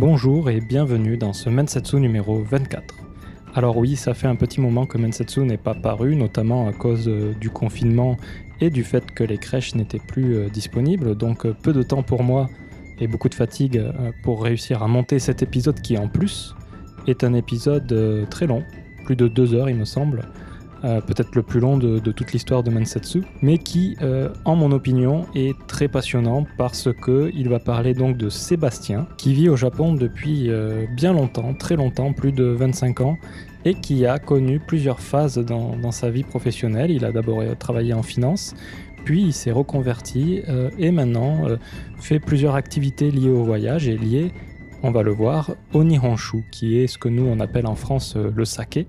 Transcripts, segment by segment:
Bonjour et bienvenue dans ce Mensetsu numéro 24. Alors oui, ça fait un petit moment que Mensetsu n'est pas paru, notamment à cause euh, du confinement et du fait que les crèches n'étaient plus euh, disponibles, donc euh, peu de temps pour moi et beaucoup de fatigue pour réussir à monter cet épisode qui en plus est un épisode très long, plus de deux heures il me semble, euh, peut-être le plus long de, toute l'histoire de Mansetsu, mais qui, euh, en mon opinion, est très passionnant parce que il va parler donc de Sébastien, qui vit au Japon depuis euh, bien longtemps, très longtemps, plus de 25 ans, et qui a connu plusieurs phases dans, dans sa vie professionnelle. Il a d'abord travaillé en finance, puis il s'est reconverti et maintenant fait plusieurs activités liées au voyage et liées on va le voir, au Nihonshu, qui est ce que nous on appelle en France le saké,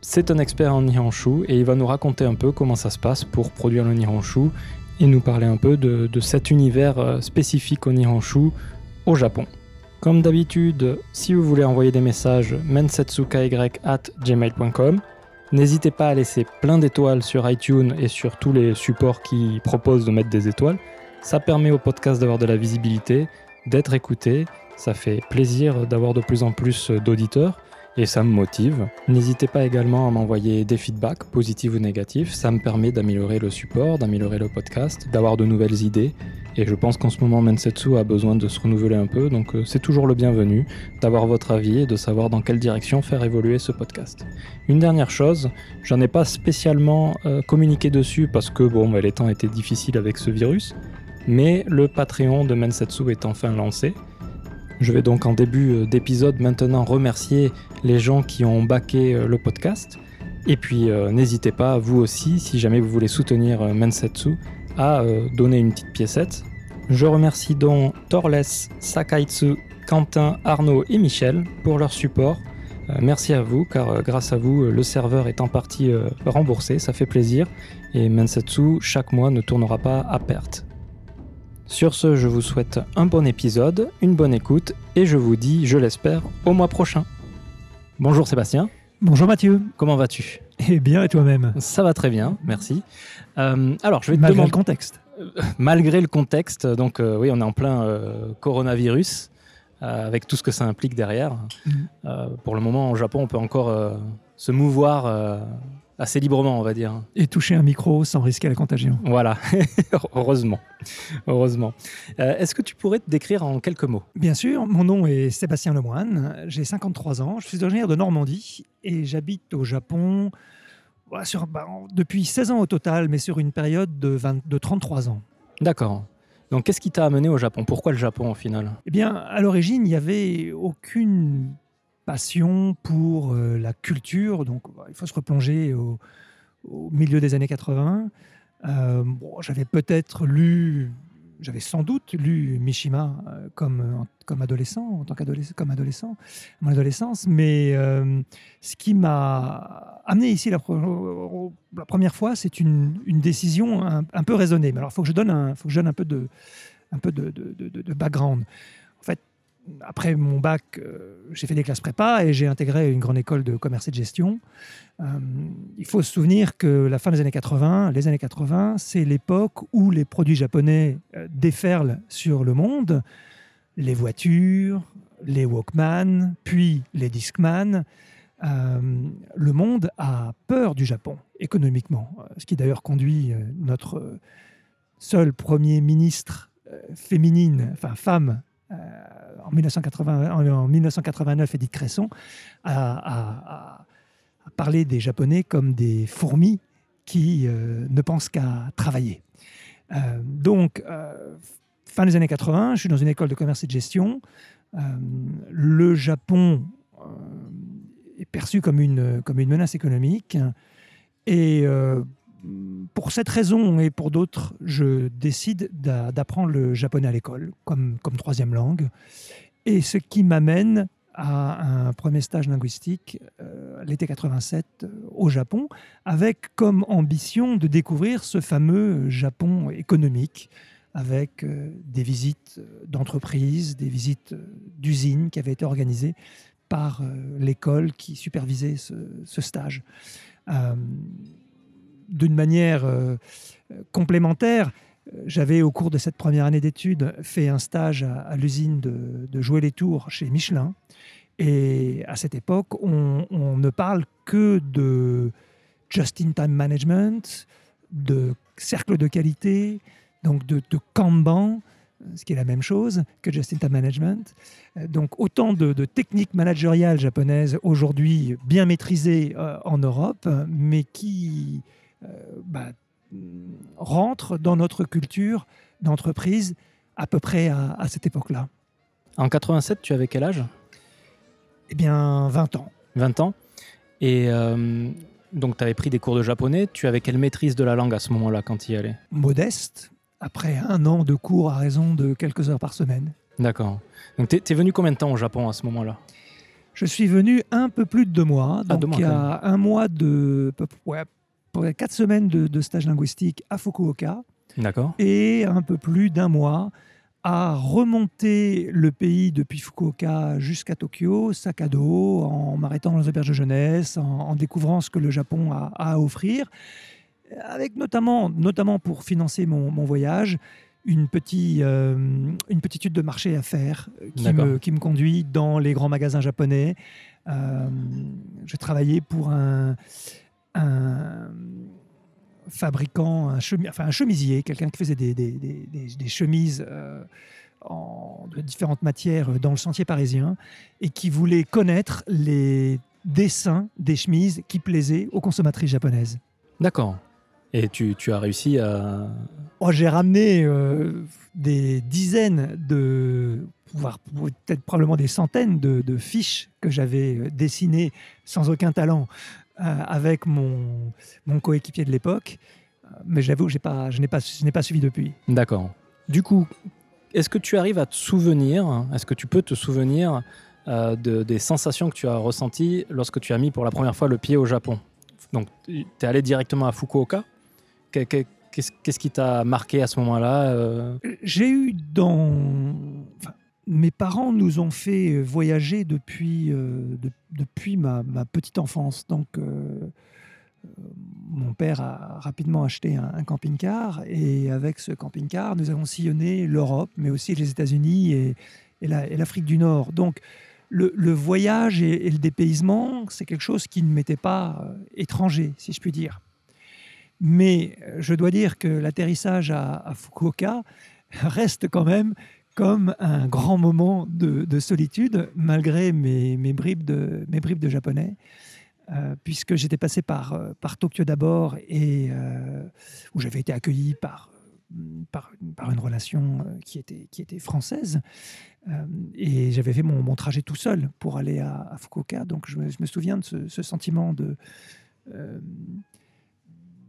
c'est un expert en Nihonshu et il va nous raconter un peu comment ça se passe pour produire le Nihonshu et nous parler un peu de, cet univers euh, spécifique au Nihonshu au Japon. Comme d'habitude, si vous voulez envoyer des messages, gmail.com N'hésitez pas à laisser plein d'étoiles sur iTunes et sur tous les supports qui proposent de mettre des étoiles. Ça permet au podcast d'avoir de la visibilité, d'être écouté. Ça fait plaisir d'avoir de plus en plus d'auditeurs et ça me motive. N'hésitez pas également à m'envoyer des feedbacks, positifs ou négatifs. Ça me permet d'améliorer le support, d'améliorer le podcast, d'avoir de nouvelles idées. Et je pense qu'en ce moment, Mensetsu a besoin de se renouveler un peu, donc euh, c'est toujours le bienvenu d'avoir votre avis et de savoir dans quelle direction faire évoluer ce podcast. Une dernière chose, j'en ai pas spécialement euh, communiqué dessus parce que bon, les temps étaient difficiles avec ce virus, mais le Patreon de Mensetsu est enfin lancé. Je vais donc en début euh, d'épisode maintenant remercier les gens qui ont baqué euh, le podcast. Et puis euh, n'hésitez pas, vous aussi, si jamais vous voulez soutenir Mensetsu, à donner une petite piécette. Je remercie donc Torles, Sakaitsu, Quentin, Arnaud et Michel pour leur support. merci à vous, car grâce à vous, le serveur est en partie remboursé, ça fait plaisir. Et Mensetsu, chaque mois, ne tournera pas à perte. Sur ce, je vous souhaite un bon épisode, une bonne écoute, et je vous dis, je l'espère, au mois prochain. Bonjour Sébastien. Bonjour Mathieu. Comment vas-tu? Eh bien, et toi-même? Ça va très bien, merci. Euh, alors, je vais te Malgré le contexte. Euh, malgré le contexte, donc euh, oui, on est en plein coronavirus, avec tout ce que ça implique derrière. Mm. pour le moment, au Japon, on peut encore se mouvoir assez librement, on va dire. Et toucher un micro sans risquer la contagion. Voilà, heureusement. heureusement. Euh, est-ce que tu pourrais te décrire en quelques mots? Bien sûr, mon nom est Sébastien Lemoine, j'ai 53 ans, je suis originaire de Normandie et j'habite au Japon sur, bah, depuis 16 ans au total, mais sur une période de, de 33 ans. D'accord. Donc qu'est-ce qui t'a amené au Japon? Pourquoi le Japon au final? Eh bien, à l'origine, il n'y avait aucune passion pour euh, la culture. Donc, bah, il faut se replonger au, milieu des années 80. Euh, j'avais peut-être lu, j'avais sans doute lu Mishima euh, comme, adolescent, en tant qu'adolescent, mon adolescence. Mais ce qui m'a amené ici la, première fois, c'est une, décision un, peu raisonnée. Mais alors, il faut que je donne un, peu de, un peu de background. Après mon bac, euh, j'ai fait des classes prépa et j'ai intégré une grande école de commerce et de gestion. Euh, il faut se souvenir que la fin des années 80, les années 80, c'est l'époque où les produits japonais euh, déferlent sur le monde. Les voitures, les Walkman, puis les Discman. le monde a peur du Japon économiquement, ce qui d'ailleurs conduit notre seul premier ministre féminine, enfin femme en, 1980, en, 1989, Edith Cresson a, parlé des Japonais comme des fourmis qui euh, ne pensent qu'à travailler. Euh, donc, fin des années 80, je suis dans une école de commerce et de gestion. le Japon est perçu comme une, comme une menace économique. Et pour cette raison et pour d'autres, je décide d'apprendre le japonais à l'école comme, troisième langue. Et ce qui m'amène à un premier stage linguistique euh, l'été 87 euh, au Japon, avec comme ambition de découvrir ce fameux Japon économique, avec euh, des visites d'entreprises, des visites d'usines qui avaient été organisées par l'école qui supervisait ce stage d'une manière euh, complémentaire, J'avais, au cours de cette première année d'études, fait un stage à, l'usine de, jouer les tours chez Michelin. Et à cette époque, on, ne parle que de just-in-time management, de cercle de qualité, donc de, Kanban, ce qui est la même chose que just-in-time management. Donc autant de, techniques managériales japonaises aujourd'hui bien maîtrisées euh, en Europe, mais qui bah, rentrent dans notre culture d'entreprise à peu près à, à cette époque-là. En 87, tu avais quel âge? Eh bien, 20 ans. 20 ans. Et euh, donc, tu avais pris des cours de japonais. Tu avais quelle maîtrise de la langue à ce moment-là quand tu y allais? Modeste, après un an de cours à raison de quelques heures par semaine. D'accord. Donc, tu es, venu combien de temps au Japon à ce moment-là? Je suis venu un peu plus de deux mois. Ah, donc, il y a un mois de. Ouais, pour quatre semaines de, de stage linguistique à Fukuoka. D'accord. Et un peu plus d'un mois à remonter le pays depuis Fukuoka jusqu'à Tokyo, sac à dos, en m'arrêtant dans les auberges de jeunesse, en, découvrant ce que le Japon a, à offrir, avec notamment, notamment pour financer mon, voyage, une, petite, euh, une petite étude de marché à faire qui me, qui me, conduit dans les grands magasins japonais. Euh, je travaillais pour un, un fabricant, un, enfin, un chemisier, quelqu'un qui faisait des, des, des, chemises euh, en, de différentes matières dans le sentier parisien et qui voulait connaître les dessins des chemises qui plaisaient aux consommatrices japonaises. D'accord. Et tu, tu, as réussi à... Oh, J'ai ramené euh, des dizaines de, voire peut-être probablement des centaines de, de fiches que j'avais euh, dessinées sans aucun talent euh, avec mon, mon coéquipier de l'époque. Euh, mais j'avoue, pas, je n'ai pas, je pas suivi depuis. D'accord. Du coup, est-ce que tu arrives à te souvenir, est-ce que tu peux te souvenir euh, de, des sensations que tu as ressenties lorsque tu as mis pour la première fois le pied au Japon? Donc, tu es allé directement à Fukuoka? Qu'est-ce qui t'a marqué à ce moment-là J'ai eu dans mes parents nous ont fait euh, voyager depuis, euh, depuis ma, petite enfance. Donc, euh, mon père a rapidement acheté un, camping-car et avec ce camping-car, nous avons sillonné l'Europe, mais aussi les États-Unis et, l'Afrique du Nord. Donc, le, voyage et, le dépaysement, c'est quelque chose qui ne m'était pas étranger, si je puis dire. Mais je dois dire que l'atterrissage à Fukuoka reste quand même comme un grand moment de, solitude, malgré mes, bribes, de, mes bribes de japonais. Euh, puisque j'étais passé par, euh, par Tokyo d'abord et euh, où j'avais été accueilli par, par, une relation qui était, qui était française. et j'avais fait mon, trajet tout seul pour aller à, Fukuoka. Donc je me, souviens de ce, sentiment de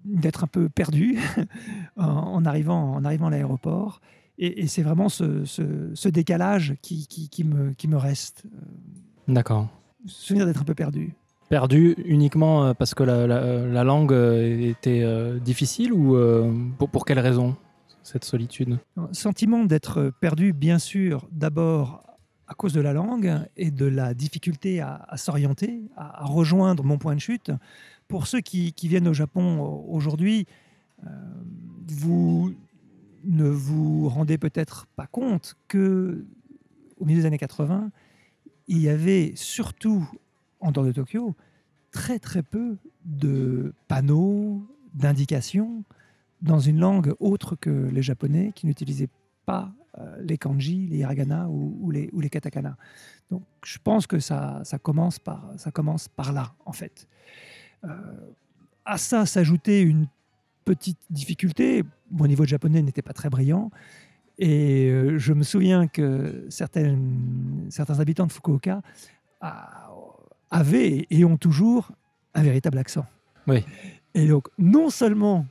d'être un peu perdu en, arrivant, en arrivant à l'aéroport et, c'est vraiment ce, décalage qui, qui, me, qui me reste. Euh, D'accord. Souvenir d'être un peu perdu. Perdu uniquement euh, parce que la, la, langue euh, était difficile ou pour, pour quelle raison cette solitude? Sentiment d'être perdu, bien sûr, d'abord à cause de la langue et de la difficulté à, s'orienter, à, rejoindre mon point de chute. Pour ceux qui, qui viennent au Japon aujourd'hui, vous ne vous rendez peut-être pas compte que au milieu des années 80, il y avait surtout en dehors de Tokyo très très peu de panneaux, d'indications dans une langue autre que les japonais qui n'utilisaient pas euh, les kanji, les hiragana ou, les, katakana. Donc je pense que ça, ça, commence, par, ça commence par là en fait. Euh, à ça s'ajoutait une petite difficulté. Mon niveau de japonais n'était pas très brillant. Et euh, je me souviens que certaines, certains habitants de Fukuoka avaient et ont toujours un véritable accent. Oui. Et donc, non seulement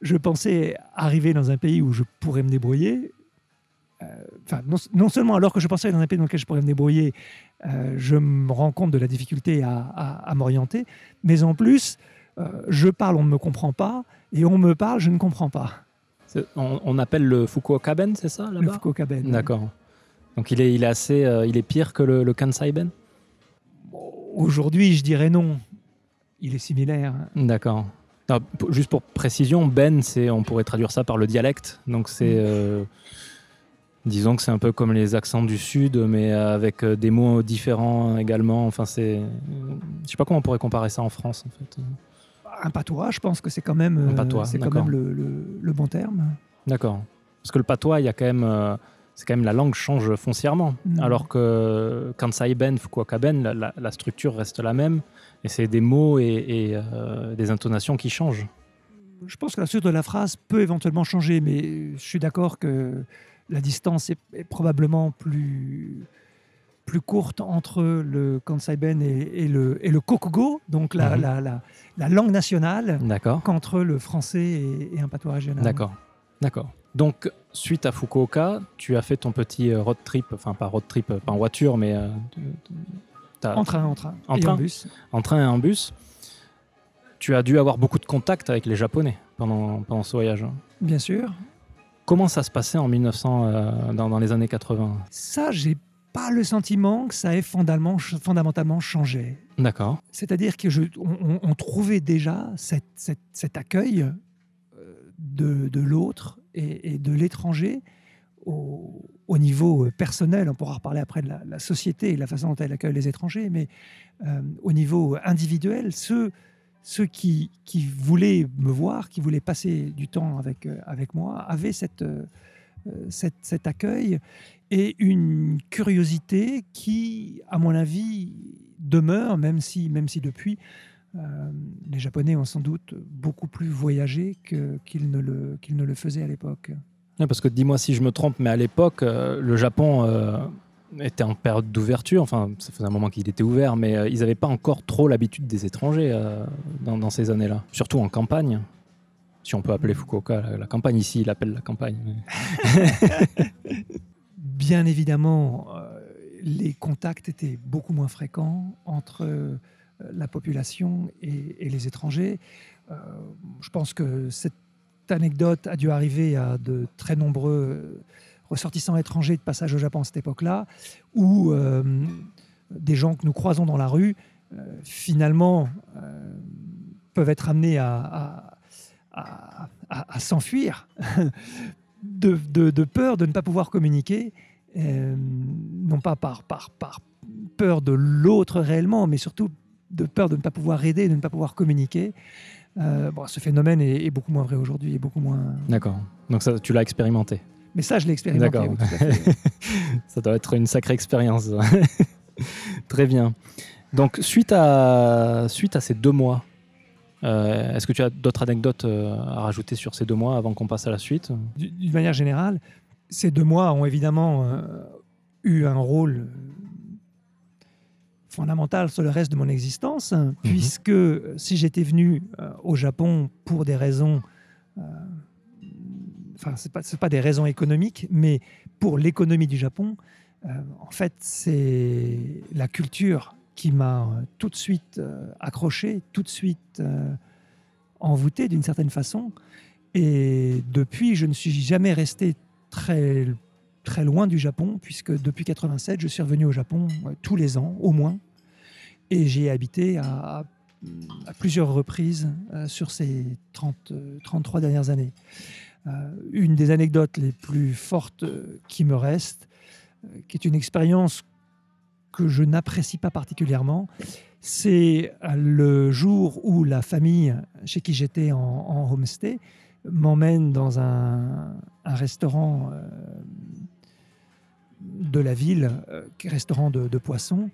je pensais arriver dans un pays où je pourrais me débrouiller, euh, enfin, non, seulement alors que je pensais dans un pays dans lequel je pourrais me débrouiller, euh, je me rends compte de la difficulté à, à m'orienter, mais en plus, je parle, on ne me comprend pas, et on me parle, je ne comprends pas. On, appelle le Fukuoka-ben, c'est ça là-bas? Le Fukuoka-ben. D'accord. Donc il est, il est assez, euh, il est pire que le, Kansai-ben? Aujourd'hui, je dirais non. Il est similaire. D'accord. Juste pour précision, Ben, c'est, on pourrait traduire ça par le dialecte. Donc c'est, Mm. euh, disons que c'est un peu comme les accents du sud, mais avec euh, des mots différents également. Enfin, c'est, je sais pas comment on pourrait comparer ça en France en fait. Un patois, je pense que c'est quand même, euh, patois, c'est quand d'accord. même le, le- le bon terme. D'accord. Parce que le patois, il y a quand même, euh, c'est quand même la langue change foncièrement. Alors que Kansai Ben, Fukuoka Ben, la, structure reste la même, et c'est des mots et, et, euh, des intonations qui changent. Je pense que la suite de la phrase peut éventuellement changer, mais je suis d'accord que la distance est, est probablement plus, plus courte entre le Kansai Ben et, et le, et le Kokugo, donc la, Mhm. la, la- la langue nationale, D'accord. qu'entre le français et, et un patois régional. D'accord. D'accord. Donc, suite à Fukuoka, tu as fait ton petit euh, road trip, enfin pas road trip, pas en voiture, mais euh, En train, en train. En et train en bus. en train et en bus. Tu as dû avoir beaucoup de contacts avec les Japonais pendant, pendant ce voyage. Bien sûr. Comment ça se passait en 1900, euh, dans, dans les années 80 Ça, j'ai pas le sentiment que ça ait fondamentalement, fondamentalement changé. D'accord. C'est-à-dire que je, on, trouvait déjà cette- cette- cet accueil euh, de, de l'autre et, et de l'étranger au, au niveau euh, personnel. On pourra reparler après de la, la société et de la façon dont elle accueille les étrangers, mais euh, au niveau individuel, ceux, ceux qui, qui voulaient me voir, qui voulaient passer du temps avec, avec moi, avaient cette, euh, cette- cet accueil et une curiosité qui, à mon avis, demeure, même si, même si depuis, euh, les Japonais ont sans doute beaucoup plus voyagé qu'ils ne, le, qu'ils ne le faisaient à l'époque. Parce que dis-moi si je me trompe, mais à l'époque, euh, le Japon euh, était en période d'ouverture. Enfin, ça faisait un moment qu'il était ouvert, mais ils n'avaient pas encore trop l'habitude des étrangers dans, dans ces années-là. Surtout en campagne. Si on peut appeler Fukuoka la, la campagne ici, il appelle la campagne. mais- Bien évidemment, euh, les contacts étaient beaucoup moins fréquents entre euh, la population et, les étrangers. Euh, je pense que cette anecdote a dû arriver à de très nombreux ressortissants étrangers de passage au Japon à cette époque-là, où des gens que nous croisons dans la rue, finalement, peuvent être amenés à, s'enfuir de peur de ne pas pouvoir communiquer, euh, non pas par, par, par peur de l'autre réellement, mais surtout de peur de ne pas pouvoir aider, de ne pas pouvoir communiquer. Euh, bon, ce phénomène est, est beaucoup moins vrai aujourd'hui, est beaucoup moins. D'accord. Donc ça, tu l'as expérimenté. Mais ça, je l'ai expérimenté. D'accord. oui. Ça doit être une sacrée expérience. Très bien. Donc, suite à, suite à ces deux mois, euh, est-ce que tu as d'autres anecdotes à rajouter sur ces deux mois avant qu'on passe à la suite? D'une manière générale, ces deux mois ont évidemment euh, eu un rôle fondamental sur le reste de mon existence, hein, puisque euh, si j'étais venu euh, au Japon pour des raisons, euh, enfin, ce n'est pas, pas des raisons économiques, mais pour l'économie du Japon, en fait, c'est la culture qui m'a tout de suite accroché, tout de suite envoûté d'une certaine façon. Et depuis, je ne suis jamais resté très, très loin du Japon, puisque depuis 87, je suis revenu au Japon ouais, tous les ans, au moins. Et j'y ai habité à, plusieurs reprises euh, sur ces 30, euh, 33 dernières années. Euh, une des anecdotes les plus fortes euh, qui me reste, euh, qui est une expérience que je n'apprécie pas particulièrement, c'est euh, le jour où la famille chez qui j'étais en, en homestay m'emmène dans un, un restaurant euh, de la ville, euh, restaurant de, de poissons,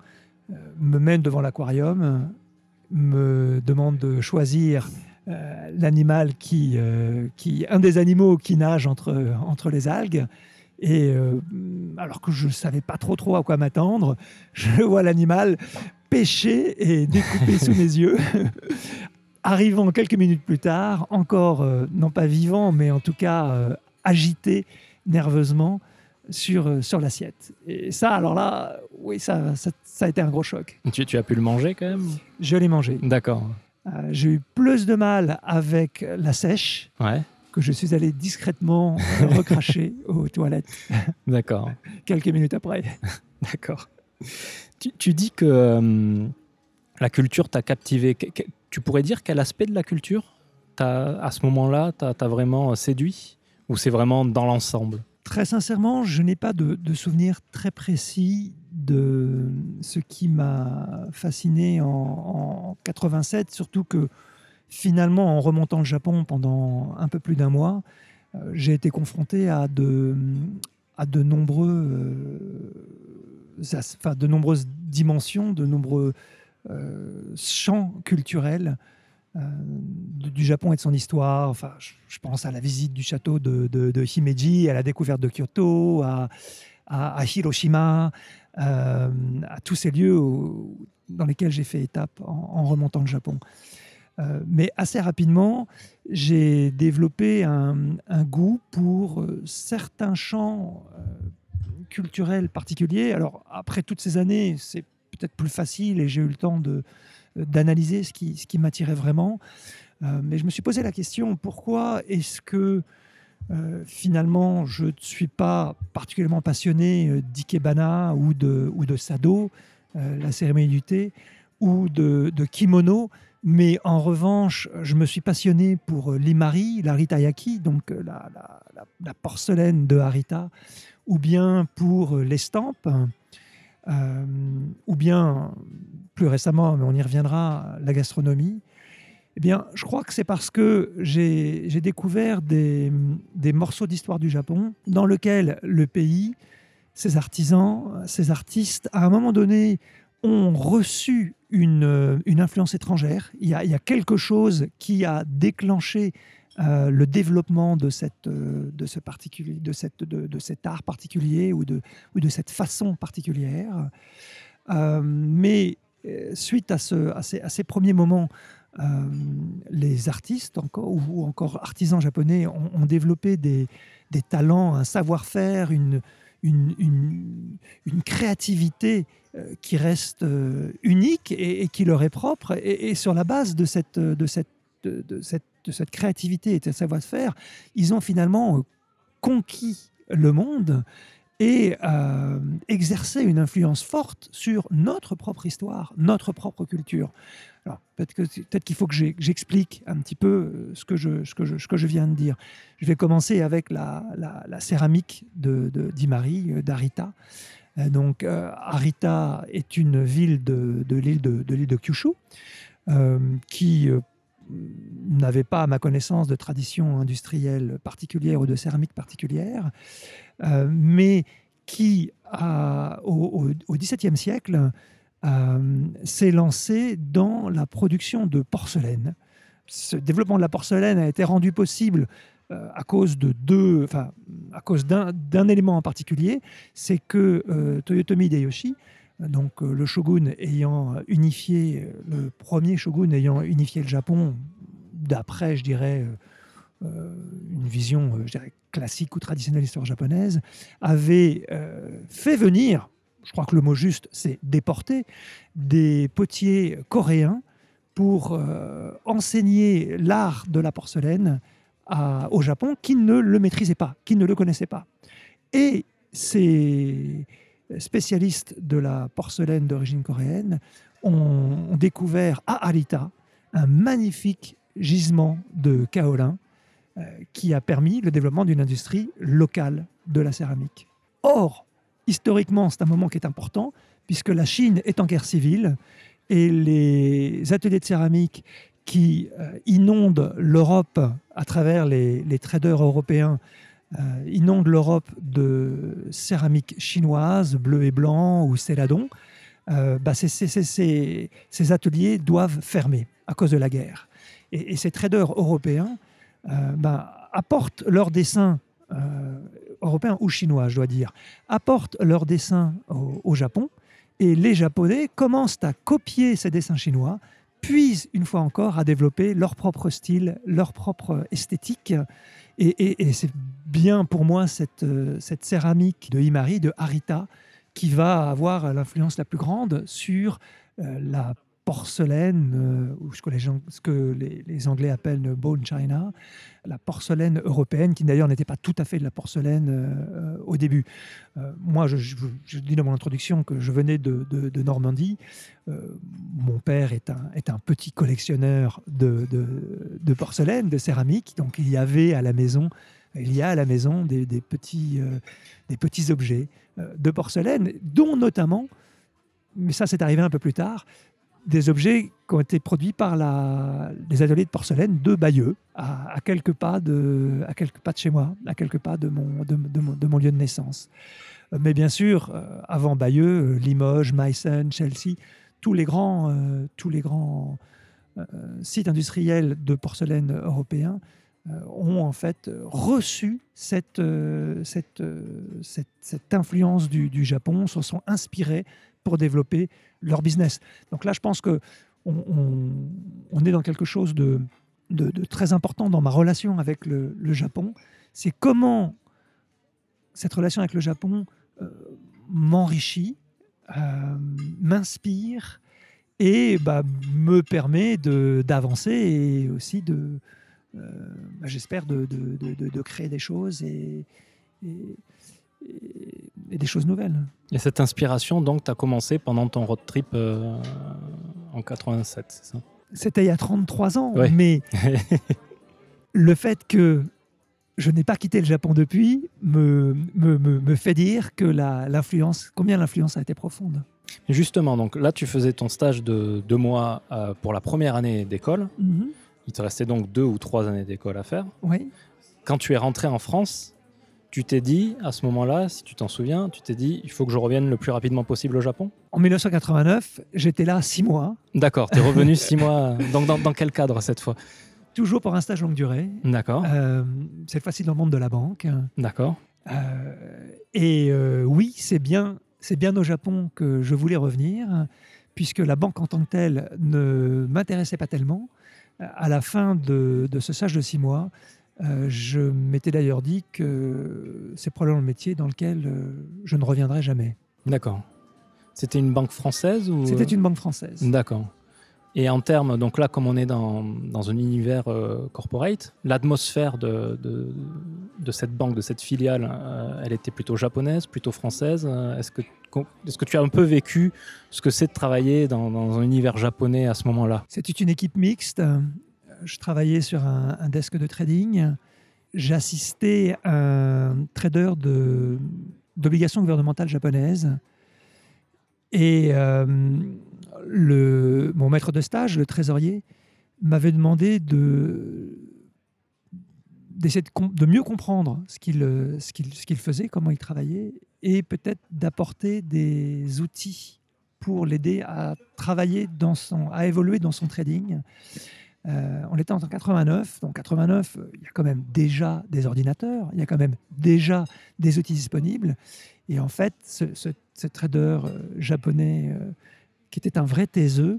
euh, me mène devant l'aquarium, me demande de choisir l'animal qui, qui, un des animaux qui nage entre, entre les algues. Et alors que je ne savais pas trop trop à quoi m'attendre, je vois l'animal pêché et découpé sous mes yeux. Arrivant quelques minutes plus tard, encore euh, non pas vivant, mais en tout cas euh, agité nerveusement sur, euh, sur l'assiette. Et ça, alors là, oui, ça, ça, ça a été un gros choc. tu, tu as pu le manger quand même? Je l'ai mangé. D'accord. Euh, J'ai eu plus de mal avec la sèche Ouais, que je suis allé discrètement recracher aux toilettes d'accord. quelques minutes après. D'accord. Tu, tu dis que la culture t'a captivé. Tu pourrais dire quel aspect de la culture à ce moment-là, t'as vraiment séduit Ou c'est vraiment dans l'ensemble? Très sincèrement, je n'ai pas de, de souvenir très précis de ce qui m'a fasciné en, 87, surtout que finalement, en remontant le Japon pendant un peu plus d'un mois, euh, j'ai été confronté à de nombreux, euh, enfin, de nombreuses dimensions, de nombreux euh, champs culturels du Japon et de son histoire. Enfin, je, pense à la visite du château de, Himeji, à la découverte de Kyoto, à, Hiroshima, à tous ces lieux dans lesquels j'ai fait étape en, remontant le Japon. mais assez rapidement, j'ai développé un, goût pour euh, certains champs euh, culturels particuliers. Alors, après toutes ces années, c'est peut-être plus facile et j'ai eu le temps de, euh, d'analyser ce qui, ce qui m'attirait vraiment. mais je me suis posé la question, pourquoi est-ce que finalement je ne suis pas particulièrement passionné d'ikebana ou de, ou de sado, la cérémonie du thé, ou de, de kimono mais en revanche, je me suis passionné pour euh, l'imari, l'aritayaki, donc euh, la, porcelaine de Harita, ou bien pour euh, l'estampe, ou bien plus récemment, mais on y reviendra, la gastronomie. Eh bien, je crois que c'est parce que j'ai découvert des, morceaux d'histoire du Japon dans lequel le pays, ses artisans, ses artistes, à un moment donné, ont reçu une, euh, influence étrangère. Il y, a, quelque chose qui a déclenché euh, le développement de, cette, euh, de, ce particulier, de, cette, de, de, cet art particulier ou de, ou de cette façon particulière. mais suite à, ce, à, ces, à ces premiers moments, les artistes encore, ou encore artisans japonais ont, développé des, des talents, un savoir-faire, une, une, une, créativité euh, qui reste euh, unique et, qui leur est propre. Et, sur la base de cette, de cette, de, cette, de créativité et de savoir-faire, ils ont finalement euh, conquis le monde et euh, exercer une influence forte sur notre propre histoire, notre propre culture. Peut-être peut qu'il faut que j'explique un petit peu ce que, je, ce, que je, ce viens de dire. Je vais commencer avec la, céramique de d'Imari, d'Arita. Euh, donc, euh, Arita est une ville de, de l'île de, de, de, Kyushu euh, qui n'avait pas, à ma connaissance, de tradition industrielle particulière ou de céramique particulière, mais qui, au, XVIIe siècle, s'est lancé dans la production de porcelaine. Ce développement de la porcelaine a été rendu possible euh, à cause de deux, à cause d'un élément en particulier, c'est que euh, Toyotomi Hideyoshi, donc euh, le shogun ayant unifié, le premier shogun ayant unifié le Japon, d'après, je dirais, une vision je dirais, classique ou traditionnelle de l'histoire japonaise, avait fait venir, je crois que le mot juste, c'est déporter, des potiers coréens pour enseigner l'art de la porcelaine au Japon qui ne le maîtrisaient pas, qui ne le connaissaient pas. Et ces spécialistes de la porcelaine d'origine coréenne ont découvert à Arita un magnifique gisement de kaolin euh, qui a permis le développement d'une industrie locale de la céramique. Or, historiquement, c'est un moment qui est important, puisque la Chine est en guerre civile et les ateliers de céramique qui euh, inondent l'Europe à travers les, traders européens, euh, inondent l'Europe de céramique chinoise, bleu et blanc ou céladon, euh, bah ces, ateliers doivent fermer à cause de la guerre. Et, ces traders européens bah, apportent leurs dessins européens ou chinois, je dois dire, apportent leurs dessins au Japon, et les Japonais commencent à copier ces dessins chinois puisent une fois encore à développer leur propre style, leur propre esthétique. Et, c'est bien pour moi cette, euh, cette céramique de Himari, de Harita, qui va avoir l'influence la plus grande sur euh, la porcelaine, euh, ou ce que, les, Anglais appellent bone china, la porcelaine européenne, qui d'ailleurs n'était pas tout à fait de la porcelaine euh, au début. Euh, moi, je, dis dans mon introduction que je venais de, Normandie. mon père est un, petit collectionneur de, porcelaine, de céramique. Donc il y avait à la maison, il y a à la maison des, petits, objets de porcelaine, dont notamment, mais ça c'est arrivé un peu plus tard, des objets qui ont été produits par la, les ateliers de porcelaine de Bayeux, à, quelques pas de, à quelques pas de chez moi, à quelques pas de mon, de, lieu de naissance. Euh, Mais bien sûr, euh, avant Bayeux, euh, Limoges, Meissen, Chelsea, tous les grands, tous les grands sites industriels de porcelaine européens ont en fait reçu cette, cette, cette, cette influence du, du Japon, se sont inspirés pour développer leur business. Donc là, je pense que on, est dans quelque chose de, très important dans ma relation avec le, Japon. C'est comment cette relation avec le Japon euh, m'enrichit, euh, m'inspire et bah, me permet d'avancer et aussi de, euh, bah, j'espère, de, créer des choses et- et- des choses nouvelles. Et cette inspiration, donc, tu as commencé pendant ton road trip euh, en 87, c'est ça? C'était il y a 33 ans, Ouais. mais le fait que je n'ai pas quitté le Japon depuis me, me, me- me fait dire que l'influence, combien l'influence a été profonde. Justement, donc là, tu faisais ton stage de deux mois euh, pour la première année d'école. Il te restait donc deux ou trois années d'école à faire. Oui, Quand tu es rentré en France, tu t'es dit, à ce moment-là, si tu t'en souviens, tu t'es dit, il faut que je revienne le plus rapidement possible au Japon? En 1989, j'étais là six mois, D'accord, tu es revenu six mois. Donc, dans, dans quel cadre cette fois? Toujours pour un stage longue durée, D'accord, euh, cette fois-ci dans le monde de la banque. d'accord. Euh, et euh, oui, c'est bien, c'est bien au Japon que je voulais revenir, puisque la banque en tant que telle ne m'intéressait pas tellement. À la fin de, de ce stage de six mois, euh, je m'étais d'ailleurs dit que c'est probablement le métier dans lequel euh, je ne reviendrai jamais. D'accord. C'était une banque française ou C'était une banque française. D'accord. Et en termes, donc là, comme on est dans, dans un univers euh, corporate, l'atmosphère de, de, de cette banque, de cette filiale, euh, elle était plutôt japonaise, plutôt française. Euh, Est-ce que, est que tu as un peu vécu ce que c'est de travailler dans, dans un univers japonais à ce moment-là? C'était une équipe mixte. Je travaillais sur un, desk de trading. J'assistais un trader de- d'obligations gouvernementales japonaises. Et euh, le, mon maître de stage, le trésorier, m'avait demandé de d'essayer de, mieux comprendre ce qu'il ce qu'il- ce qu'il faisait, comment il travaillait, et peut-être d'apporter des outils pour l'aider à travailler dans son, à évoluer dans son trading. Euh, on était en 89, donc 89, euh, il y a quand même déjà des ordinateurs, il y a quand même déjà des outils disponibles. Et en fait, ce, ce- ce trader euh, japonais, euh, qui était un vrai taiseux,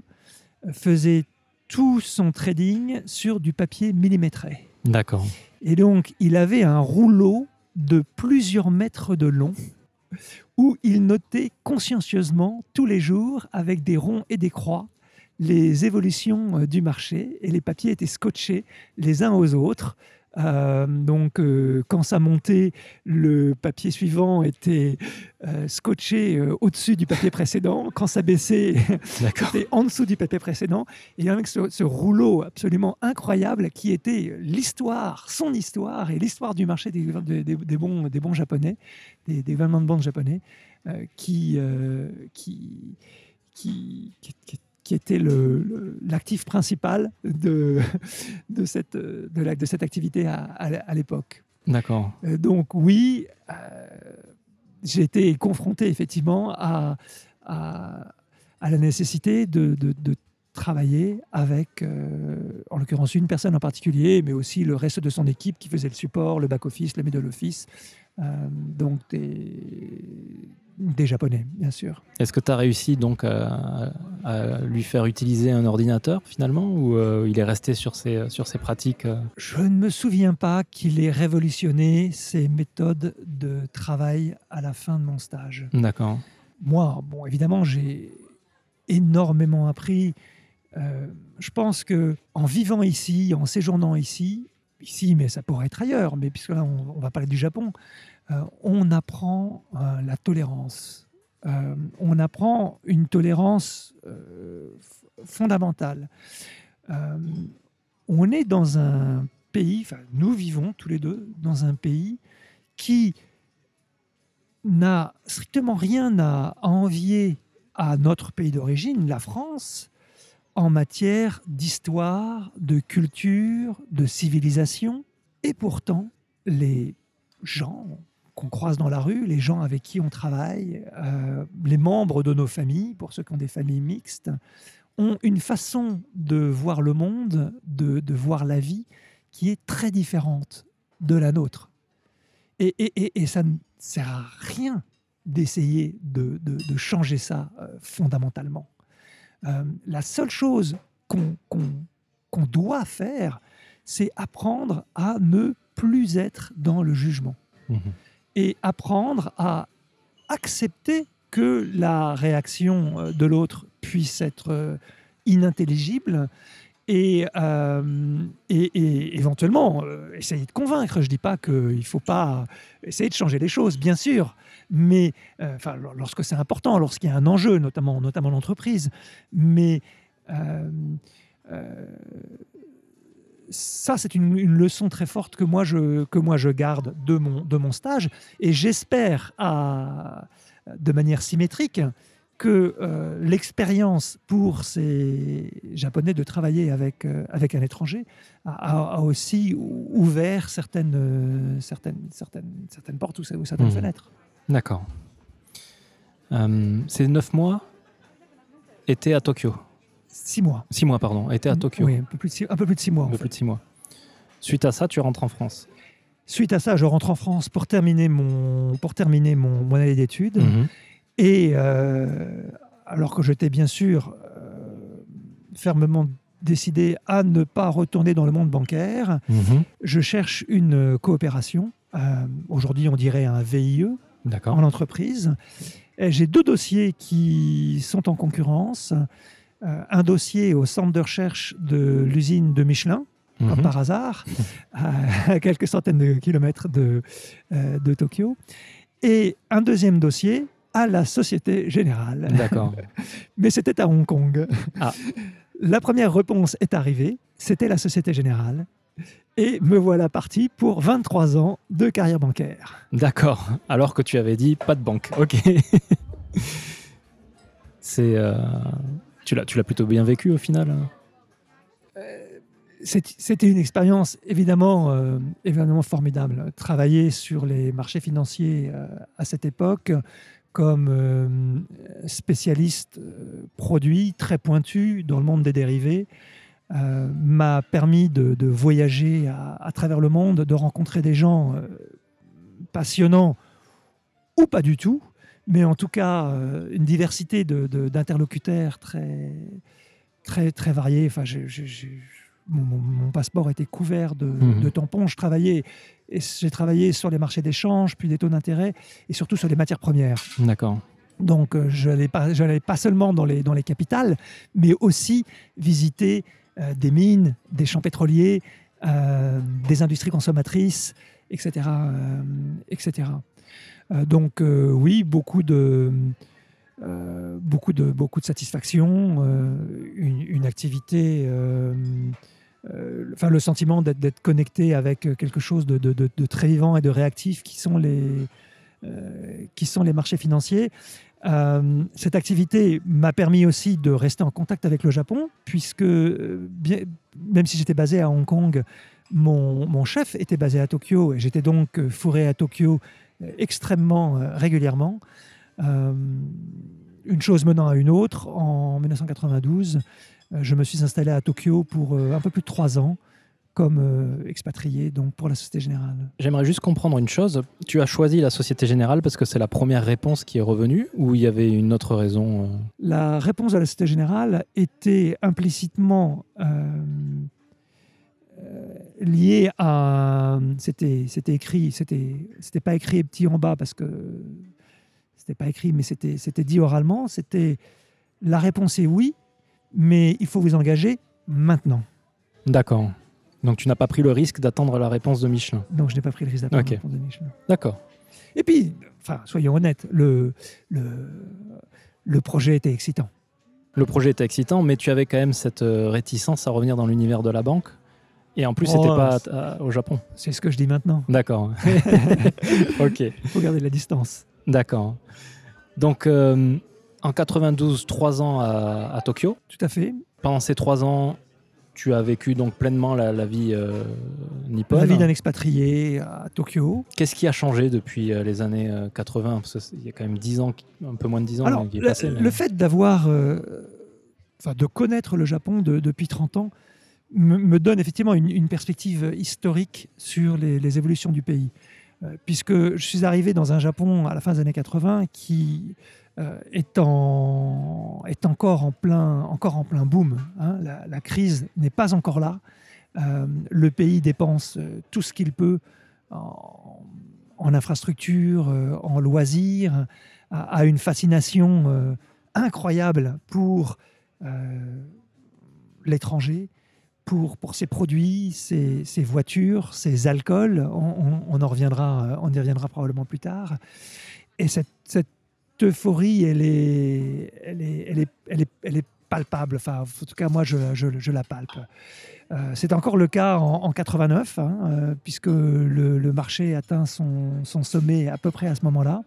faisait tout son trading sur du papier millimétré. D'accord. Et donc, il avait un rouleau de plusieurs mètres de long où il notait consciencieusement tous les jours avec des ronds et des croix les évolutions euh, du marché et les papiers étaient scotchés les uns aux autres. Euh, donc, euh, quand ça montait, le papier suivant était euh, scotché au-dessus du papier précédent. Quand ça baissait, c'était en dessous du papier précédent. Et avec ce, ce rouleau absolument incroyable qui était l'histoire, son histoire et l'histoire du marché des, des- des- des bons, des bons japonais, des, des de banque japonais, qui, qui, qui, qui, qui- qui était l'actif principal de, de, cette, de, la- de cette activité à, à- l'époque. D'accord. Euh, Donc oui, euh, j'ai été confronté effectivement à, à, à la nécessité de, de- de travailler avec, euh, en l'occurrence, une personne en particulier, mais aussi le reste de son équipe qui faisait le support, le back-office, le middle office, euh, donc des, des Japonais, bien sûr. Est-ce que tu as réussi donc à, à lui faire utiliser un ordinateur finalement ou euh, il est resté sur ses, sur ses pratiques euh? Je ne me souviens pas qu'il ait révolutionné ces méthodes de travail à la fin de mon stage. D'accord. moi, bon, évidemment, j'ai énormément appris. Euh, je pense que en vivant ici, en séjournant ici, ici, mais ça pourrait être ailleurs, mais puisque là, on, on va parler du Japon, euh, on apprend la tolérance. Euh, on apprend une tolérance euh, fondamentale. Euh, on est dans un pays, nous vivons tous les deux dans un pays qui n'a strictement rien à envier à notre pays d'origine, la France, en matière d'histoire, de culture, de civilisation. Et pourtant, les gens qu'on croise dans la rue, les gens avec qui on travaille, euh, les membres de nos familles, pour ceux qui ont des familles mixtes, ont une façon de voir le monde, de, de voir la vie, qui est très différente de la nôtre. Et, et, et, ça ne sert à rien d'essayer de, de, changer ça euh, fondamentalement. Euh, la seule chose qu'on qu doit faire, c'est apprendre à ne plus être dans le jugement. Mmh. Et apprendre à accepter que la réaction euh, de l'autre puisse être euh, inintelligible et, euh, et, et, éventuellement essayer de convaincre. Je ne dis pas qu'il ne faut pas essayer de changer les choses, bien sûr, mais lorsque c'est important, lorsqu'il y a un enjeu, notamment, notamment l'entreprise. Mais ça, c'est une, une, leçon très forte que moi je, que moi je garde de mon, de mon stage et j'espère de manière symétrique que euh, l'expérience pour ces Japonais de travailler avec, euh, avec un étranger a, a, aussi ouvert certaines, euh, certaines, certaines, certaines portes ou, certaines mmh. fenêtres. D'accord. ces neuf mois étaient à Tokyo Six mois. Six mois, pardon. Étaient à Tokyo. Oui, un peu plus de six, un peu plus de six mois. Un peu plus de six mois. Suite à ça, tu rentres en France Suite à ça, je rentre en France pour terminer mon, pour terminer mon, mon année d'études. Mmh. Et euh, alors que j'étais bien sûr euh, fermement décidé à ne pas retourner dans le monde bancaire, mmh. je cherche une coopération. Euh, Aujourd'hui, on dirait un VIE en entreprise. J'ai deux dossiers qui sont en concurrence. Euh, un dossier au centre de recherche de l'usine de Michelin, mmh. comme par hasard, à quelques centaines de kilomètres de, euh, de Tokyo. Et un deuxième dossier à la Société Générale. D'accord. Mais c'était à Hong Kong. Ah. La première réponse est arrivée, c'était la Société Générale. Et me voilà parti pour 23 ans de carrière bancaire. D'accord. Alors que tu avais dit pas de banque. Ok. C'est. Euh... Tu l'as plutôt bien vécu au final euh, C'était une expérience évidemment, euh, évidemment formidable. Travailler sur les marchés financiers euh, à cette époque, comme euh, spécialiste produit très pointu dans le monde des dérivés m'a permis de, voyager à, à, travers le monde, de rencontrer des gens passionnants ou pas du tout, mais en tout cas euh, une diversité d'interlocuteurs très, très, très variés. Enfin, mon, mon, mon, passeport était couvert de, mmh. de tampons. Je travaillais, j'ai travaillé sur les marchés d'échange, puis des taux d'intérêt, et surtout sur les matières premières. D'accord. Donc, euh, je n'allais pas, pas seulement dans les, dans les capitales, mais aussi visiter euh, des mines, des champs pétroliers, euh, des industries consommatrices, etc. Euh, etc. Euh, donc, euh, oui, beaucoup de, beaucoup, de, beaucoup de satisfaction, une, activité euh, le sentiment d'être connecté avec quelque chose de, très vivant et de réactif qui sont les, euh, qui sont les marchés financiers. Euh, cette activité m'a permis aussi de rester en contact avec le Japon, puisque euh, même si j'étais basé à Hong Kong, mon, mon, chef était basé à Tokyo et j'étais donc fourré à Tokyo euh, extrêmement régulièrement. une chose menant à une autre, en 1992, euh, je me suis installé à Tokyo pour euh, un peu plus de trois ans comme euh, expatrié donc pour la Société Générale. J'aimerais juste comprendre une chose. Tu as choisi la Société Générale parce que c'est la première réponse qui est revenue ou il y avait une autre raison euh... La réponse de la Société Générale était implicitement euh, liée à... C'était écrit, c'était pas écrit petit en bas parce que c'était pas écrit, mais c'était dit oralement. C'était la réponse est oui, mais il faut vous engager maintenant. D'accord. Donc tu n'as pas pris le risque d'attendre la réponse de Michelin Non, je n'ai pas pris le risque d'attendre okay. la réponse de Michelin. D'accord. Et puis, enfin, soyons honnêtes, le, le, le projet était excitant. Le projet était excitant, mais tu avais quand même cette euh, réticence à revenir dans l'univers de la banque Et en plus, Oh, c'était pas c'est- à- à- au Japon. C'est ce que je dis maintenant. D'accord. ok, Il faut garder la distance. d'accord. Donc, euh, en 92, trois ans à, à Tokyo. Tout à fait. Pendant ces trois ans, tu as vécu donc pleinement la, la vie euh, nippone. La vie d'un expatrié à Tokyo. Qu'est-ce qui a changé depuis euh, les années euh, 80 Parce qu'il y a quand même 10 ans, un peu moins de 10 ans Alors, qui est le, passé. mais- le fait d'avoir, euh, enfin, de connaître le Japon de- depuis 30 ans me, donne effectivement une, perspective historique sur les, évolutions du pays. Euh, puisque je suis arrivé dans un Japon à la fin des années 80 qui euh, est, en- est encore, en plein, encore en plein boom. hein. La, crise n'est pas encore là. Euh, le pays dépense tout ce qu'il peut en, en infrastructure, en loisirs, a, une fascination incroyable pour l'étranger, pour, pour ses produits, ses, voitures, ses alcools. On, en reviendra, euh, on y reviendra probablement plus tard. Et cette, euphorie, elle est, elle est, elle est, elle est, palpable. Enfin, en tout cas, moi, je, je, la palpe. Euh, c'est encore le cas en, en 89, hein, euh, puisque le, marché atteint son sommet à peu près à ce moment-là.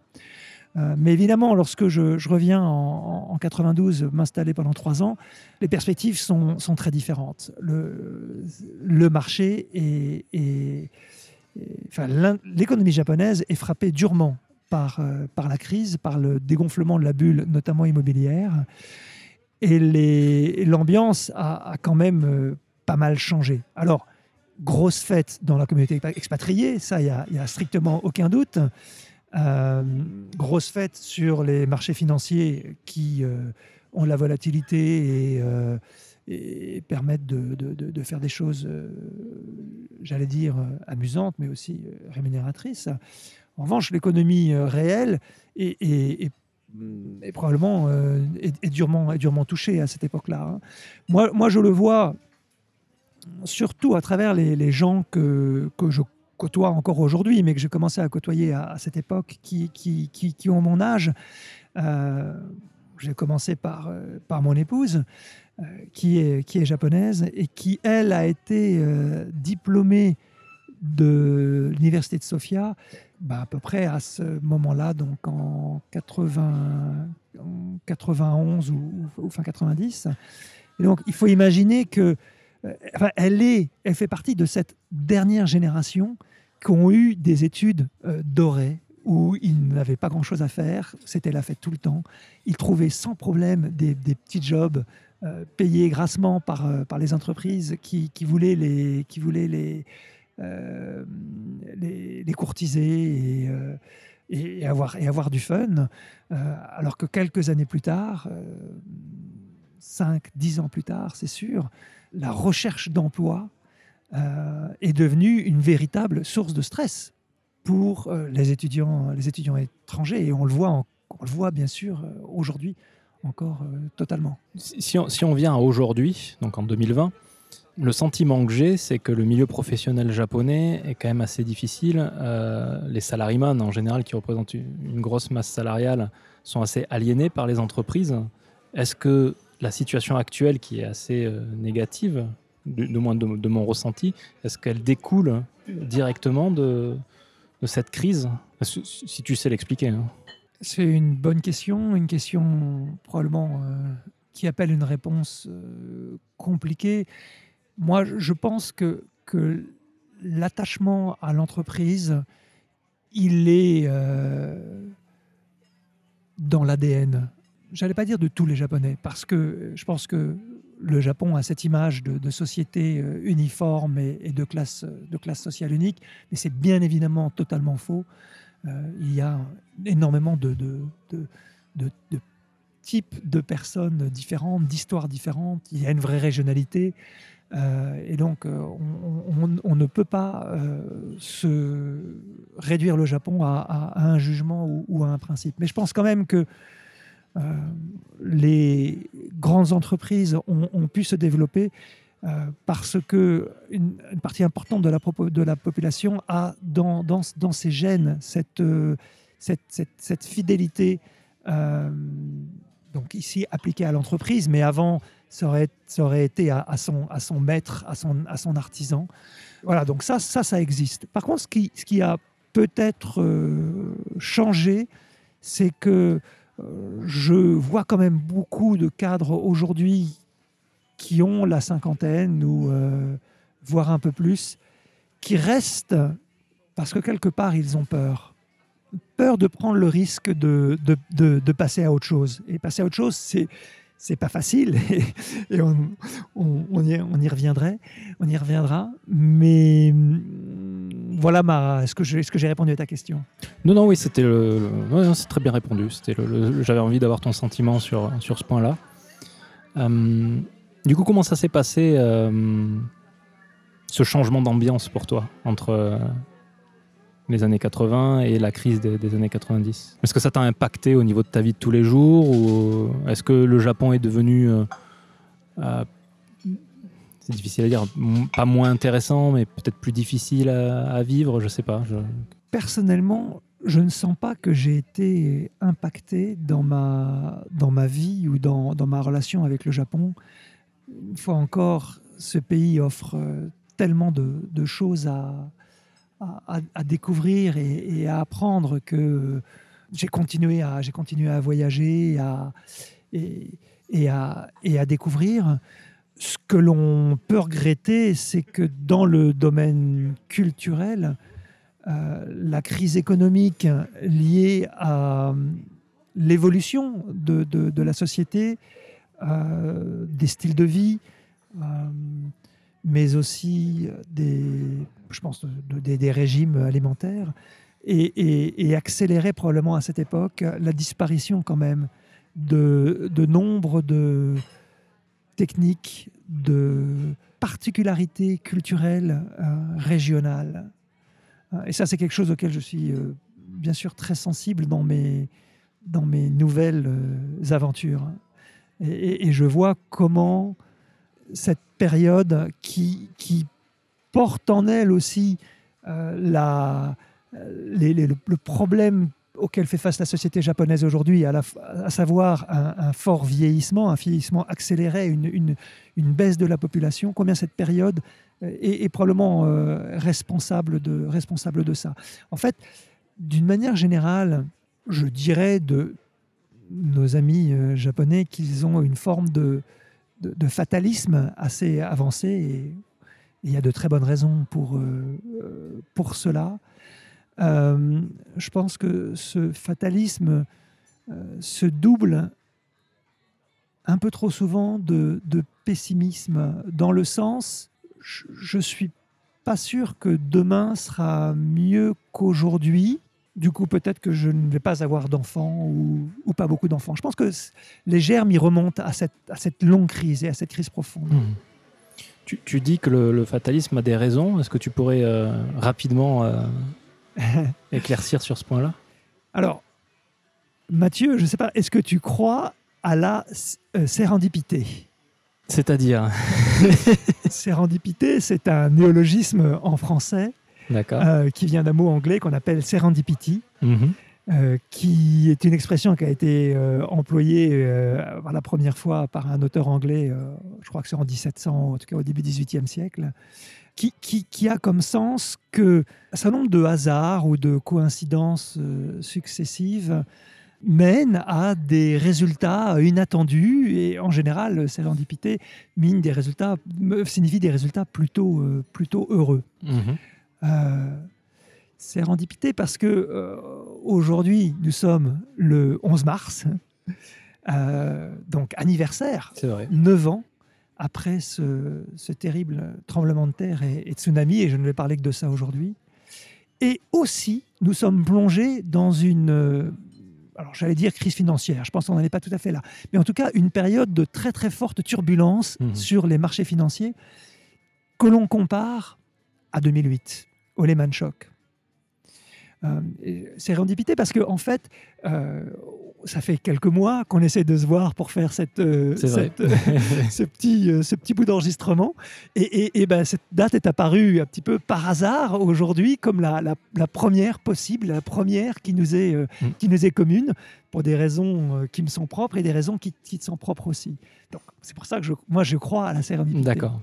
Euh, mais évidemment, lorsque je, reviens en, en 92 m'installer pendant trois ans, les perspectives sont, très différentes. Le, marché est, l'économie japonaise est frappée durement par, euh, par la crise, par le dégonflement de la bulle, notamment immobilière. Et l'ambiance a, quand même euh, pas mal changé. Alors, grosse fête dans la communauté expa- expatriée, ça, il n'y a, strictement aucun doute. Euh, grosse fête sur les marchés financiers qui euh, ont la volatilité et, euh, et permettent de, faire des choses, euh, j'allais dire, amusantes, mais aussi rémunératrices. En revanche, l'économie réelle est, est- probablement durement, touchée à cette époque-là. hein. Moi, je le vois surtout à travers les, les gens que, que je côtoie encore aujourd'hui, mais que j'ai commencé à côtoyer à, cette époque, qui, qui, qui, ont mon âge. Euh, j'ai commencé par, euh, par mon épouse, euh, qui, est, qui est japonaise et qui, elle, a été diplômée de l'université de Sofia bah, à peu près à ce moment-là, donc en, 80, en 91 ou, ou fin 90. Et donc, il faut imaginer que enfin, elle, est, elle fait partie de cette dernière génération qui ont eu des études euh, dorées où ils n'avaient pas grand-chose à faire, c'était la fête tout le temps. Ils trouvaient sans problème des, petits jobs euh, payés grassement par, euh, par les entreprises qui, qui voulaient les, qui voulaient les, euh, les, les courtiser et, euh, et, avoir, et avoir du fun. Euh, alors que quelques années plus tard, 5, 10 ans plus tard, c'est sûr, la recherche d'emploi euh, est devenue une véritable source de stress pour euh, les, étudiants, les étudiants étrangers. Et on le voit, on le voit bien sûr euh, aujourd'hui encore totalement. Si, on, si on vient à aujourd'hui, donc en 2020, le sentiment que j'ai, c'est que le milieu professionnel japonais est quand même assez difficile. Les salariman, en général, qui représentent une, une grosse masse salariale, sont assez aliénés par les entreprises. Est-ce que la situation actuelle, qui est assez euh, négative, du, du moins de, de mon ressenti, est-ce qu'elle découle directement de, de cette crise? Si, tu sais l'expliquer. hein. C'est une bonne question, une question probablement euh, qui appelle une réponse euh, compliquée. Moi, je pense que, l'attachement à l'entreprise, il est dans l'ADN. J'allais pas dire de tous les Japonais, parce que je pense que le Japon a cette image de, société euh, uniforme et, de, classe, de classe sociale unique, mais c'est bien évidemment totalement faux. Euh, il y a énormément de, types de personnes différentes, d'histoires différentes. Il y a une vraie régionalité. Euh, et donc, euh, on, ne peut pas euh, se réduire le Japon à un jugement ou, ou à un principe. Mais je pense quand même que euh, les grandes entreprises ont, pu se développer euh, parce que une, partie importante de la, population a dans, ses gènes cette, euh, fidélité donc ici appliqué à l'entreprise, mais avant, ça aurait, été à, son, maître, à son, artisan. Voilà, donc ça, ça, existe. Par contre, ce qui, a peut-être changé, c'est que je vois quand même beaucoup de cadres aujourd'hui qui ont la cinquantaine ou euh, voire un peu plus, qui restent parce que quelque part ils ont peur. Peur de prendre le risque de, de, de, passer à autre chose. Et passer à autre chose, c'est c'est pas facile et, on, on, on, y, on, y, reviendrait, on y reviendra. Mais voilà ma, est-ce que j'ai répondu à ta question? Non, non, oui, c'était le, c'est très bien répondu. J'avais envie d'avoir ton sentiment sur sur ce point-là. Euh, du coup, comment ça s'est passé euh, ce changement d'ambiance pour toi entre euh, les années 80 et la crise des, années 90 Est-ce que ça t'a impacté au niveau de ta vie de tous les jours ou est-ce que le Japon est devenu, c'est difficile à dire, pas moins intéressant, mais peut-être plus difficile à, vivre Je sais pas. Personnellement, je ne sens pas que j'ai été impacté dans ma, dans ma vie ou dans, dans ma relation avec le Japon. Une fois encore, ce pays offre tellement de, de choses à, à, découvrir et, et, à apprendre que j'ai continué à, continué à voyager à, et, et, à, et à découvrir. Ce que l'on peut regretter, c'est que dans le domaine culturel, euh, la crise économique liée à l'évolution de, de, la société, euh, des styles de vie, euh, mais aussi des, je pense, de, de, des régimes alimentaires, et, et, et, accélérer probablement à cette époque la disparition quand même de, de nombre de techniques, de particularités culturelles euh, régionales. Et ça, c'est quelque chose auquel je suis euh, bien sûr très sensible dans mes, dans mes nouvelles euh, aventures. Et, je vois comment cette période qui, porte en elle aussi euh, la, le, problème auquel fait face la société japonaise aujourd'hui, à, savoir un, fort vieillissement, un vieillissement accéléré, une, baisse de la population, combien cette période est, est probablement euh, responsable, de, responsable de ça? En fait, d'une manière générale, je dirais de nos amis euh, japonais qu'ils ont une forme de, fatalisme assez avancé et il y a de très bonnes raisons pour, euh, pour cela. Euh, je pense que ce fatalisme euh, se double un peu trop souvent de, pessimisme, dans le sens, je ne suis pas sûr que demain sera mieux qu'aujourd'hui. Du coup, peut-être que je ne vais pas avoir d'enfants ou, pas beaucoup d'enfants. Je pense que les germes y remontent à cette, longue crise et à cette crise profonde. Mmh. Tu, dis que le, fatalisme a des raisons. Est-ce que tu pourrais euh, rapidement éclaircir sur ce point-là Alors, Mathieu, je ne sais pas, est-ce que tu crois à la euh, sérendipité? C'est-à-dire? Sérendipité, c'est un néologisme en français euh, qui vient d'un mot anglais qu'on appelle serendipity. Mm -hmm. Euh, qui est une expression qui a été euh, employée euh, la première fois par un auteur anglais, je crois que c'est en 1700, en tout cas au début du XVIIIe siècle, qui, qui, qui, a comme sens que un certain nombre de hasards ou de coïncidences successives mènent à des résultats inattendus et en général, sérendipité mine des résultats, signifie des résultats plutôt, plutôt heureux. -hmm sérendipité parce que euh, aujourd'hui nous sommes le 11 mars, euh, donc anniversaire, 9 ans après ce, ce, terrible tremblement de terre et, et, tsunami, et je ne vais parler que de ça aujourd'hui. Et aussi, nous sommes plongés dans une, euh, alors j'allais dire crise financière, je pense qu'on n'en est pas tout à fait là, mais en tout cas une période de très très forte turbulence mmh. sur les marchés financiers que l'on compare à 2008, au Lehman Shock. Euh, sérendipité parce que en fait, euh, ça fait quelques mois qu'on essaie de se voir pour faire cette, euh, cette, euh, ce, petit, euh, ce petit bout d'enregistrement. Et, et- et ben, cette date est apparue un petit peu par hasard aujourd'hui comme la, la- la première possible, la première qui nous est, Mm. qui nous est commune pour des raisons qui me sont propres et des raisons qui, qui te sont propres aussi. Donc c'est pour ça que je, moi je crois à la sérendipité. D'accord.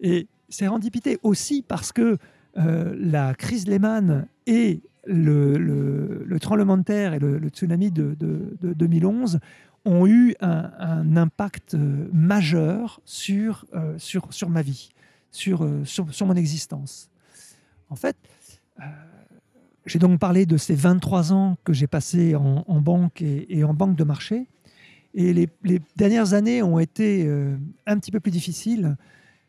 Et sérendipité aussi parce que la crise Lehman et le, le- le tremblement de terre et le, tsunami de, de- de 2011 ont eu un, impact euh, majeur sur, euh, sur, sur ma vie, sur, euh, sur, sur mon existence. En fait, j'ai donc parlé de ces 23 ans que j'ai passés en, banque et, en banque de marché. Et les, dernières années ont été un petit peu plus difficiles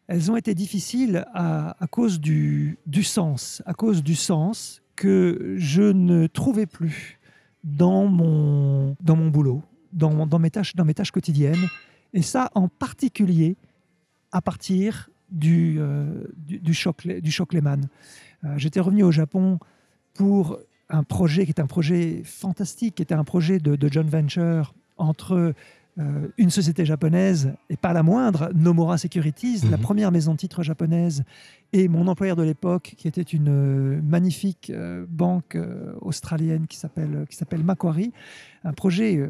elles ont été difficiles à, à cause du, du sens, à cause du sens que je ne trouvais plus dans mon, dans mon boulot, dans, dans, mes tâches, dans mes tâches quotidiennes. Et ça, en particulier, à partir du, euh, du, choc, du choc Lehman. Euh, J'étais revenu au Japon pour un projet qui est un projet fantastique, qui était un projet de, de joint venture entre euh, une société japonaise, et pas la moindre, Nomura Securities, la Mhm. première maison de titres japonaise, et mon employeur de l'époque, qui était une euh, magnifique euh, banque australienne qui s'appelle qui s'appelle Macquarie, un projet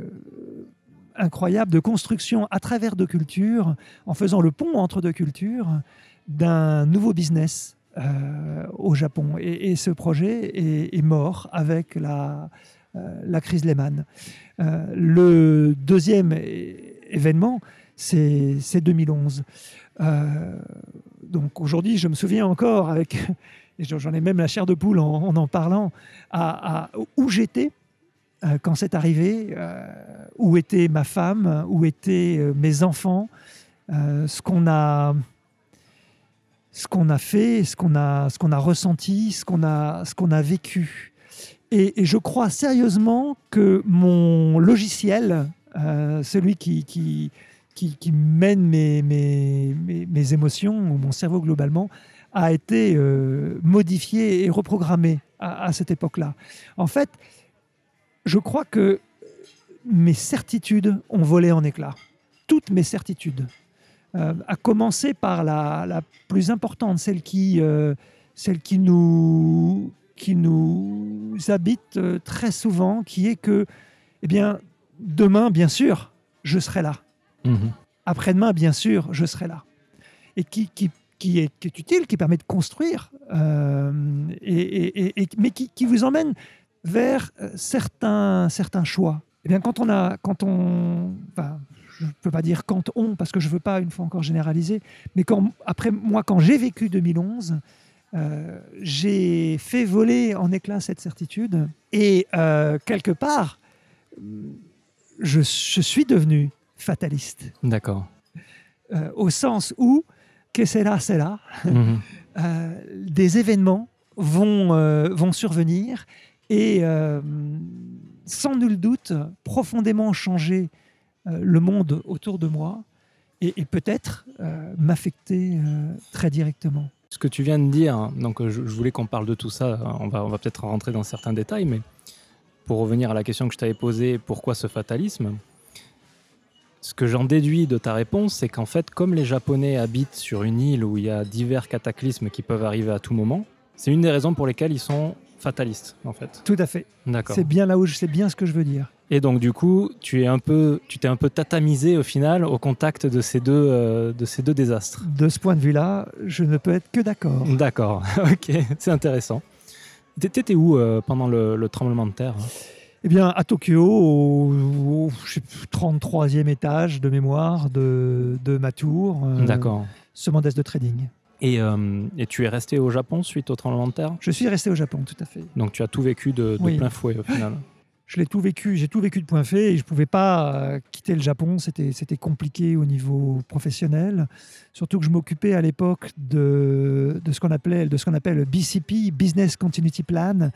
incroyable de construction à travers deux cultures, en faisant le pont entre deux cultures, d'un nouveau business au Japon. Et, et ce projet est, est mort avec la, la crise Lehman. Euh, le deuxième événement, c'est c'est 2011. Euh, donc aujourd'hui, je me souviens encore, avec, j'en ai même la chair de poule en en, parlant, où j'étais euh, quand c'est arrivé, euh, où était ma femme, où étaient euh, mes enfants, euh, ce qu'on a ce qu'on a fait, ce qu'on a, ce a ressenti, ce qu'on a, ce qu'on a vécu. Et, je crois sérieusement que mon logiciel, euh, celui qui, mène mes, émotions, mon cerveau globalement, a été euh, modifié et reprogrammé à, cette époque-là. En fait, je crois que mes certitudes ont volé en éclats. Toutes mes certitudes. Euh, à commencer par la, la plus importante, celle qui, euh, celle qui, nous, qui nous habite euh, très souvent, qui est que, eh bien, demain, bien sûr, je serai là. Mhm. Après-demain, bien sûr, je serai là. Et qui, qui, qui, est, qui est utile, qui permet de construire, euh, et, et- et- et- mais qui, qui vous emmène vers euh, certains, certains choix. Eh bien, quand on a, quand on, enfin, je ne peux pas dire quand on, parce que je ne veux pas une fois encore généraliser, mais quand, après moi, quand j'ai vécu 2011, euh, j'ai fait voler en éclats cette certitude et euh, quelque part, je, je suis devenu fataliste, D'accord. euh, au sens où, que c'est là, c'est là, Mhm. des événements vont, vont survenir et, sans nul doute, profondément changer le monde autour de moi et, et peut-être m'affecter très directement. Ce que tu viens de dire, hein, donc je, je voulais qu'on parle de tout ça, on va, on va peut-être rentrer dans certains détails, mais pour revenir à la question que je t'avais posée, pourquoi ce fatalisme? Ce que j'en déduis de ta réponse, c'est qu'en fait, comme les Japonais habitent sur une île où il y a divers cataclysmes qui peuvent arriver à tout moment, c'est une des raisons pour lesquelles ils sont fatalistes, en fait. Tout à fait. D'accord. C'est bien là où je sais bien ce que je veux dire. Et donc du coup, tu es un peu, tu t'es un peu tatamisé au final au contact de ces deux, euh, de ces deux désastres. De ce point de vue-là, je ne peux être que d'accord. D'accord, ok, c'est intéressant. T'é- T'étais où euh, pendant le, le tremblement de terre hein? Eh bien, à Tokyo, au, au, je sais plus, 33e étage de mémoire de, de ma tour, euh, D'accord. ce desk de trading. Et, euh, et tu es resté au Japon suite au tremblement de terre? Je suis resté au Japon, tout à fait. Donc tu as tout vécu de, de Oui. plein fouet au final. Je l'ai tout vécu, j'ai tout vécu de point fait et je ne pouvais pas euh, quitter le Japon, c'était c'était compliqué au niveau professionnel. Surtout que je m'occupais à l'époque de, de ce qu'on appelait de ce qu'on appelle le BCP, Business Continuity Plan,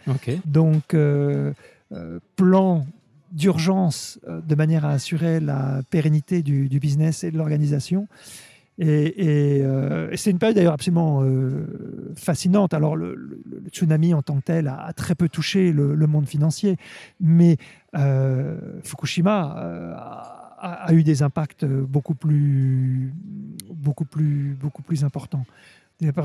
donc euh, euh, plan d'urgence de manière à assurer la pérennité du, du business et de l'organisation. Euh, et c'est une période d'ailleurs absolument euh, fascinante. Alors le, tsunami en tant que tel a, très peu touché le, monde financier, mais Fukushima a, a, eu des impacts beaucoup plus, beaucoup plus, beaucoup plus importants.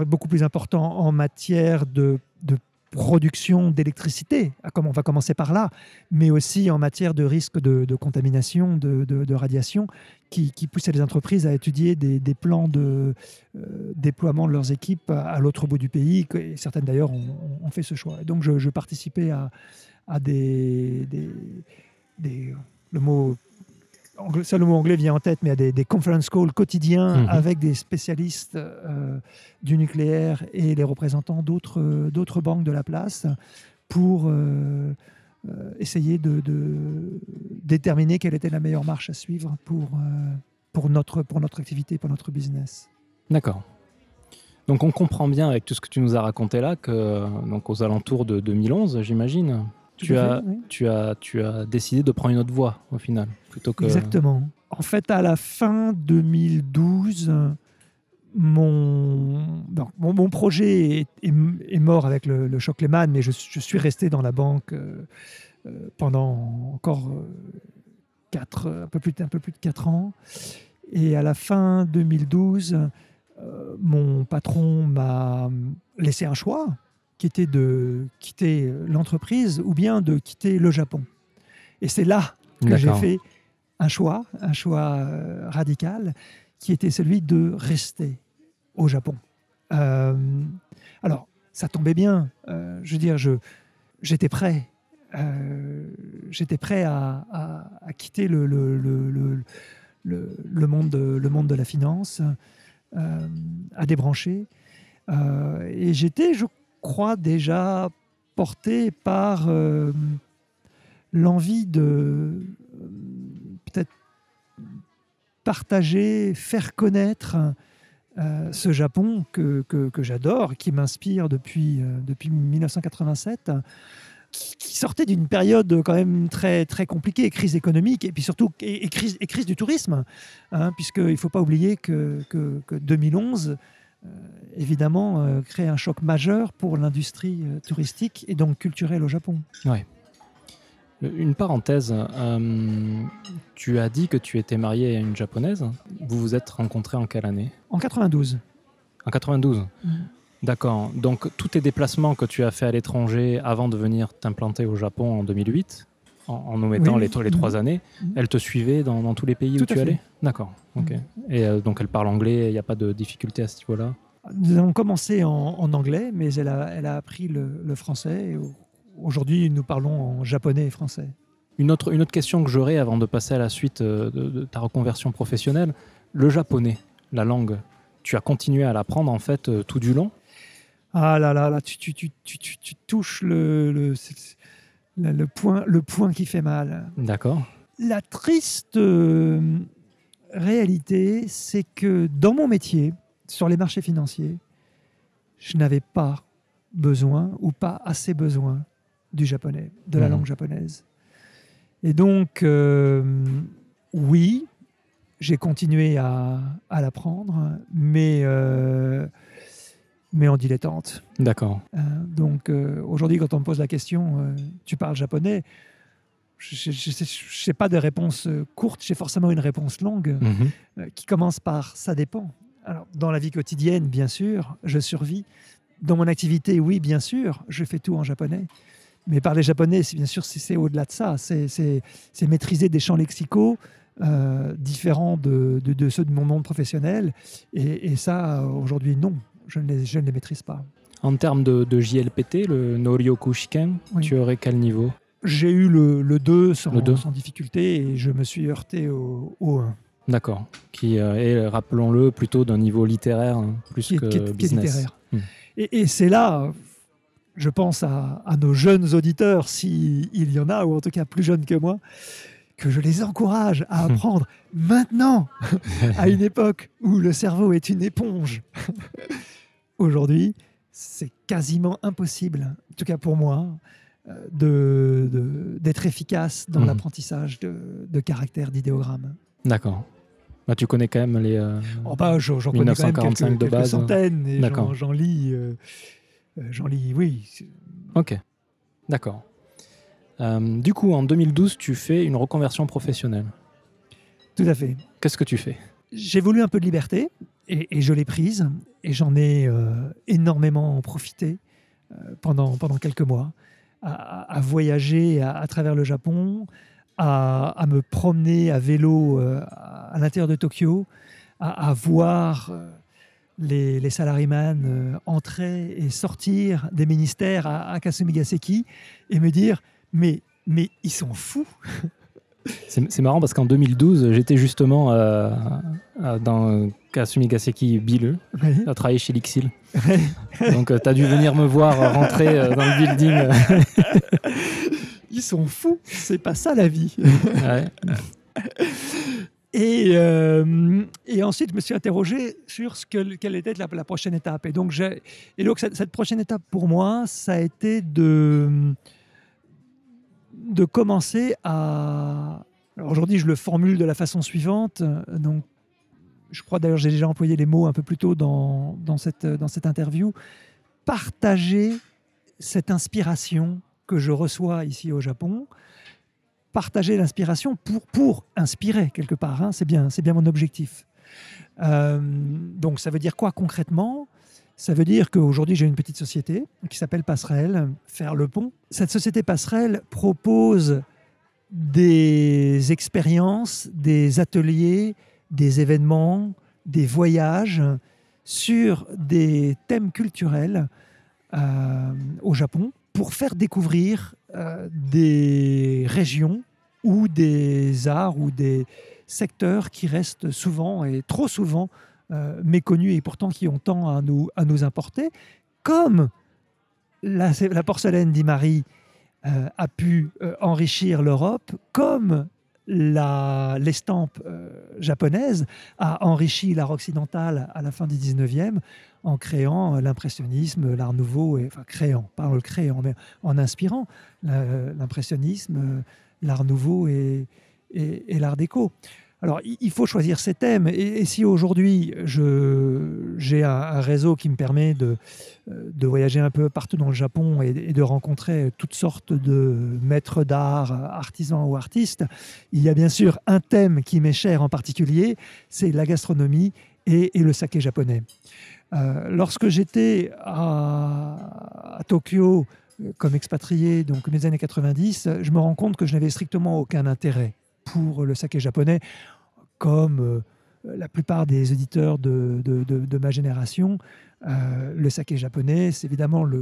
Beaucoup plus importants en matière de, de production d'électricité, comme on va commencer par là, mais aussi en matière de risque de, contamination, de, radiation, qui, qui poussait les entreprises à étudier des, plans de euh, déploiement de leurs équipes à, l'autre bout du pays. Et certaines d'ailleurs ont, fait ce choix. Donc je, participais à, à des, des, le mot ça le mot anglais vient en tête, mais y a des, conference calls quotidiens mhm. avec des spécialistes euh, du nucléaire et les représentants d'autres, d'autres banques de la place pour euh, euh, essayer de, déterminer quelle était la meilleure marche à suivre pour, pour, notre, pour notre activité, pour notre business. D'accord. Donc on comprend bien avec tout ce que tu nous as raconté là que donc aux alentours de 2011, j'imagine, tu as, tu, as, tu as décidé de prendre une autre voie au final, plutôt que... Exactement. En fait, à la fin 2012, mon, mon, mon, projet est, mort avec le, choc Lehman, mais je, je, suis resté dans la banque euh, euh, pendant encore euh, quatre, un, peu plus, un peu plus de 4 ans. Et à la fin 2012, mon patron m'a laissé un choix qui était de quitter l'entreprise ou bien de quitter le Japon. Et c'est là que j'ai fait un choix, un choix euh, radical, qui était celui de rester au Japon. Euh, alors, ça tombait bien. Euh, je veux dire, je, j'étais prêt. j'étais prêt à, à, quitter le, le, le, le, monde de, le monde de la finance, à débrancher. et j'étais, je crois, déjà porté par euh, l'envie de euh, peut-être partager, faire connaître euh, ce Japon que, que, j'adore, qui m'inspire depuis, depuis 1987 qui, sortait d'une période quand même très, très compliquée, crise économique et puis surtout crise, crise du tourisme, hein, puisqu'il ne faut pas oublier que, que, que 2011 euh, évidemment euh, créer un choc majeur pour l'industrie euh, touristique et donc culturelle au Japon. Ouais. Une parenthèse, tu as dit que tu étais marié à une japonaise. Vous vous êtes rencontrés en quelle année? En 92. En 92 mm. D'accord. Donc tous tes déplacements que tu as fait à l'étranger avant de venir t'implanter au Japon en 2008, en, nous mettant les, les, trois mm. années, mm. elle te suivait dans, tous les pays où tu allais? D'accord. Ok. Et donc elle parle anglais, il n'y a pas de difficulté à ce niveau-là? Nous avons commencé en, anglais, mais elle a, elle a appris le, français. Aujourd'hui, nous parlons en japonais et français. Une autre, une autre question que j'aurais avant de passer à la suite euh, de, ta reconversion professionnelle, le japonais, la langue, tu as continué à l'apprendre en fait euh, tout du long? Ah là là, là tu, tu, tu, tu touches le, le, le, point, le point qui fait mal. D'accord. La triste euh, réalité, c'est que dans mon métier, sur les marchés financiers, je n'avais pas besoin ou pas assez besoin du japonais, de la mmh. langue japonaise. Et donc, euh, oui, j'ai continué à, l'apprendre, mais, euh, mais en dilettante. D'accord. Euh, donc, aujourd'hui, quand on me pose la question, tu parles japonais je n'ai pas de réponse courte, j'ai forcément une réponse longue mmh. qui commence par ça dépend. Alors, dans la vie quotidienne, bien sûr, je survis. Dans mon activité, oui, bien sûr, je fais tout en japonais. Mais parler japonais, bien sûr, c'est au-delà de ça. C'est maîtriser des champs lexicaux euh, différents de, ceux de mon monde professionnel. Et, ça, aujourd'hui, non, je ne, les, je ne, les, maîtrise pas. En termes de, JLPT, le Noryoku Shiken, tu aurais quel niveau? J'ai eu le, 2 sans, sans, difficulté et je me suis heurté au, au 1. D'accord. Qui euh, est, rappelons-le, plutôt d'un niveau littéraire hein, plus que business. Hmm. Et, c'est là, je pense à, nos jeunes auditeurs, s'il y en a, ou en tout cas plus jeunes que moi, que je les encourage à hmm. apprendre maintenant, à une époque où le cerveau est une éponge. Aujourd'hui, c'est quasiment impossible, en tout cas pour moi, euh, d'être efficace dans hmm. l'apprentissage de, de caractères, d'idéogrammes. D'accord. Bah, tu connais quand même les euh, oh bah, j'en connais quand même quelques, de base. centaines et j'en lis. Euh, j'en lis, oui. Ok, d'accord. Du coup, en 2012, tu fais une reconversion professionnelle. Tout à fait. Qu'est-ce que tu fais? J'ai voulu un peu de liberté et, je l'ai prise et j'en ai énormément profité pendant, pendant quelques mois à, voyager à, travers le Japon, à, me promener à vélo euh, à l'intérieur de Tokyo, à, voir euh, les, les salariés euh, entrer et sortir des ministères à, Kasumigaseki et me dire mais, mais ils sont fous C'est marrant parce qu'en 2012, j'étais justement dans Kasumigaseki Bile, à travailler chez Lixil. Donc tu as dû venir me voir rentrer dans le building. ils sont fous, c'est pas ça la vie. Et, euh, et, ensuite, je me suis interrogé sur ce que, quelle était la, prochaine étape. Et donc, et donc cette, cette, prochaine étape pour moi, ça a été de, de commencer à. Aujourd'hui, je le formule de la façon suivante. Donc, je crois d'ailleurs, j'ai déjà employé les mots un peu plus tôt dans, dans, cette, dans cette interview. Partager cette inspiration que je reçois ici au Japon, partager l'inspiration pour, pour inspirer quelque part. Hein, c'est bien, bien mon objectif. Euh, donc ça veut dire quoi concrètement? Ça veut dire qu'aujourd'hui j'ai une petite société qui s'appelle Passerelle, faire le pont. Cette société Passerelle propose des expériences, des ateliers, des événements, des voyages sur des thèmes culturels euh, au Japon pour faire découvrir euh, des régions ou des arts ou des secteurs qui restent souvent et trop souvent euh, méconnus et pourtant qui ont tant à nous, à nous importer, comme la, la porcelaine d'Imari euh, a pu enrichir l'Europe, comme l'estampe euh, japonaise a enrichi l'art occidental à la fin du 19e en créant l'impressionnisme, l'art nouveau, et, enfin créant, pas en le créant, mais en inspirant l'impressionnisme, l'art nouveau et l'art déco. Alors, il faut choisir ses thèmes. Et, si aujourd'hui, j'ai un, réseau qui me permet de, euh, de, voyager un peu partout dans le Japon et, de rencontrer toutes sortes de maîtres d'art, artisans ou artistes, il y a bien sûr un thème qui m'est cher en particulier, c'est la gastronomie et, le saké japonais. Euh, lorsque j'étais à, à, Tokyo euh, comme expatrié, donc les années 90, je me rends compte que je n'avais strictement aucun intérêt pour le saké japonais, comme euh, la plupart des éditeurs de, de, ma génération. Euh, le saké japonais, c'est évidemment le,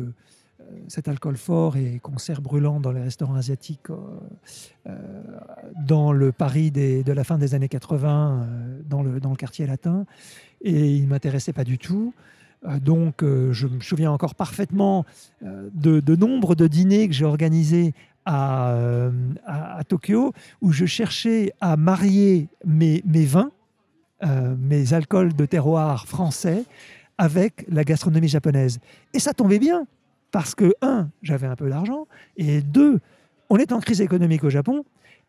euh, cet alcool fort et concert brûlant dans les restaurants asiatiques dans le Paris de la fin des années 80, dans, le, dans le quartier latin. Et il ne m'intéressait pas du tout. Donc, je me souviens encore parfaitement de, de nombre de dîners que j'ai organisés euh, à, Tokyo où je cherchais à marier mes, vins, euh, mes alcools de terroir français avec la gastronomie japonaise. Et ça tombait bien parce que, un, j'avais un peu d'argent et deux, on est en crise économique au Japon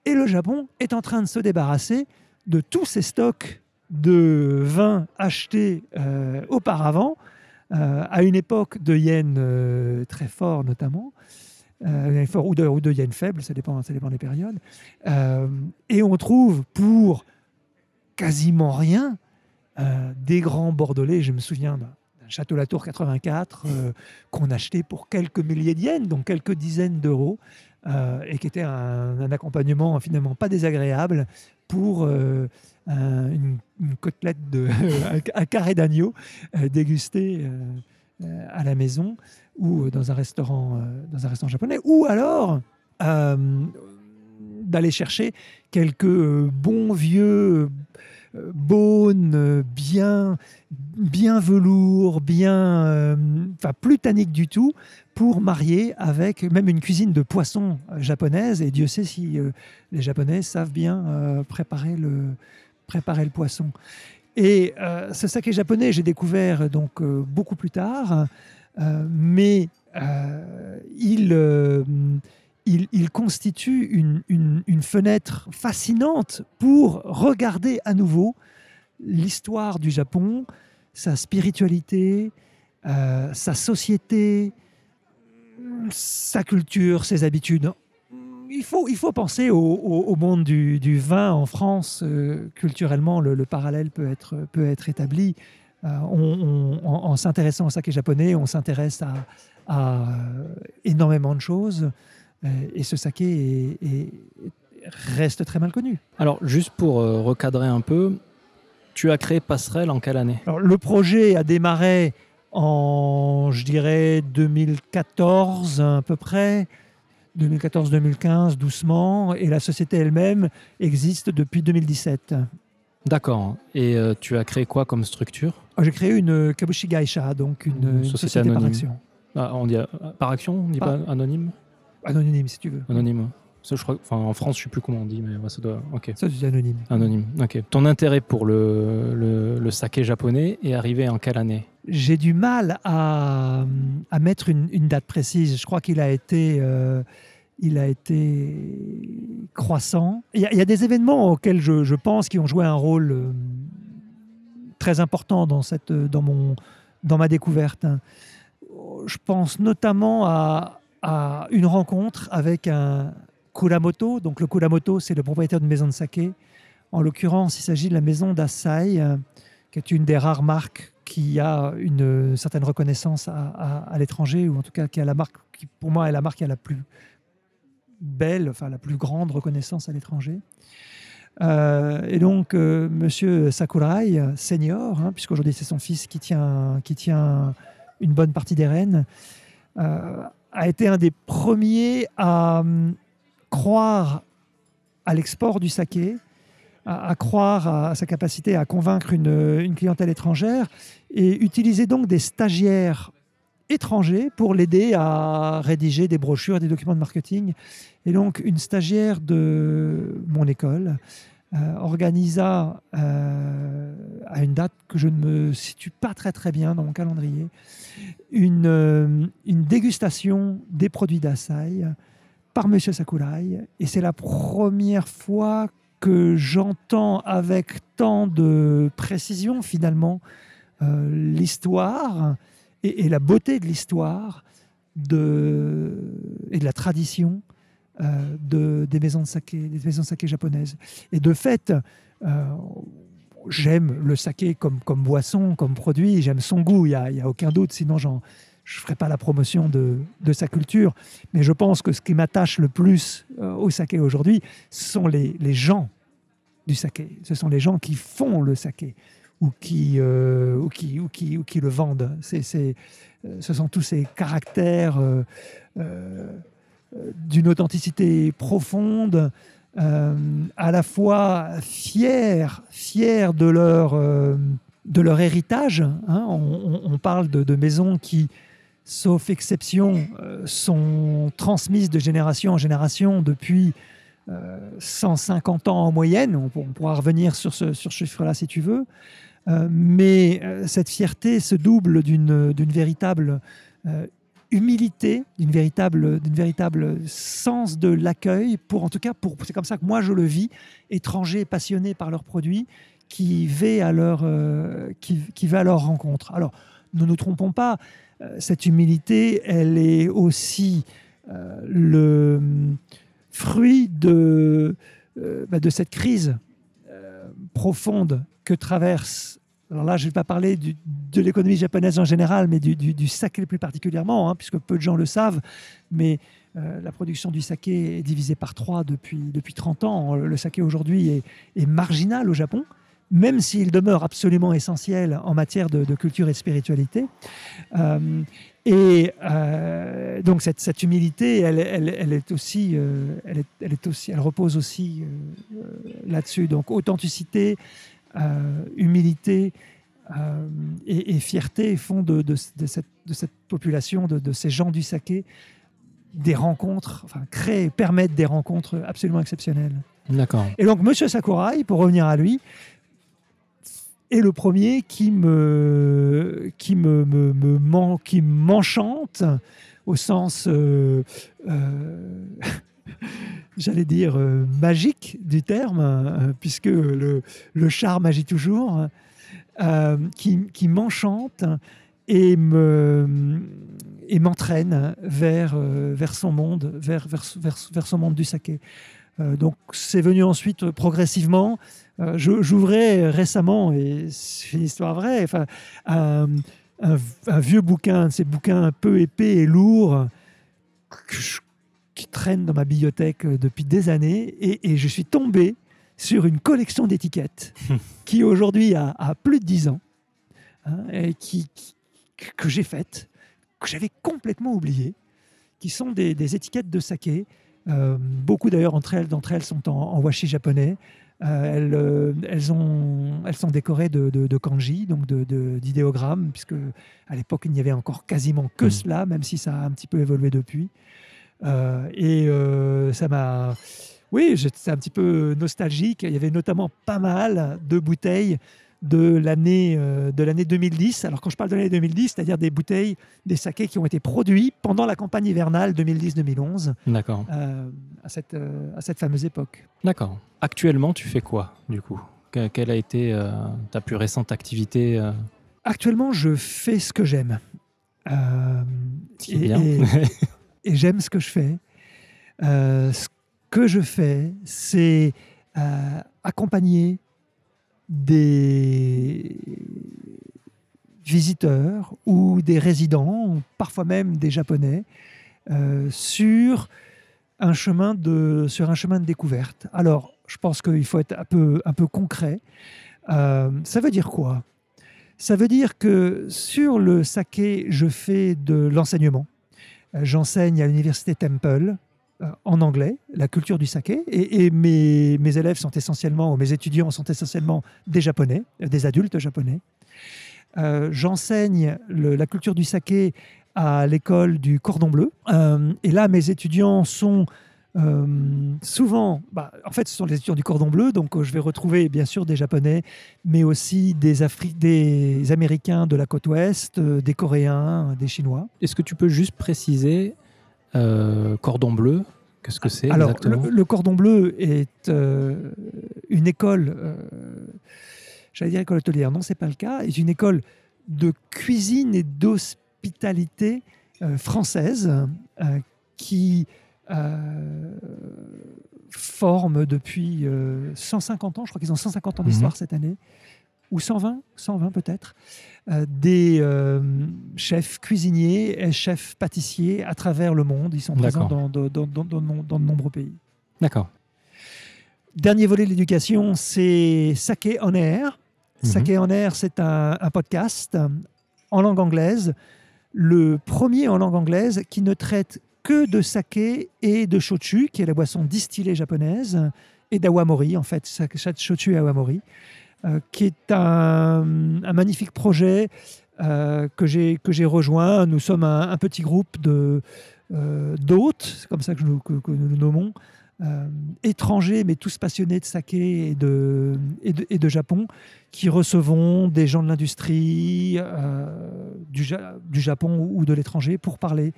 et le Japon est en train de se débarrasser de tous ces stocks de vins achetés euh, auparavant, à une époque de yens très fort notamment, euh, ou, de, ou de yen faible, ça dépend, ça dépend des périodes. Euh, et on trouve pour quasiment rien euh, des grands bordelais. Je me souviens d'un Château Latour 84 qu'on achetait pour quelques milliers de yens, donc quelques dizaines d'euros, et qui était un, accompagnement finalement pas désagréable pour une, côtelette de un carré d'agneau dégusté à la maison ou dans un restaurant, euh, dans un restaurant japonais, ou alors euh, d'aller chercher quelques euh, bons vieux beaunes, bien, bien velours, bien, plus tannique du tout, pour marier avec même une cuisine de poisson japonaise. Et Dieu sait si les Japonais savent bien préparer le préparer le poisson. Et ce saké japonais, j'ai découvert donc beaucoup plus tard. Euh, mais euh, il, euh, il, il, constitue une, une, fenêtre fascinante pour regarder à nouveau l'histoire du Japon, sa spiritualité, sa société, sa culture, ses habitudes. Il faut, il faut penser au, monde du, vin en France. Culturellement, le, le parallèle peut être, peut être établi. Euh, on- on- en en s'intéressant au saké japonais, on s'intéresse à, à, euh, énormément de choses. Euh, et ce saké est- est- reste très mal connu. Alors, juste pour recadrer un peu, tu as créé Passerelle en quelle année? Alors, le projet a démarré en, je dirais, 2014 à peu près, 2014-2015 doucement, et la société elle-même existe depuis 2017. D'accord. Et euh, tu as créé quoi comme structure? J'ai créé une Kabushi Gaisha, donc une, société société, par anonyme. action. Ah, On dit euh, par action On dit Ah. pas anonyme? Anonyme, si tu veux. Anonyme. Ça, je crois, enfin, en France, je sais plus comment on dit, mais ouais, ça doit. Ok. Ça, c'est anonyme. Anonyme. Ok. Ton intérêt pour le, le, le saké japonais est arrivé en quelle année? J'ai du mal à, à mettre une, une date précise. Je crois qu'il a été, euh, il a été croissant. Il y, a, il y a des événements auxquels je, je pense qui ont joué un rôle euh, très important dans, cette, dans, mon, dans ma découverte. Je pense notamment à, une rencontre avec un Kuramoto. Donc le Kuramoto, c'est le propriétaire d'une maison de saké. En l'occurrence, il s'agit de la maison d'Asai, euh, qui est une des rares marques qui a une certaine reconnaissance à, à- à l'étranger, ou en tout cas qui a la marque, qui pour moi est la marque qui a la plus belle, enfin la plus grande reconnaissance à l'étranger. Euh, et donc, euh, Monsieur Sakurai, senior, hein, puisqu'aujourd'hui c'est son fils qui tient, qui tient une bonne partie des rênes, euh, a été un des premiers à hum, croire à l'export du saké, à, à croire à sa capacité à convaincre une, une clientèle étrangère et utiliser donc des stagiaires étrangers pour l'aider à rédiger des brochures, des documents de marketing. Et donc, une stagiaire de mon école euh, organisa euh, à une date que je ne me situe pas très très bien dans mon calendrier, une, euh, dégustation des produits d'Asai par Monsieur Sakurai. Et c'est la première fois que j'entends avec tant de précision finalement l'histoire et, la beauté de l'histoire de, et de la tradition euh, de, des maisons de saké, des maisons saké japonaises. Et de fait, euh, j'aime le saké comme, comme boisson, comme produit, j'aime son goût, il n'y a, y a aucun doute, sinon je ne ferai pas la promotion de, de sa culture. Mais je pense que ce qui m'attache le plus euh, au saké aujourd'hui, ce sont les, les gens du saké. Ce sont les gens qui font le saké ou qui, euh, ou qui, ou qui, ou qui le vendent. Euh, ce sont tous ces caractères euh, d'une authenticité profonde, à la fois fiers, fiers de leur, de leur héritage. hein. On, on- parle de, de maisons qui, sauf exception, sont transmises de génération en génération depuis 150 ans en moyenne. On, pourra revenir sur ce, sur ce chiffre-là si tu veux. Euh, mais euh, cette fierté se double d'une véritable euh, humilité, d'une véritable, véritable sens de l'accueil, pour en tout cas, c'est comme ça que moi je le vis, étranger passionné par leurs produits, qui va à leur, qui, va à leur rencontre. Alors, ne nous trompons pas, cette humilité, elle est aussi le fruit de, euh, bah, de cette crise euh, profonde que traverse. Alors là, je ne vais pas parler de l'économie japonaise en général, mais du saké plus particulièrement, hein, puisque peu de gens le savent. Mais euh, la production du saké est divisée par trois depuis, depuis 30 ans. Le saké aujourd'hui est, est marginal au Japon, même s'il demeure absolument essentiel en matière de, de culture et de spiritualité. Euh, et euh, donc cette, cette humilité, elle, elle- elle est aussi, euh, elle, est, elle est aussi, elle repose aussi là-dessus. Donc authenticité, humilité et, et fierté font de, de- de cette, de cette population, de, de ces gens du saké, des rencontres, enfin créent, permettent des rencontres absolument exceptionnelles. D'accord. Et donc, Monsieur Sakurai, pour revenir à lui, est le premier qui me, qui me, me, man- qui m'enchante au sens, euh, euh, j'allais dire, euh, magique du terme, puisque le, le charme agit toujours, euh, qui, qui m'enchante et me et m'entraîne vers, vers son monde, vers, vers, vers, son monde du saké. Donc c'est venu ensuite progressivement. Euh, J'ouvrais récemment, et c'est une histoire vraie, enfin, un, un, vieux bouquin, ces bouquins un peu épais et lourds, qui traîne dans ma bibliothèque depuis des années, et, et je suis tombé sur une collection d'étiquettes qui aujourd'hui a, a, plus de 10 ans, hein, et qui, que j'ai faite que j'avais complètement oublié, qui sont des, étiquettes de saké. Euh, beaucoup d'ailleurs d'entre elles, d'entre elles sont en, washi japonais. Euh, elles, euh, elles, ont, elles sont décorées de, kanji, donc d'idéogrammes, puisque à l'époque il n'y avait encore quasiment que mmh. cela, même si ça a un petit peu évolué depuis. et ça m'a. Oui, j'étais un petit peu nostalgique. Il y avait notamment pas mal de bouteilles de l'année euh, de l'année 2010. Alors quand je parle de l'année 2010, c'est-à-dire des bouteilles, des sakés qui ont été produits pendant la campagne hivernale 2010-2011. D'accord. Euh, à cette euh, à cette fameuse époque. D'accord. Actuellement, tu fais quoi du coup? Quelle a été ta plus récente activité Actuellement, je fais ce que j'aime. et, bien. et, j'aime ce que je fais. ce que je fais, c'est accompagner des visiteurs ou des résidents, parfois même des Japonais, euh, sur, un chemin de, sur un chemin de découverte. Alors, je pense qu'il faut être un peu, un peu concret. Euh, ça veut dire quoi? Ça veut dire que sur le saké, je fais de l'enseignement. Euh, j'enseigne à l'université Temple en anglais, la culture du saké. Et, mes, élèves sont essentiellement, mes étudiants sont essentiellement des japonais, euh, des adultes japonais. Euh, j'enseigne la culture du saké à l'école du Cordon Bleu. et là, mes étudiants sont souvent, bah, en fait, ce sont les étudiants du Cordon Bleu, donc je vais retrouver bien sûr des Japonais, mais aussi des Américains de la côte ouest, des Coréens, des Chinois. Est-ce que tu peux juste préciser euh, cordon bleu, qu'est-ce que c'est Alors, le, Cordon Bleu est euh, une école, euh, j'allais dire école hôtelière, non, c'est pas le cas, est une école de cuisine et d'hospitalité française qui forme depuis 150 ans, je crois qu'ils ont 150 ans d'histoire mhm. cette année, ou 120, 120 peut-être, euh, des euh, chefs cuisiniers et chefs pâtissiers à travers le monde. Ils sont présents dans, dans, de nombreux pays. D'accord. Dernier volet de l'éducation, c'est Sake on Air. Mhm. Sake on Air, c'est un, podcast en langue anglaise, le premier en langue anglaise qui ne traite que de saké et de shochu, qui est la boisson distillée japonaise, et d'awamori, en fait, shochu et awamori. Euh, qui est un, magnifique projet euh, que j'ai rejoint. Nous sommes un, petit groupe de euh, d'hôtes, c'est comme ça que, nous, nous nommons, étrangers, mais tous passionnés de saké et de, et de, Japon, qui recevons des gens de l'industrie, du, du, Japon ou de l'étranger pour parler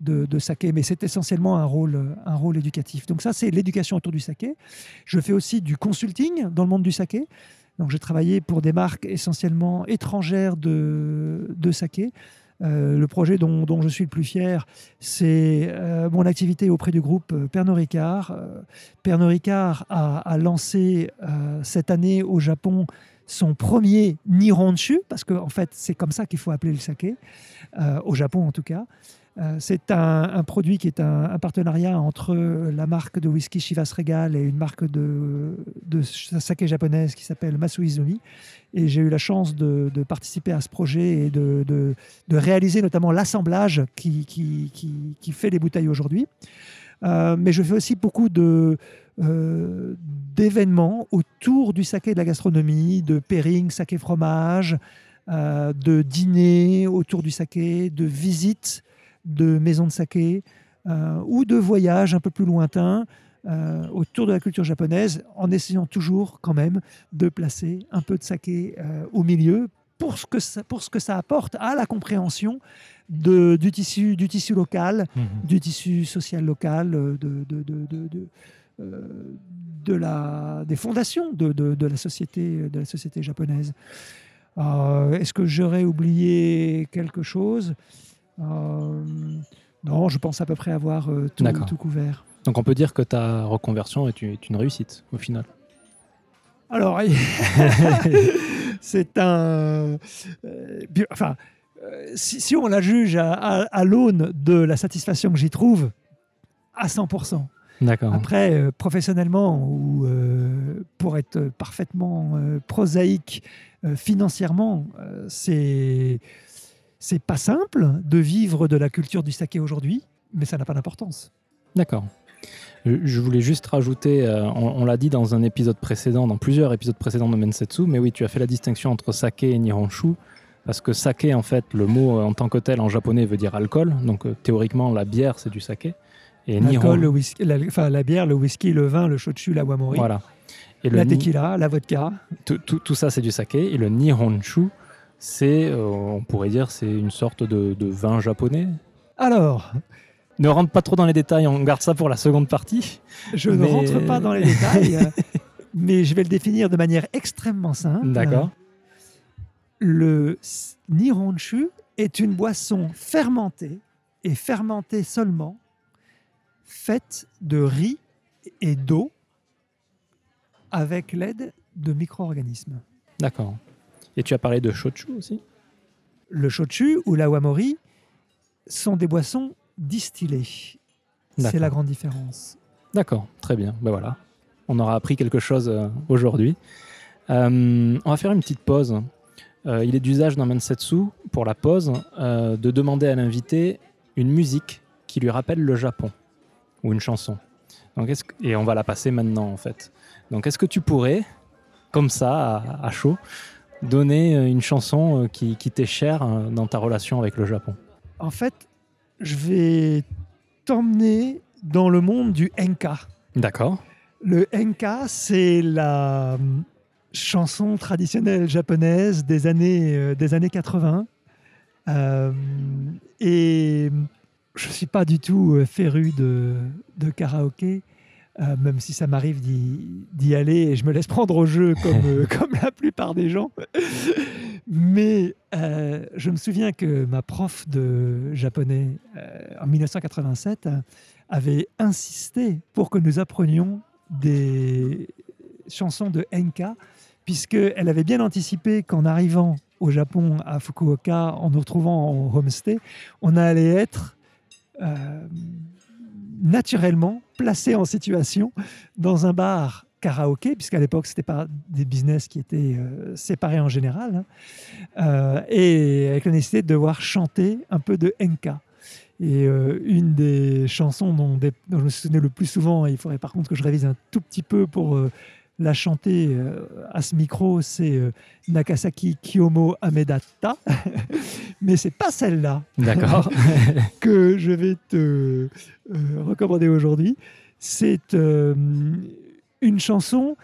de, de, saké, mais c'est essentiellement un rôle, un rôle éducatif. Donc ça, c'est l'éducation autour du saké. Je fais aussi du consulting dans le monde du saké. Donc j'ai travaillé pour des marques essentiellement étrangères de, de saké. Euh, le projet dont, je suis le plus fier, c'est euh, mon activité auprès du groupe euh, Pernod Ricard. Pernod Ricard a, a lancé cette année au Japon son premier Nihonshu, parce qu'en en fait c'est comme ça qu'il faut appeler le saké, au Japon en tout cas. Euh, c'est un, produit qui est un, partenariat entre la marque de whisky Chivas Regal et une marque de, saké japonaise qui s'appelle Masuizumi. Et j'ai eu la chance de, participer à ce projet et de, réaliser notamment l'assemblage qui, fait les bouteilles aujourd'hui. Euh, mais je fais aussi beaucoup euh, d'événements autour du saké de la gastronomie, de pairing, saké fromage, de dîners autour du saké, de visites de maisons de saké euh, ou de voyages un peu plus lointains euh, autour de la culture japonaise, en essayant toujours quand même de placer un peu de saké euh, au milieu pour ce, que ça, pour ce que ça apporte à la compréhension de, du, tissu, du tissu local, mhm. du tissu social local, de, de, de, de la, des fondations de, de, la société, de la société japonaise. Euh, Est-ce que j'aurais oublié quelque chose? Non, je pense à peu près avoir euh, tout, couvert. Donc on peut dire que ta reconversion est une, réussite au final. Alors, c'est un. euh, enfin, euh, si, si on la juge à, à- à l'aune de la satisfaction que j'y trouve, à 100%. D'accord. Après, euh, professionnellement ou euh, pour être parfaitement euh, prosaïque euh, financièrement, euh, c'est c'est pas simple de vivre de la culture du saké aujourd'hui, mais ça n'a pas d'importance. D'accord. Je, voulais juste rajouter, euh, on, on l'a dit dans un épisode précédent, dans plusieurs épisodes précédents de Mensetsu, mais oui, tu as fait la distinction entre saké et nihonshu, parce que saké, en fait, le mot euh, en tant que tel en japonais veut dire alcool, donc euh, théoriquement la bière c'est du saké. Et L'alcool, le nihon, whisky, la, enfin, la bière, le whisky, le vin, le shochu, la wamori, voilà. Et le la ni- tequila, la vodka. tout, tout- tout ça c'est du saké, et le nihonshu, c'est, euh, on pourrait dire, c'est une sorte de, de vin japonais. Alors, Ne rentre pas trop dans les détails, on garde ça pour la seconde partie. je ne rentre pas dans les détails, mais je vais le définir de manière extrêmement simple. D'accord. Le nihonshu est une boisson fermentée et fermentée seulement, faite de riz et d'eau avec l'aide de micro-organismes. D'accord. Et tu as parlé de shochu aussi Le shochu ou la wamori sont des boissons distillées. C'est la grande différence. D'accord, très bien. Ben voilà, on aura appris quelque chose euh, aujourd'hui. Euh, on va faire une petite pause. Euh, il est d'usage dans Mensetsu, pour la pause, euh, de demander à l'invité une musique qui lui rappelle le Japon, ou une chanson. Donc, que- Et on va la passer maintenant, en fait. Donc, est-ce que tu pourrais, comme ça, à, à chaud, donner euh, une chanson euh, qui, qui t'est chère euh, dans ta relation avec le Japon En fait, je vais t'emmener dans le monde du enka. D'accord. Le enka, c'est la chanson traditionnelle japonaise des années, euh, des années 80. Euh, et je ne suis pas du tout féru de, de karaoké, euh, même si ça m'arrive d'y aller et je me laisse prendre au jeu comme, euh, comme la plupart des gens. Mais euh, je me souviens que ma prof de japonais en 1987 euh, avait insisté pour que nous apprenions des chansons de enka, puisqu'elle avait bien anticipé qu'en arrivant au Japon, à Fukuoka, en nous retrouvant en homestay, on allait être naturellement placé en situation dans un bar karaoké, puisqu'à l'époque, ce n'était pas des business qui étaient euh, séparés en général, hein, euh, et avec la nécessité de devoir chanter un peu de enka. Et euh, une des chansons dont, je me souvenais le plus souvent, il faudrait par contre que je révise un tout petit peu pour la chanter euh, à ce micro, c'est euh, Nakasaki Kiyomo Amedata. Mais c'est pas celle-là D'accord. que je vais te euh, recommander aujourd'hui. C'est une chanson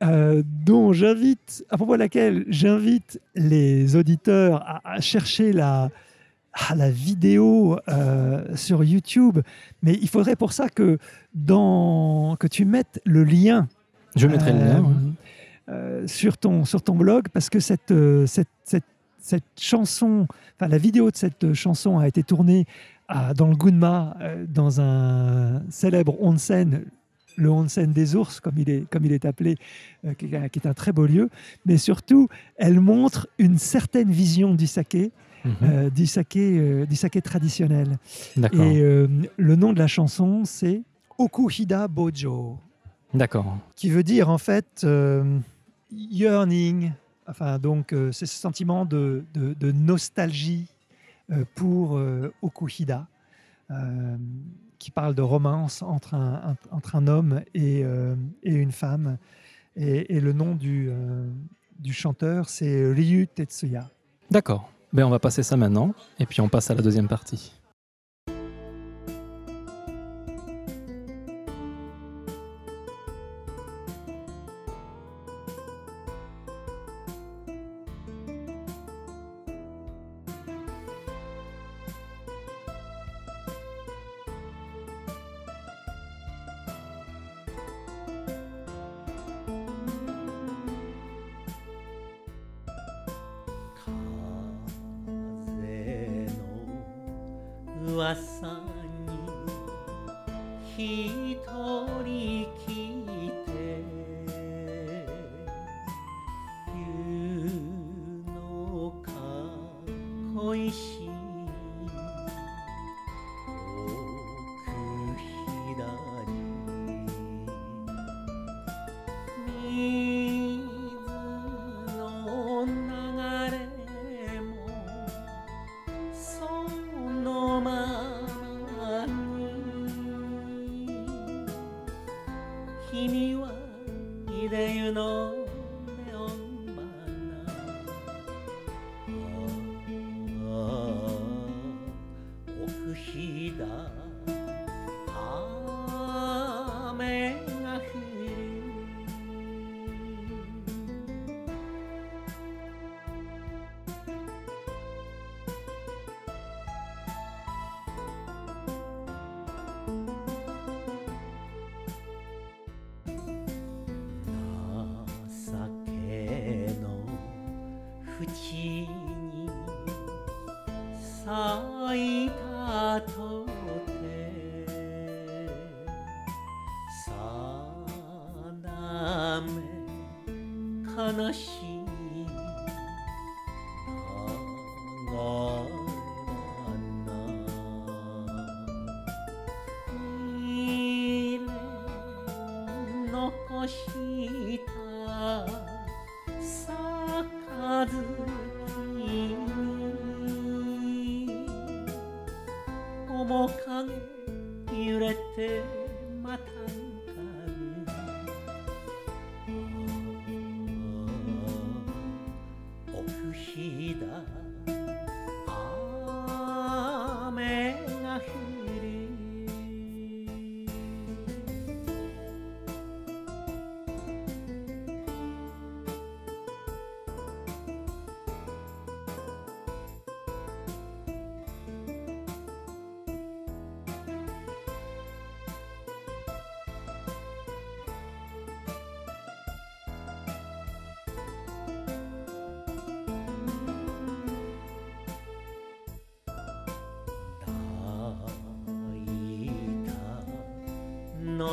dont j'invite, à propos de laquelle j'invite les auditeurs à, à chercher la, à la vidéo euh, sur YouTube. Mais il faudrait pour ça que, dans, que tu mettes le lien Je mettrai le lien. euh, ouais. euh, sur, ton, sur ton blog parce que cette, euh, cette, cette, cette chanson, enfin la vidéo de cette chanson a été tournée à- dans le Gunma, dans un célèbre onsen, le onsen des ours, comme il est, comme il est appelé, euh, qui, est, un très beau lieu. Mais surtout, elle montre une certaine vision du saké, Mhm. euh, du, saké euh, du saké traditionnel. Et le nom de la chanson, c'est Okuhida Bojo D'accord. qui veut dire en fait euh, yearning, enfin donc euh, c'est ce sentiment de, de- de nostalgie euh, pour Okuhida, qui parle de romance entre un, un- entre un homme et, et une femme. Et, et le nom du, du chanteur, c'est Ryu Tetsuya. D'accord. Ben, on va passer ça maintenant, et puis on passe à la deuxième partie. coração.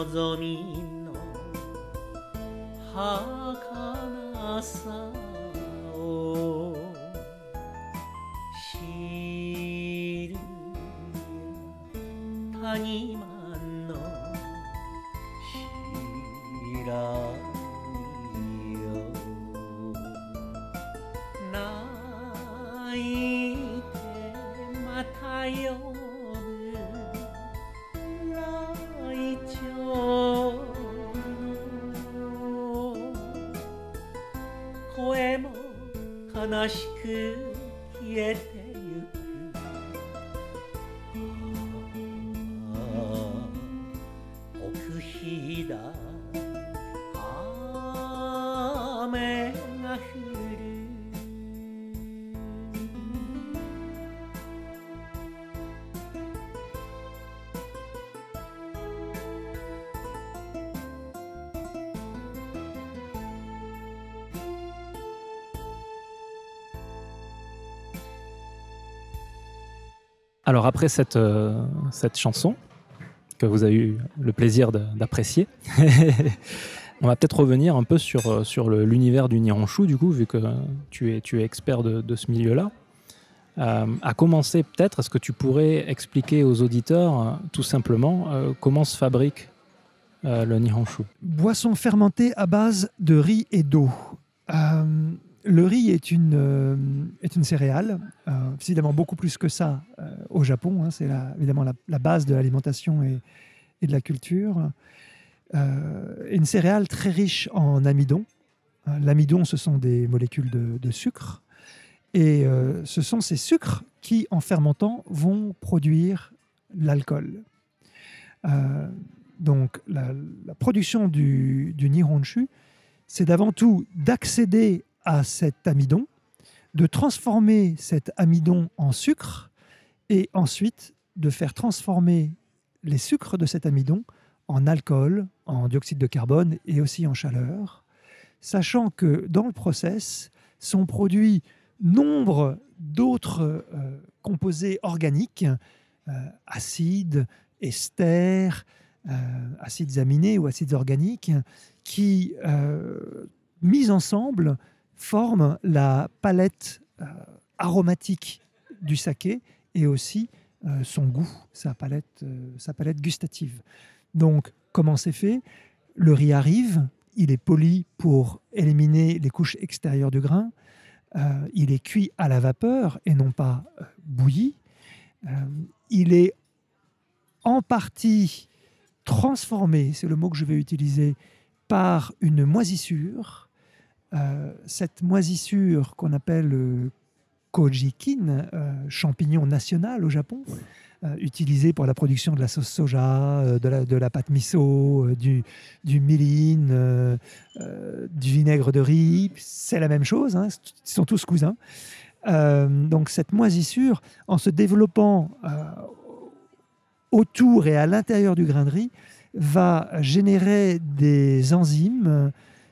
望み aşkı. Alors après cette, euh, cette chanson que vous avez eu le plaisir d'apprécier, on va peut-être revenir un peu sur, euh, l'univers du Nihonshu, du coup, vu que tu es, expert de, ce milieu-là. Euh, à commencer peut-être, est-ce que tu pourrais expliquer aux auditeurs tout simplement comment se fabrique le Nihonshu Boisson fermentée à base de riz et d'eau. Le riz est une, euh, est une céréale, euh, évidemment beaucoup plus que ça euh, au Japon. hein, c'est évidemment la, base de l'alimentation et, de la culture. Une céréale très riche en amidon. L'amidon, ce sont des molécules de, sucre. Et ce sont ces sucres qui, en fermentant, vont produire l'alcool. Donc, la, la production du, du Nihonshu, c'est d'avant tout d'accéder à cet amidon, de transformer cet amidon en sucre et ensuite de faire transformer les sucres de cet amidon en alcool, en dioxyde de carbone et aussi en chaleur, sachant que dans le process sont produits nombre d'autres euh, composés organiques euh, acides, esters, euh, acides aminés ou acides organiques, qui, mis ensemble, forment la palette euh, aromatique du saké et aussi euh, son goût, sa palette, euh, sa palette gustative. Donc, comment c'est fait? Le riz arrive, il est poli pour éliminer les couches extérieures du grain. Il est cuit à la vapeur et non pas bouilli. Il est en partie transformé, c'est le mot que je vais utiliser, par une moisissure. Euh, cette moisissure qu'on appelle euh, kojikin, euh, champignon national au Japon, euh, utilisé pour la production de la sauce soja, de, la, de la pâte miso, du, du du vinaigre de riz. C'est la même chose, hein, ils sont tous cousins. Donc cette moisissure, en se développant autour et à l'intérieur du grain de riz, va générer des enzymes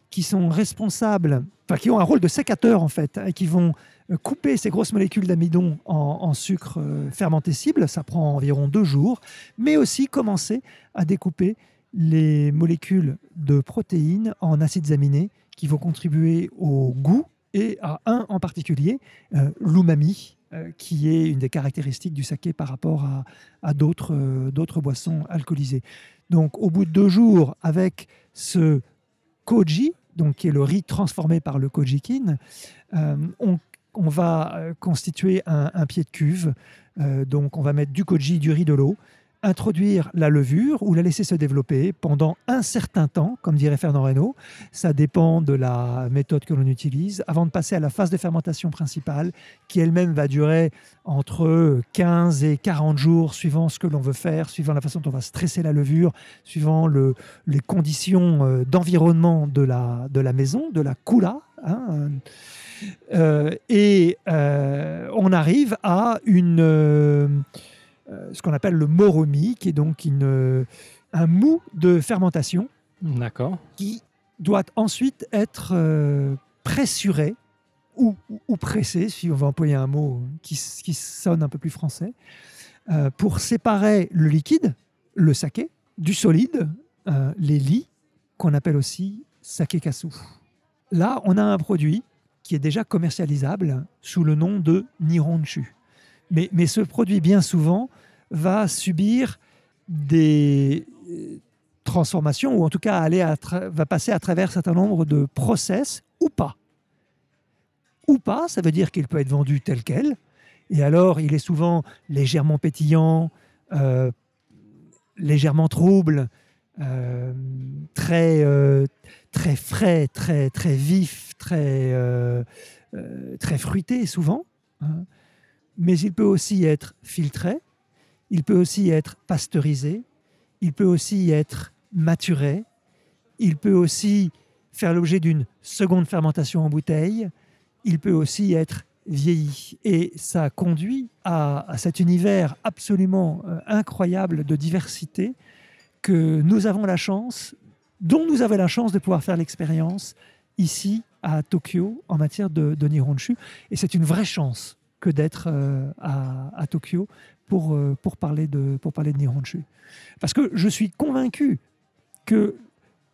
qui sont responsables, enfin qui ont un rôle de sécateur en fait, et qui vont euh, couper ces grosses molécules d'amidon en, sucre euh, fermentescible. Ça prend environ deux jours, mais aussi commencer à découper les molécules de protéines en acides aminés qui vont contribuer au goût et à un en particulier, euh, l'umami, euh, qui est une des caractéristiques du saké par rapport à, d'autres boissons alcoolisées. Donc, au bout de deux jours, avec ce koji, donc qui est le riz transformé par le kojikin, euh, on, va euh, constituer un, un pied de cuve. Euh, donc, on va mettre du koji, du riz, de l'eau, introduire la levure ou la laisser se développer pendant un certain temps, comme dirait Fernand Reynaud. Ça dépend de la méthode que l'on utilise, avant de passer à la phase de fermentation principale, qui elle-même va durer entre 15 et 40 jours, suivant ce que l'on veut faire, suivant la façon dont on va stresser la levure, suivant le- les conditions euh, d'environnement de la, maison, de la kula. hein. Euh, et euh, on arrive à une, ce qu'on appelle le moromi, qui est donc une, euh, un mou de fermentation D'accord. qui doit ensuite être euh, pressuré ou, pressé, si on va employer un mot qui, sonne un peu plus français, euh, pour séparer le liquide, le saké, du solide, euh, les lits, qu'on appelle aussi saké kasu. Là, on a un produit qui est déjà commercialisable sous le nom de Nihonshu. Mais, mais ce produit, bien souvent, va subir des euh, transformations, ou en tout cas aller va passer à travers un certain nombre de process, ou pas. Ou pas, ça veut dire qu'il peut être vendu tel quel, et alors il est souvent légèrement pétillant, euh, légèrement trouble, euh, très, très frais, très, très vif, très, très fruité souvent. hein. Mais il peut aussi être filtré, il peut aussi être pasteurisé, il peut aussi être maturé, il peut aussi faire l'objet d'une seconde fermentation en bouteille, il peut aussi être vieilli. Et ça conduit à, cet univers absolument euh, incroyable de diversité que nous avons la chance, dont nous avons la chance de pouvoir faire l'expérience ici à Tokyo en matière de, de Nihonshu. Et c'est une vraie chance que d'être euh, à, Tokyo pour, euh, pour, parler de, pour parler de Nihonshu. Parce que je suis convaincu que,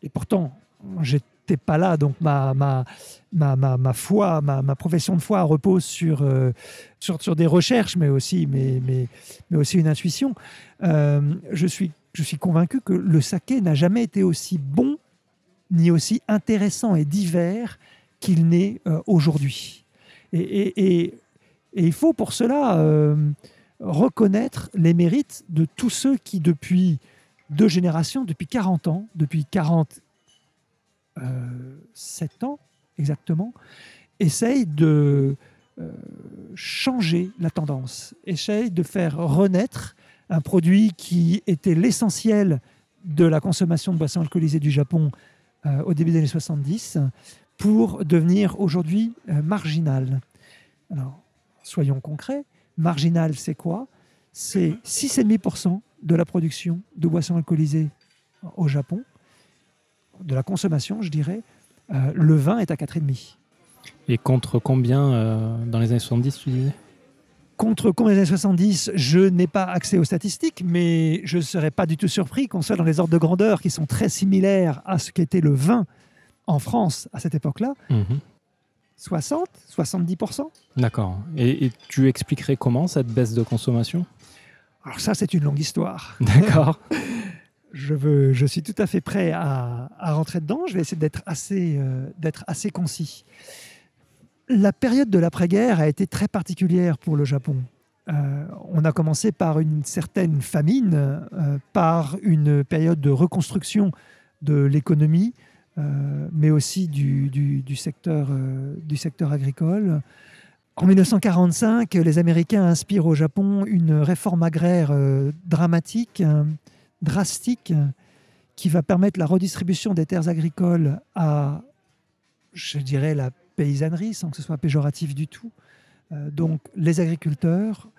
et pourtant, j'étais pas là, donc ma, ma, ma, ma, ma foi, ma, profession de foi repose sur, euh, sur, sur des recherches, mais aussi, mais, mais, mais aussi une intuition. Je, suis, je suis convaincu que le saké n'a jamais été aussi bon, ni aussi intéressant et divers qu'il n'est aujourd'hui. Et, et il faut pour cela euh, reconnaître les mérites de tous ceux qui, depuis deux générations, depuis 40 ans, depuis 47 ans exactement, essayent de euh, changer la tendance, essayent de faire renaître un produit qui était l'essentiel de la consommation de boissons alcoolisées du Japon euh, au début des années 70 pour devenir aujourd'hui euh, marginal. Alors, soyons concrets, marginal, c'est quoi? C'est 6,5% de la production de boissons alcoolisées au Japon, de la consommation, je dirais. Euh, le vin est à 4,5%. Et contre combien euh, dans les années 70, tu disais? Contre combien des années 70, je n'ai pas accès aux statistiques, mais je ne serais pas du tout surpris qu'on soit dans les ordres de grandeur qui sont très similaires à ce qu'était le vin en France à cette époque-là. Mhm. 60, 70%. D'accord. Et, et tu expliquerais comment cette baisse de consommation? Alors ça, c'est une longue histoire. D'accord. Je, veux, je suis tout à fait prêt à, à rentrer dedans. Je vais essayer d'être assez, euh, d'être assez concis. La période de l'après-guerre a été très particulière pour le Japon. Euh, on a commencé par une certaine famine, euh, par une période de reconstruction de l'économie, mais aussi du, secteur, euh, du secteur agricole. En 1945, les Américains inspirent au Japon une réforme agraire euh, dramatique, euh, drastique, euh, qui va permettre la redistribution des terres agricoles à, je dirais, la paysannerie, sans que ce soit péjoratif du tout. Euh, donc les agriculteurs,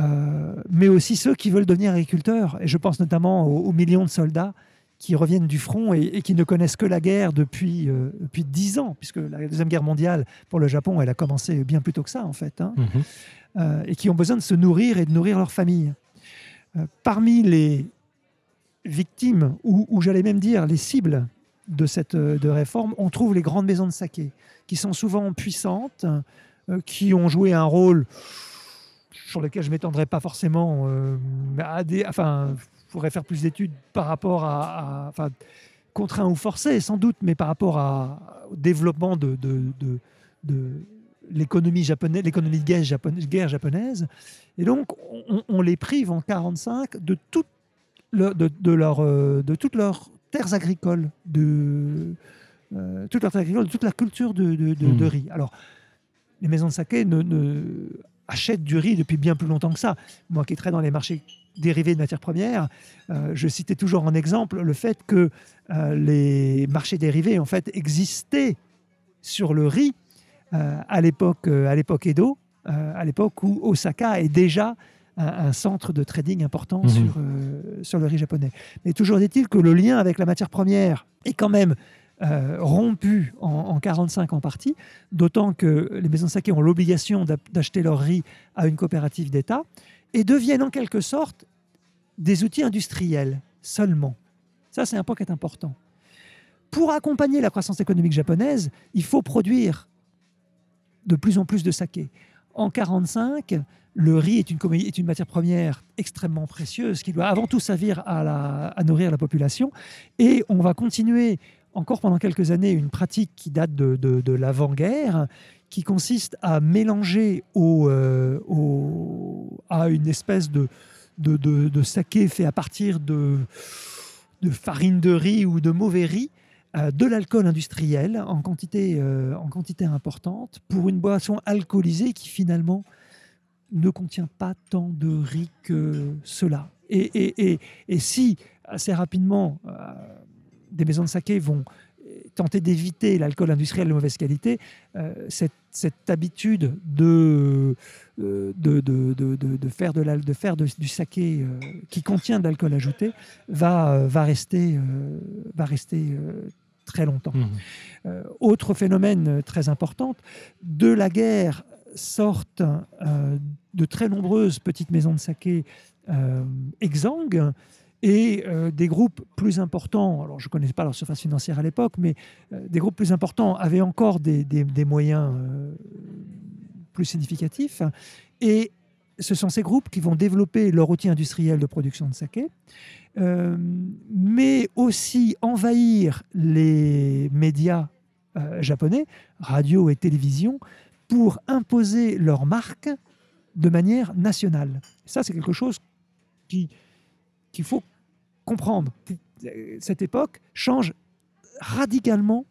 euh, mais aussi ceux qui veulent devenir agriculteurs. Et je pense notamment aux millions de soldats qui reviennent du front et, et qui ne connaissent que la guerre depuis, euh, depuis 10 ans, puisque la Deuxième Guerre mondiale, pour le Japon, elle a commencé bien plus tôt que ça, en fait, hein, Mhm. euh, et qui ont besoin de se nourrir et de nourrir leur famille. Euh, parmi les victimes, ou, ou j'allais même dire les cibles de cette de réforme, on trouve les grandes maisons de saké, qui sont souvent puissantes, qui ont joué un rôle sur lequel je ne m'étendrai pas forcément euh, à des, enfin, je pourrais faire plus d'études par rapport à, à- enfin, contraint ou forcé sans doute, mais par rapport à- au développement de, de, de- de l'économie japonaise, l'économie de guerre, japonaise, guerre japonaise. Et donc, on, on les prive en 45 de, toute le- de, de leur, euh, de toutes leurs terres agricoles, de, euh, toutes leurs terres agricoles, de toute la culture de, de- de- de riz. Alors, les maisons de saké ne, ne achètent du riz depuis bien plus longtemps que ça. Moi qui traite dans les marchés dérivés de matières premières, euh, je citais toujours en exemple le fait que euh, les marchés dérivés en fait existaient sur le riz euh, à l'époque à l'époque Edo, à l'époque où Osaka est déjà un, un centre de trading important Mhm. sur, sur le riz japonais. Mais toujours est-il que le lien avec la matière première est quand même euh, rompu en, en 45 en partie, d'autant que les maisons de saké ont l'obligation d'acheter leur riz à une coopérative d'État et deviennent en quelque sorte des outils industriels seulement. Ça, c'est un point qui est important. Pour accompagner la croissance économique japonaise, il faut produire de plus en plus de saké. En 45, le riz est une, matière première extrêmement précieuse qui doit avant tout servir à nourrir la population. Et on va continuer encore pendant quelques années une pratique qui date de, de- l'avant-guerre, qui consiste à mélanger au, euh, au- à une espèce de, de, saké fait à partir de, de farine de riz ou de mauvais riz, euh, de l'alcool industriel en quantité, euh, en quantité importante pour une boisson alcoolisée qui finalement ne contient pas tant de riz que cela. Et, et- et- et si assez rapidement des maisons de saké vont euh, tenter d'éviter l'alcool industriel de mauvaise qualité, euh, cette, cette habitude de, euh, de, de, de- de- de faire, de, l'al- de faire de- du saké euh, qui contient de l'alcool ajouté va, va rester, va rester très longtemps. Euh, autre phénomène très important, de la guerre sortent de très nombreuses petites maisons de saké exsangues et euh, des groupes plus importants, alors je ne connais pas leur surface financière à l'époque, mais euh, des groupes plus importants avaient encore des, moyens euh, plus significatifs. Et ce sont ces groupes qui vont développer leur outil industriel de production de saké, mais aussi envahir les médias japonais, radio et télévision, pour imposer leur marque de manière nationale. Ça, c'est quelque chose qui- qu'il faut comprendre. Cette époque change radicalement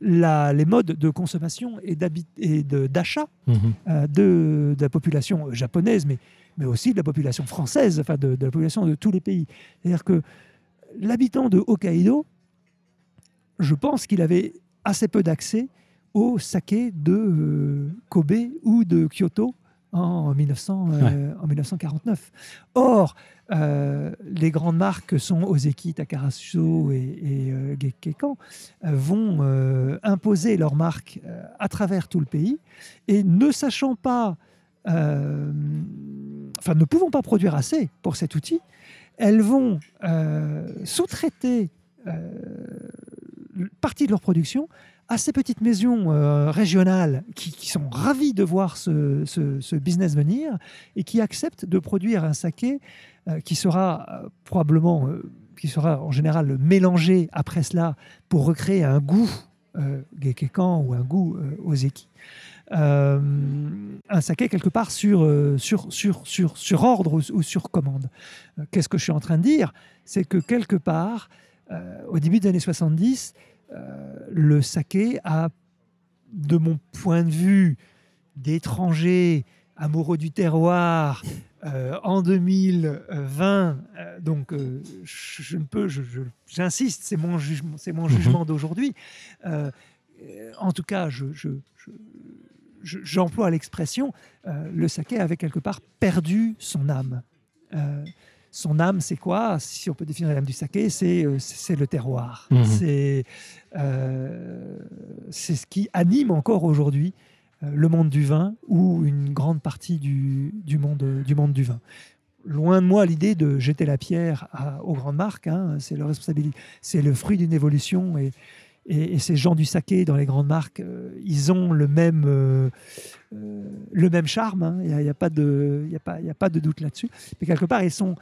la- les modes de consommation et de- d'achat Mhm. euh, de, de la population japonaise, mais, mais aussi de la population française, enfin de, de la population de tous les pays. C'est-à-dire que l'habitant de Hokkaido, je pense qu'il avait assez peu d'accès au saké de euh, Kobe ou de Kyoto en, 1900, euh, en 1949. Or, euh, les grandes marques sont Ozeki, Takarasu et, et euh, Gekkekan euh, vont imposer leur marque euh, à travers tout le pays et ne sachant pas euh, enfin, ne pouvant pas produire assez pour cet outil, elles vont euh, sous-traiter euh, partie de leur production à ces petites maisons euh, régionales qui, sont ravies de voir ce, business venir et qui acceptent de produire un saké euh, qui sera euh, probablement, qui sera en général mélangé après cela pour recréer un goût gekekan ou un goût ozeki. Un saké quelque part sur, sur, sur, sur, sur ordre ou, sur commande. Qu'est-ce que je suis en train de dire? C'est que quelque part, au début des années 70, euh, le saké a, de mon point de vue d'étranger, amoureux du terroir, euh, en 2020, euh, donc euh, je, je ne peux, j'insiste, c'est mon jugement, c'est mon Mhm. jugement d'aujourd'hui. Euh, euh, en tout cas, je, je- je- je- j'emploie l'expression, euh, le saké avait quelque part perdu son âme. Son âme, c'est quoi? Si on peut définir l'âme du saké, c'est euh, c'est le terroir. C'est euh, c'est ce qui anime encore aujourd'hui euh, le monde du vin ou une grande partie du, du monde, du monde du vin. Loin de moi l'idée de jeter la pierre à- aux grandes marques. hein, c'est leur responsabilité. C'est le fruit d'une évolution et, et, et ces gens du saké dans les grandes marques, euh, ils ont le même, euh, euh, le même charme. hein. Il n'y a, y a pas de, y a pas, y a pas de doute là-dessus. Mais quelque part, ils, sont,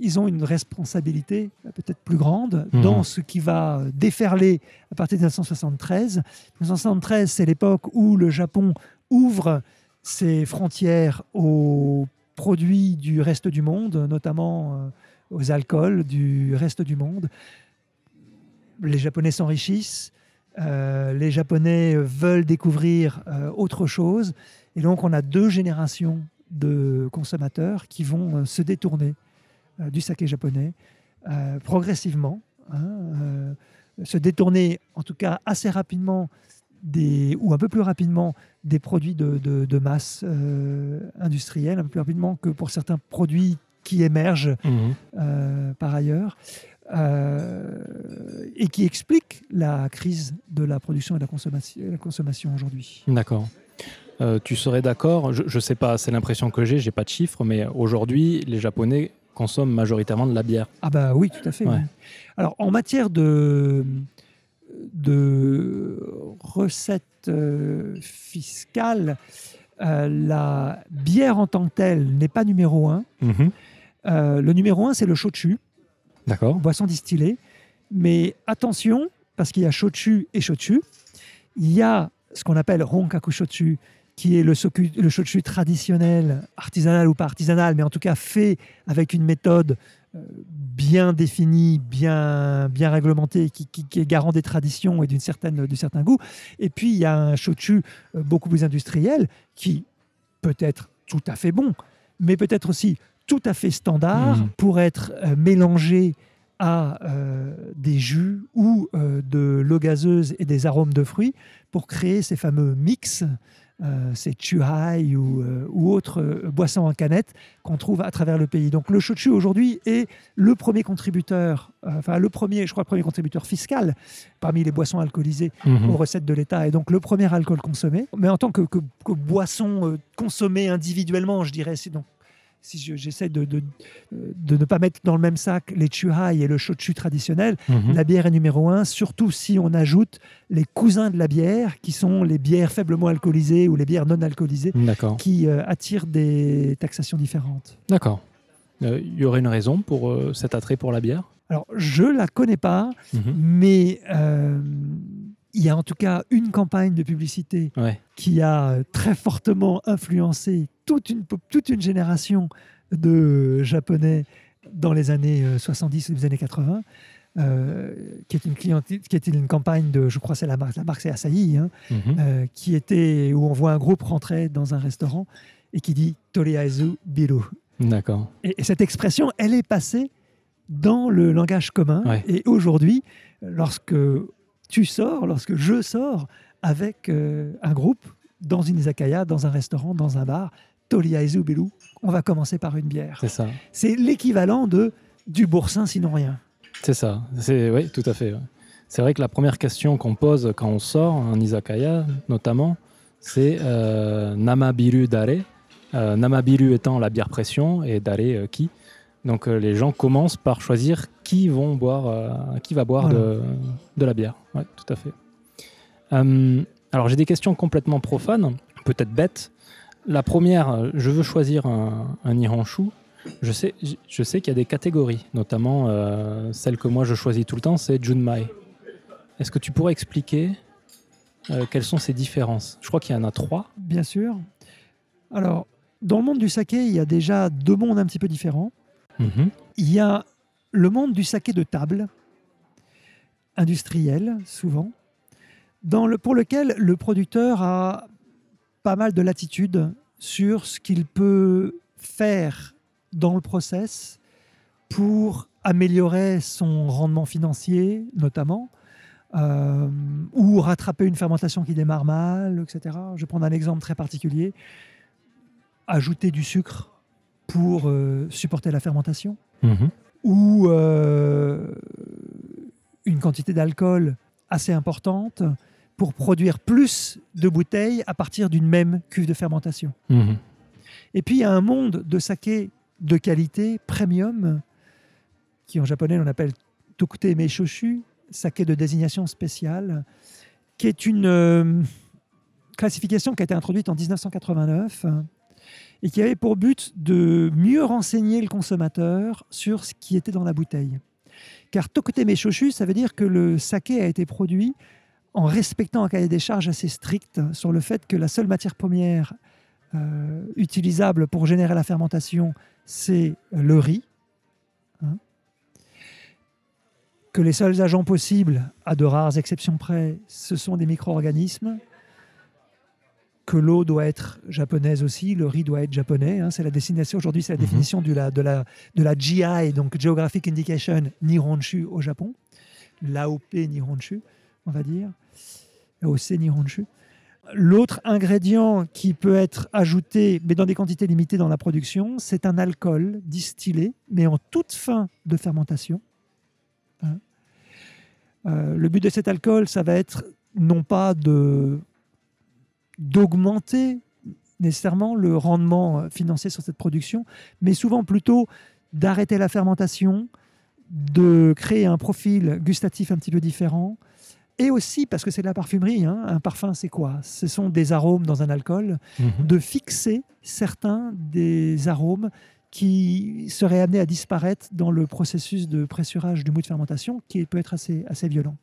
ils ont une responsabilité euh, peut-être plus grande Mhm. dans ce qui va déferler à partir de 1973. 1973, c'est l'époque où le Japon ouvre ses frontières aux produits du reste du monde, notamment euh, aux alcools du reste du monde. Les Japonais s'enrichissent, euh, les Japonais veulent découvrir euh, autre chose, et donc on a deux générations de consommateurs qui vont euh, se détourner euh, du saké japonais euh, progressivement, hein, euh, se détourner en tout cas assez rapidement des, ou un peu plus rapidement des produits de, de- de masse euh, industrielle, un peu plus rapidement que pour certains produits qui émergent Mhm. euh, par ailleurs, euh, et qui expliquent la crise de la production et de la consommation, la consommation aujourd'hui. D'accord. Euh, tu serais d'accord Je ne sais pas, c'est l'impression que j'ai, j'ai pas de chiffres, mais aujourd'hui, les Japonais consomment majoritairement de la bière. Ah bah oui, tout à fait. Ouais. oui. Alors en matière de, de recettes euh, fiscales, euh, la bière en tant que telle n'est pas numéro un. Mhm. Euh, le numéro un, c'est le shochu, D'accord. boisson distillée. Mais attention, parce qu'il y a shochu et shochu, il y a ce qu'on appelle honkaku shochu, qui est le, le shochu traditionnel, artisanal ou pas artisanal, mais en tout cas fait avec une méthode euh, bien définie, bien, bien réglementée, qui, qui- qui est garant des traditions et d'une certaine, d'un certain goût. Et puis, il y a un shochu euh, beaucoup plus industriel, qui peut être tout à fait bon, mais peut-être aussi tout à fait standard Mhm. pour être euh, mélangé à euh, des jus ou euh, de l'eau gazeuse et des arômes de fruits pour créer ces fameux mix, euh, ces chuhai ou, euh, ou autres euh, boissons en canette qu'on trouve à travers le pays. Donc le shochu aujourd'hui est le premier contributeur, euh, enfin le premier, je crois, le premier contributeur fiscal parmi les boissons alcoolisées Mhm. aux recettes de l'État et donc le premier alcool consommé. Mais en tant que, que- que boisson consommée individuellement, je dirais, c'est donc si je- j'essaie de, de, de ne pas mettre dans le même sac les chuhai et le shochu traditionnel, Mhm. la bière est numéro un, surtout si on ajoute les cousins de la bière, qui sont les bières faiblement alcoolisées ou les bières non alcoolisées, qui euh, attirent des taxations différentes. D'accord. Euh, Il y aurait une raison pour euh, cet attrait pour la bière? Alors, je la connais pas, Mhm. mais euh, il y a en tout cas une campagne de publicité Ouais. qui a euh, très fortement influencé toute une, toute une génération de Japonais dans les années euh, 70 ou les années 80, euh, qui est une clientèle, qui était une campagne de, je crois, c'est la marque, la marque c'est Asahi, hein, Mhm. euh, qui était où on voit un groupe rentrer dans un restaurant et qui dit Toriazu Biru. D'accord. Et, et cette expression, elle est passée dans le langage commun. Ouais. Et aujourd'hui, lorsque tu sors, lorsque je sors avec euh, un groupe dans une izakaya, dans un restaurant, dans un bar, Toriazu Biru, on va commencer par une bière. C'est ça. C'est l'équivalent de du boursin sinon rien. C'est ça. C'est oui, tout à fait. ouais. C'est vrai que la première question qu'on pose quand on sort en izakaya, notamment, c'est euh, nama biru dare? Euh, Namabiru étant la bière pression et Dare euh, qui? Donc euh, les gens commencent par choisir qui vont boire, euh, qui va boire Voilà. de, de la bière. Ouais, tout à fait. Euh, alors j'ai des questions complètement profanes, peut-être bêtes. La première, je veux choisir un, un Nihonshu. Je sais, je sais qu'il y a des catégories, notamment euh, celle que moi je choisis tout le temps, c'est Junmai. Est-ce que tu pourrais expliquer euh, quelles sont ces différences? Je crois qu'il y en a trois. Bien sûr. Alors, dans le monde du saké, il y a déjà deux mondes un petit peu différents. Mhm. Il y a le monde du saké de table, industriel souvent, pour lequel le producteur a pas mal de latitude sur ce qu'il peut faire dans le process pour améliorer son rendement financier, notamment, euh, ou rattraper une fermentation qui démarre mal, etc. Je vais prendre un exemple très particulier. Ajouter du sucre pour euh, supporter la fermentation Mhm. Ou euh, une quantité d'alcool assez importante pour produire plus de bouteilles à partir d'une même cuve de fermentation. Mhm. Et puis il y a un monde de saké de qualité premium, qui en japonais on appelle Tokute Meishoshu, saké de désignation spéciale, qui est une euh, classification qui a été introduite en 1989 euh, et qui avait pour but de mieux renseigner le consommateur sur ce qui était dans la bouteille. Car Tokute Meishoshu, ça veut dire que le saké a été produit en respectant un cahier des charges assez strict sur le fait que la seule matière première euh, utilisable pour générer la fermentation, c'est le riz. hein. que les seuls agents possibles, à de rares exceptions près, ce sont des micro-organismes. Que l'eau doit être japonaise aussi, le riz doit être japonais. hein. c'est la destination aujourd'hui, c'est la Mhm. définition de la, de, la, de la GI, donc Geographic Indication Nihonshu au Japon. L'AOP Nihonshu, on va dire. AOC Nihonshu. L'autre ingrédient qui peut être ajouté, mais dans des quantités limitées dans la production, c'est un alcool distillé, mais en toute fin de fermentation. Hein. Euh, le but de cet alcool, ça va être non pas de d'augmenter nécessairement le rendement euh, financier sur cette production, mais souvent plutôt d'arrêter la fermentation, de créer un profil gustatif un petit peu différent, et aussi, parce que c'est de la parfumerie, hein, un parfum c'est quoi? Ce sont des arômes dans un alcool, Mhm. de fixer certains des arômes qui seraient amenés à disparaître dans le processus de pressurage du mou de fermentation, qui peut être assez, assez violent.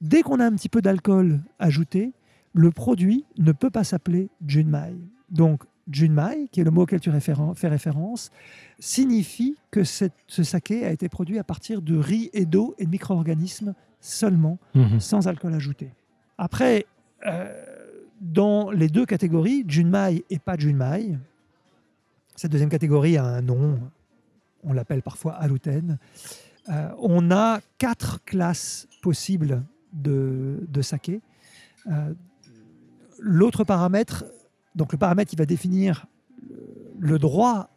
Dès qu'on a un petit peu d'alcool ajouté, le produit ne peut pas s'appeler Junmai. Donc, Junmai, qui est le mot auquel tu référen- fais référence, signifie que cette- ce saké a été produit à partir de riz et d'eau et de micro-organismes seulement, Mhm. sans alcool ajouté. Après, euh, dans les deux catégories, Junmai et pas Junmai, cette deuxième catégorie a un nom, on l'appelle parfois Aluten. Euh, on a quatre classes possibles de, de saké. Euh, L'autre paramètre, donc le paramètre qui va définir le- droit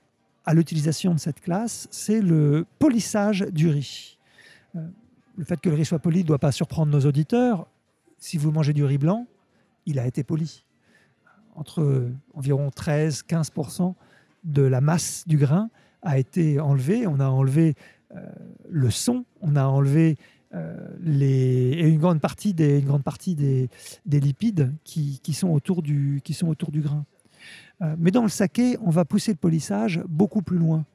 à l'utilisation de cette classe, c'est le polissage du riz. Euh, le fait que le riz soit poli ne doit pas surprendre nos auditeurs. Si vous mangez du riz blanc, il a été poli. Entre environ 13-15% de la masse du grain a été enlevée. On a enlevé euh, le son, on a enlevé les, et une grande partie des, lipides qui, sont autour du, grain. Euh, mais dans le saké, on va pousser le polissage beaucoup plus loin.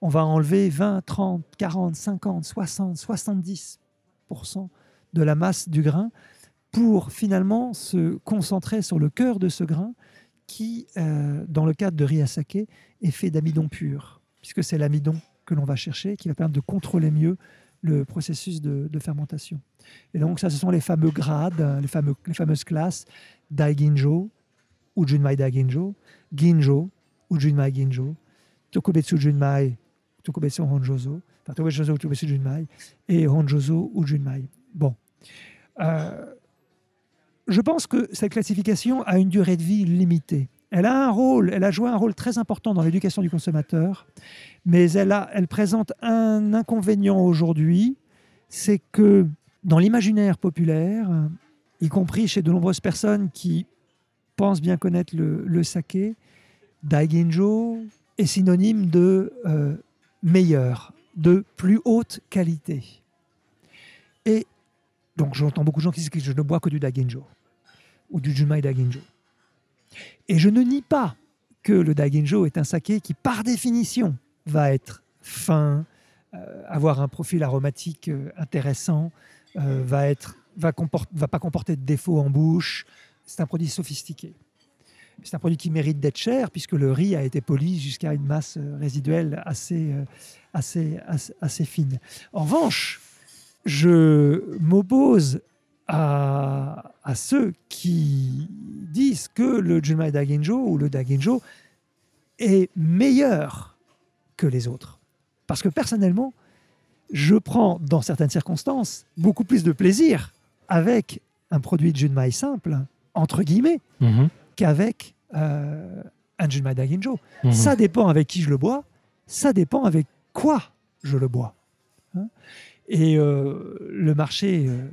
On va enlever 20, 30, 40, 50, 60, 70% de la masse du grain pour finalement se concentrer sur le cœur de ce grain qui, euh, dans le cadre de saké, est fait d'amidon pur, puisque c'est l'amidon que l'on va chercher qui va permettre de contrôler mieux le processus de, fermentation. Et donc, ça, ce sont les fameux grades, euh, les, fameuses classes Daiginjo ou Junmai Daiginjo, Ginjo ou Junmai Ginjo, Tokubetsu Junmai, Tokubetsu Honjozo, enfin Tokubetsu Tokubetsu Junmai, et Honjozo ou Junmai. Bon. Euh, je pense que cette classification a une durée de vie limitée. Elle a un rôle, elle a joué un rôle très important dans l'éducation du consommateur, mais elle, a, elle présente un inconvénient aujourd'hui, c'est que dans l'imaginaire populaire, y compris chez de nombreuses personnes qui pensent bien connaître le, saké, Daiginjo est synonyme de euh, meilleur, de plus haute qualité. Et donc j'entends beaucoup de gens qui disent que je ne bois que du Daiginjo ou du Junmai Daiginjo. Et je ne nie pas que le Daiginjo est un saké qui, par définition, va être fin, euh, avoir un profil aromatique euh, intéressant, euh, va être va, pas comporter de défauts en bouche. C'est un produit sophistiqué. C'est un produit qui mérite d'être cher puisque le riz a été poli jusqu'à une masse euh, résiduelle assez, assez, assez fine. En revanche, je m'oppose à, à ceux qui disent que le Junmai Daginjo ou le Daginjo est meilleur que les autres. Parce que personnellement, je prends dans certaines circonstances beaucoup plus de plaisir avec un produit de Junmai simple, entre guillemets, Mhm. qu'avec euh, un Junmai Daginjo. Mhm. Ça dépend avec qui je le bois, ça dépend avec quoi je le bois. Hein. Et euh, le marché, euh,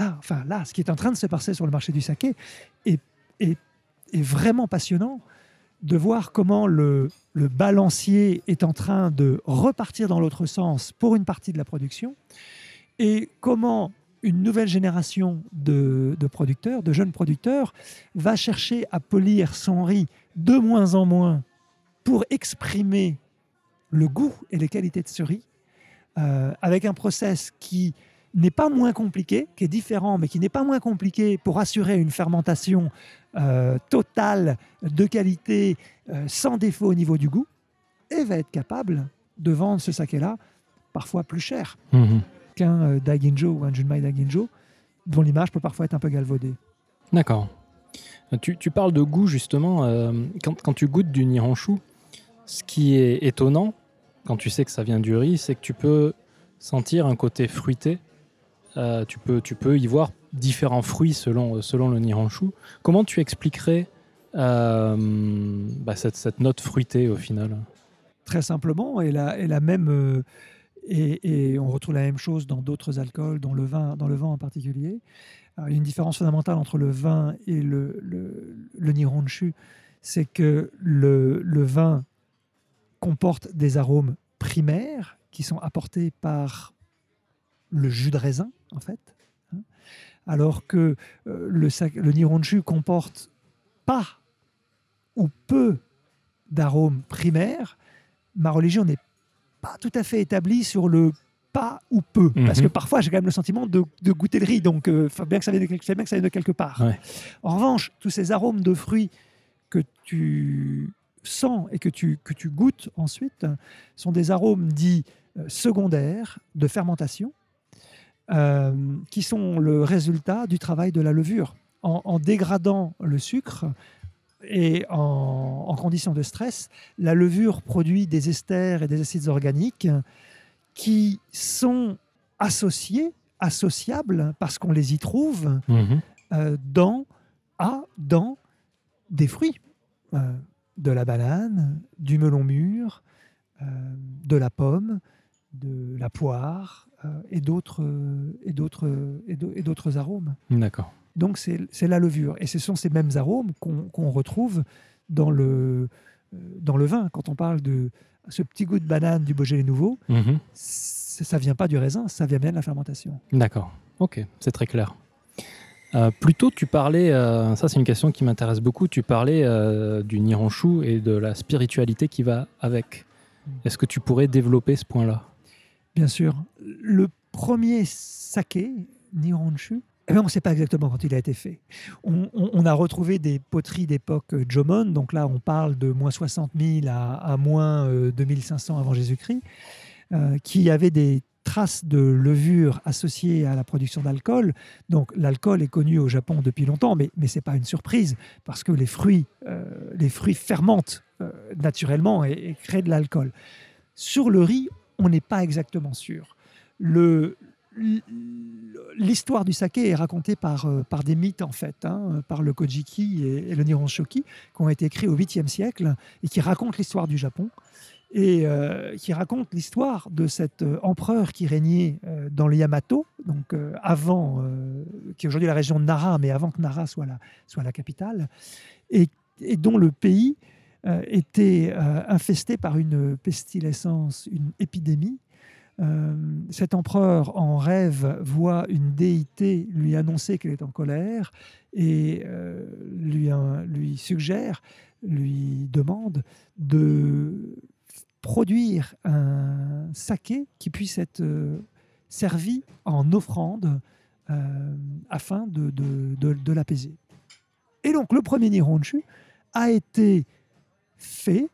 là, enfin là, ce qui est en train de se passer sur le marché du saké est, vraiment passionnant de voir comment le, balancier est en train de repartir dans l'autre sens pour une partie de la production et comment une nouvelle génération de, de producteurs, de jeunes producteurs, va chercher à polir son riz de moins en moins pour exprimer le goût et les qualités de ce riz, euh, avec un process qui n'est pas moins compliqué, qui est différent, mais qui n'est pas moins compliqué pour assurer une fermentation euh, totale de qualité, euh, sans défaut au niveau du goût, et va être capable de vendre ce saké-là parfois plus cher Mhm. qu'un euh, Daiginjo ou un Junmai Daiginjo, dont l'image peut parfois être un peu galvaudée. D'accord. Tu, tu parles de goût justement. euh, quand, quand tu goûtes du niranshu, ce qui est étonnant, quand tu sais que ça vient du riz, c'est que tu peux sentir un côté fruité. Euh, tu, peux, tu peux y voir différents fruits selon, selon le niranshu. Comment tu expliquerais euh, bah, cette, cette note fruitée au final? Très simplement, et la, et la même, euh, et, et on retrouve la même chose dans d'autres alcools, dans le vin, dans le vin en particulier. Il y a une différence fondamentale entre le vin et le, le, c'est que le, le vin comporte des arômes primaires qui sont apportés par le jus de raisin, en fait, hein, alors que euh, le, le nihonshu comporte pas ou peu d'arômes primaires. Ma religion n'est pas tout à fait établie sur le pas ou peu, parce Mhm. que parfois j'ai quand même le sentiment de, de goûter le riz, donc euh, bien que ça vienne de quelque, bien que ça vienne de quelque part. Ouais. En revanche, tous ces arômes de fruits que tu sens et que tu, que tu goûtes ensuite sont des arômes dits euh, secondaires de fermentation euh, qui sont le résultat du travail de la levure. En, en dégradant le sucre et en, en conditions de stress, la levure produit des esters et des acides organiques qui sont associés, associables, parce qu'on les y trouve, Mhm. euh, dans, à, dans des fruits. Euh, de la banane, du melon mûr, euh, de la pomme, de la poire et d'autres et d'autres d'au- et d'autres arômes. D'accord. Donc c'est la levure et ce sont ces mêmes arômes qu'on retrouve dans le euh, dans le vin quand on parle de ce petit goût de banane du Beaujolais nouveau. Mhm. Ça vient pas du raisin, ça vient bien de la fermentation. D'accord, ok, c'est très clair. Euh, plus tôt, tu parlais, euh, ça c'est une question qui m'intéresse beaucoup, tu parlais euh, du Niranshu et de la spiritualité qui va avec. Est-ce que tu pourrais développer ce point-là? Bien sûr, le premier saké Nihonshu, eh ben, on ne sait pas exactement quand il a été fait. On, a retrouvé des poteries d'époque euh, Jomon, donc là on parle de moins 60 000 à, moins euh, 2500 avant Jésus-Christ, euh, qui avaient des traces de levure associées à la production d'alcool. Donc l'alcool est connu au Japon depuis longtemps, mais, mais ce n'est pas une surprise, parce que les fruits, euh, fermentent euh, naturellement et, et créent de l'alcool. Sur le riz, on n'est pas exactement sûr. L'histoire du saké est racontée par, euh, par des mythes, en fait, hein, par le Kojiki et, le Nihonshoki, qui ont été écrits au 8e siècle et qui racontent l'histoire du Japon et euh, qui racontent l'histoire de cet euh, empereur qui régnait dans le Yamato, donc avant, qui est aujourd'hui la région de Nara, mais avant que Nara soit la, soit la capitale, et dont le pays euh, était euh, infesté par une pestilescence, une épidémie. Euh, cet empereur en rêve voit une déité lui annoncer qu'elle est en colère et lui, suggère, lui demande de produire un saké qui puisse être servi en offrande afin de, de, de- de l'apaiser. Et donc le premier Nihonshu a été fait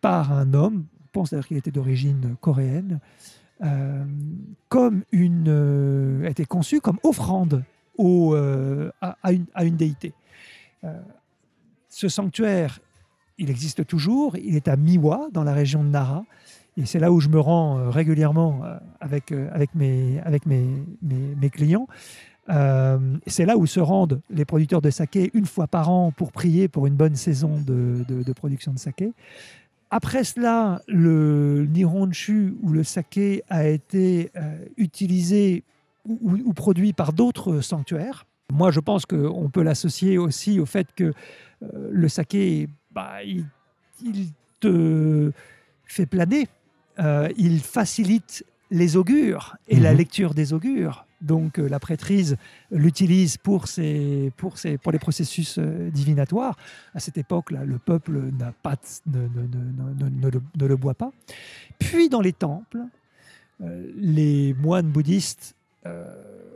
par un homme, on pense d'ailleurs qu'il était d'origine coréenne, euh, comme une, euh, a conçu comme offrande au, euh, à, une, à une déité. Euh, ce sanctuaire, il existe toujours, il est à Miwa, dans la région de Nara, et c'est là où je me rends régulièrement avec, avec, mes, avec mes, mes clients. Euh, c'est là où se rendent les producteurs de saké une fois par an pour prier pour une bonne saison de, de- de production de saké. Après cela, le Nihonshu ou le saké a été euh, utilisé ou, ou- ou produit par d'autres sanctuaires. Moi, je pense qu'on peut l'associer aussi au fait que euh, le saké, bah, il, il te fait planer, il facilite les augures et la Mhm. lecture des augures. Donc euh, la prêtrise l'utilise pour, ses, pour, ses, pour les processus euh, divinatoires. À cette époque-là, le peuple n'a pas ne, ne- ne- le, ne le boit pas. Puis dans les temples, euh, les moines bouddhistes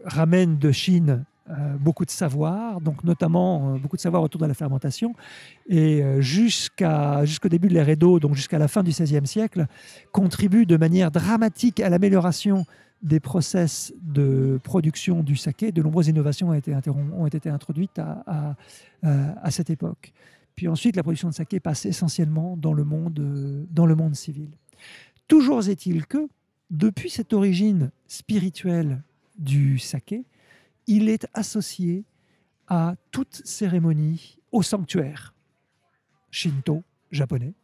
ramènent de Chine beaucoup de savoir, donc notamment beaucoup de savoir autour de la fermentation. Et jusqu'à, jusqu'au début de l'ère Edo, donc jusqu'à la fin du XVIe siècle, contribuent de manière dramatique à l'amélioration des process de production du saké. De nombreuses innovations ont été, introduites à, cette époque. Puis ensuite, la production de saké passe essentiellement dans le monde, euh, dans le monde civil. Toujours est-il que, depuis cette origine spirituelle du saké, il est associé à toute cérémonie au sanctuaire shinto japonais,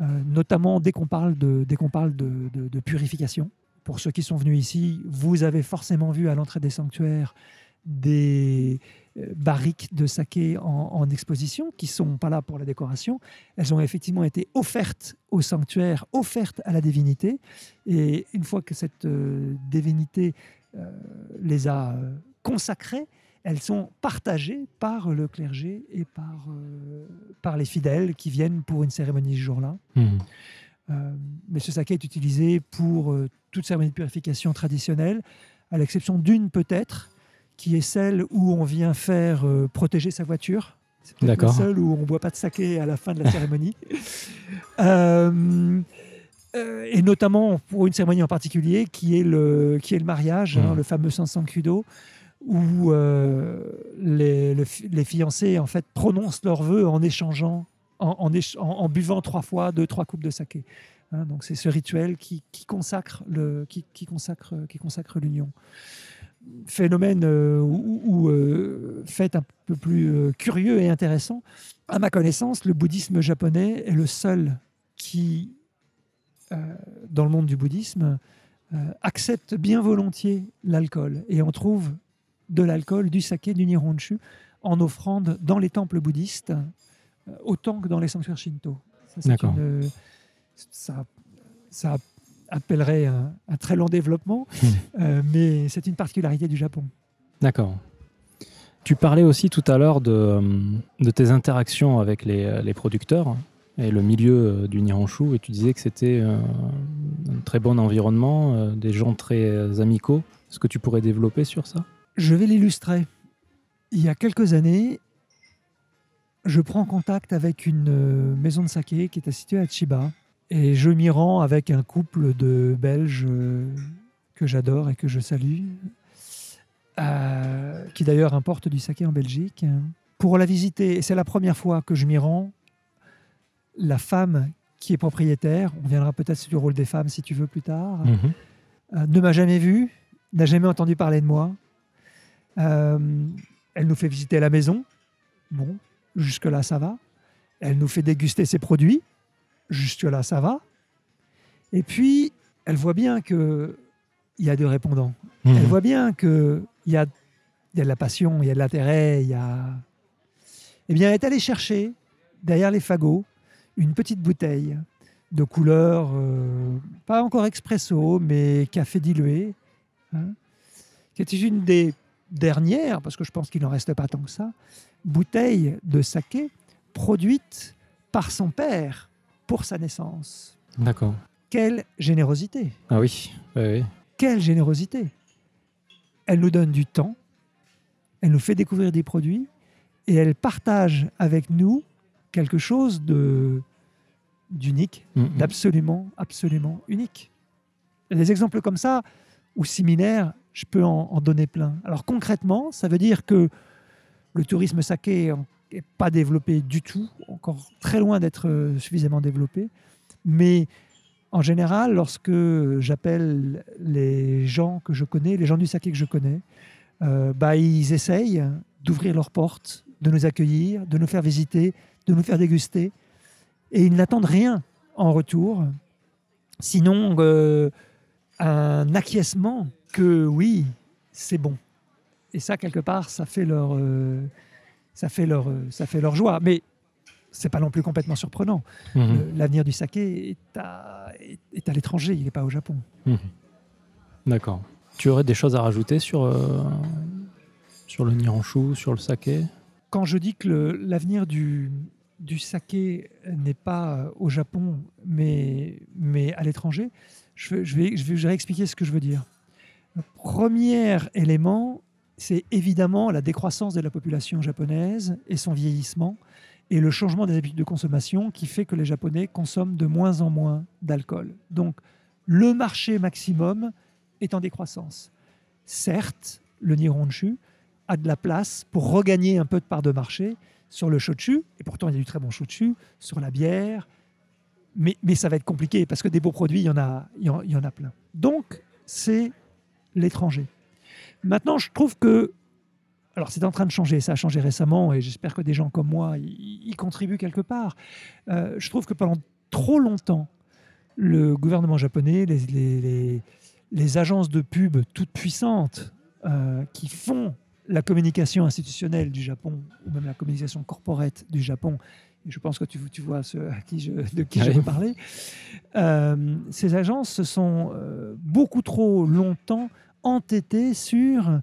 euh, notamment dès qu'on parle, de purification. Pour ceux qui sont venus ici, vous avez forcément vu à l'entrée des sanctuaires des euh, barriques de saké en, en exposition qui sont pas là pour la décoration. Elles ont effectivement été offertes au sanctuaire, offertes à la divinité. Et une fois que cette euh, divinité euh, les a consacrées, elles sont partagées par le clergé et par, euh, par les fidèles qui viennent pour une cérémonie ce jour-là. Euh, mais ce saké est utilisé pour toute cérémonie de purification traditionnelle, à l'exception d'une peut-être, qui est celle où on vient faire euh, protéger sa voiture. C'est peut-être la seule où on ne boit pas de saké à la fin de la cérémonie. Euh, euh, et notamment pour une cérémonie en particulier qui est le, qui est le mariage, hein, Mhm. le fameux Sansankudo, où euh, les, le les fiancés en fait prononcent leurs vœux en échangeant, en, en éch- en- en buvant trois fois deux trois coupes de saké. Hein, donc c'est ce rituel qui, qui consacre le qui, qui consacre qui consacre l'union. Phénomène euh, ou, ou, euh, fait un peu plus euh, curieux et intéressant. À ma connaissance, le bouddhisme japonais est le seul qui, dans le monde du bouddhisme, accepte bien volontiers l'alcool. Et on trouve de l'alcool, du saké, du nihonshu en offrande dans les temples bouddhistes, autant que dans les sanctuaires shinto. Ça, c'est D'accord. une- ça, ça appellerait un, un très long développement, euh, mais c'est une particularité du Japon. D'accord. Tu parlais aussi tout à l'heure de, euh, de tes interactions avec les, euh, les producteurs et le milieu du Nihonshu, et tu disais que c'était euh, un très bon environnement, des gens très amicaux. Est-ce que tu pourrais développer sur ça? Je vais l'illustrer. Il y a quelques années, je prends contact avec une maison de saké qui était située à Chiba et je m'y rends avec un couple de Belges euh, que j'adore et que je salue, euh, qui d'ailleurs importe du saké en Belgique, pour la visiter. Et c'est la première fois que je m'y rends. La femme qui est propriétaire, on viendra peut-être sur le rôle des femmes si tu veux plus tard, Mhm. euh, ne m'a jamais vu, n'a jamais entendu parler de moi. Euh, elle nous fait visiter la maison. Bon, jusque-là, ça va. Elle nous fait déguster ses produits. Jusque-là, ça va. Et puis, elle voit bien qu'il y a des répondants. Mhm. Elle voit bien qu'il y a, y a de la passion, il y a de l'intérêt, il y a... Eh bien, elle est allée chercher, derrière les fagots, une petite bouteille de couleur, euh, pas encore expresso, mais café dilué, hein, qui était une des dernières, parce que je pense qu'il n'en reste pas tant que ça, bouteilles de saké produites par son père pour sa naissance. D'accord. Quelle générosité Ah oui, oui, oui. Quelle générosité Elle nous donne du temps, elle nous fait découvrir des produits et elle partage avec nous quelque chose de d'unique, Mhm. d'absolument, absolument unique. Des exemples comme ça ou similaires, je peux en, en donner plein. Alors concrètement, ça veut dire que le tourisme saké n'est pas développé du tout, encore très loin d'être euh, suffisamment développé, mais en général, lorsque j'appelle les gens que je connais, les gens du saké que je connais, euh, bah, ils essayent d'ouvrir leurs portes, de nous accueillir, de nous faire visiter, de nous faire déguster. Et ils n'attendent rien en retour, sinon euh, un acquiescement que oui, c'est bon. Et ça, quelque part, ça fait leur, ça fait leur, euh, ça fait leur joie. Mais c'est pas non plus complètement surprenant. Mhm. L'avenir du saké est à, est- à l'étranger, il n'est pas au Japon. Mhm. D'accord. Tu aurais des choses à rajouter sur, euh, sur le niranshu, sur le saké? Quand je dis que l'avenir du, du saké n'est pas euh, au Japon, mais, mais à l'étranger, je, vais- je, vais, je vais je vais expliquer ce que je veux dire. Le premier élément, c'est évidemment la décroissance de la population japonaise et son vieillissement et le changement des habitudes de consommation qui fait que les Japonais consomment de moins en moins d'alcool. Donc, le marché maximum est en décroissance. Certes, le Nihonshu a de la place pour regagner un peu de part de marché sur le shochu, et pourtant il y a du très bon shochu, sur la bière, mais, mais ça va être compliqué parce que des beaux produits, il y en a, il y en, il y en a plein. Donc, c'est l'étranger. Maintenant, je trouve que. Alors, c'est en train de changer, ça a changé récemment, et j'espère que des gens comme moi y, y contribuent quelque part. Euh, je trouve que pendant trop longtemps, le gouvernement japonais, les, les- les- les agences de pub toutes puissantes euh, qui font la communication institutionnelle du Japon, ou même la communication corporate du Japon, et je pense que tu, tu vois ce, à qui je, de qui je Oui. veux parler, euh, ces agences se sont beaucoup trop longtemps entêtées sur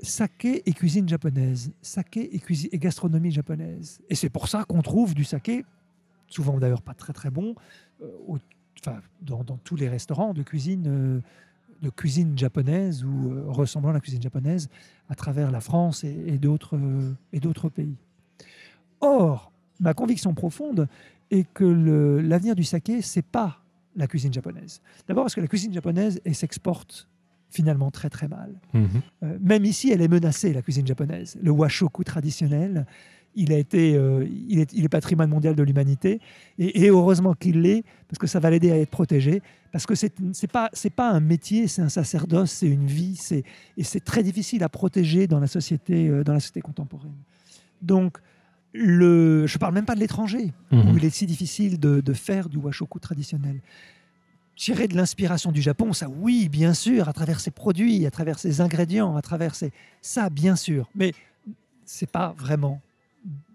saké et cuisine japonaise, saké et, cuisine, et gastronomie japonaise. Et c'est pour ça qu'on trouve du saké, souvent d'ailleurs pas très très bon, euh, enfin, dans, tous les restaurants de cuisine, euh, de cuisine japonaise ou euh, ressemblant à la cuisine japonaise à travers la France et, et d'autres pays. Or, ma conviction profonde est que l'avenir du saké, c'est pas la cuisine japonaise. D'abord parce que la cuisine japonaise, s'exporte finalement très très mal. Mhm. Euh, même ici, elle est menacée, la cuisine japonaise. Le washoku traditionnel, il, a été, euh, il, est, il est patrimoine mondial de l'humanité. Et, et heureusement qu'il l'est, parce que ça va l'aider à être protégé. Parce que ce n'est pas, c'est pas un métier, c'est un sacerdoce, c'est une vie. c'est- Et c'est très difficile à protéger dans la société, euh, dans la société contemporaine. Donc, le, je ne parle même pas de l'étranger, Mhm. où il est si difficile de, de faire du washoku traditionnel. Tirer de l'inspiration du Japon, ça oui, bien sûr, à travers ses produits, à travers ses ingrédients, à travers ses... Ça, bien sûr. Mais c'est pas vraiment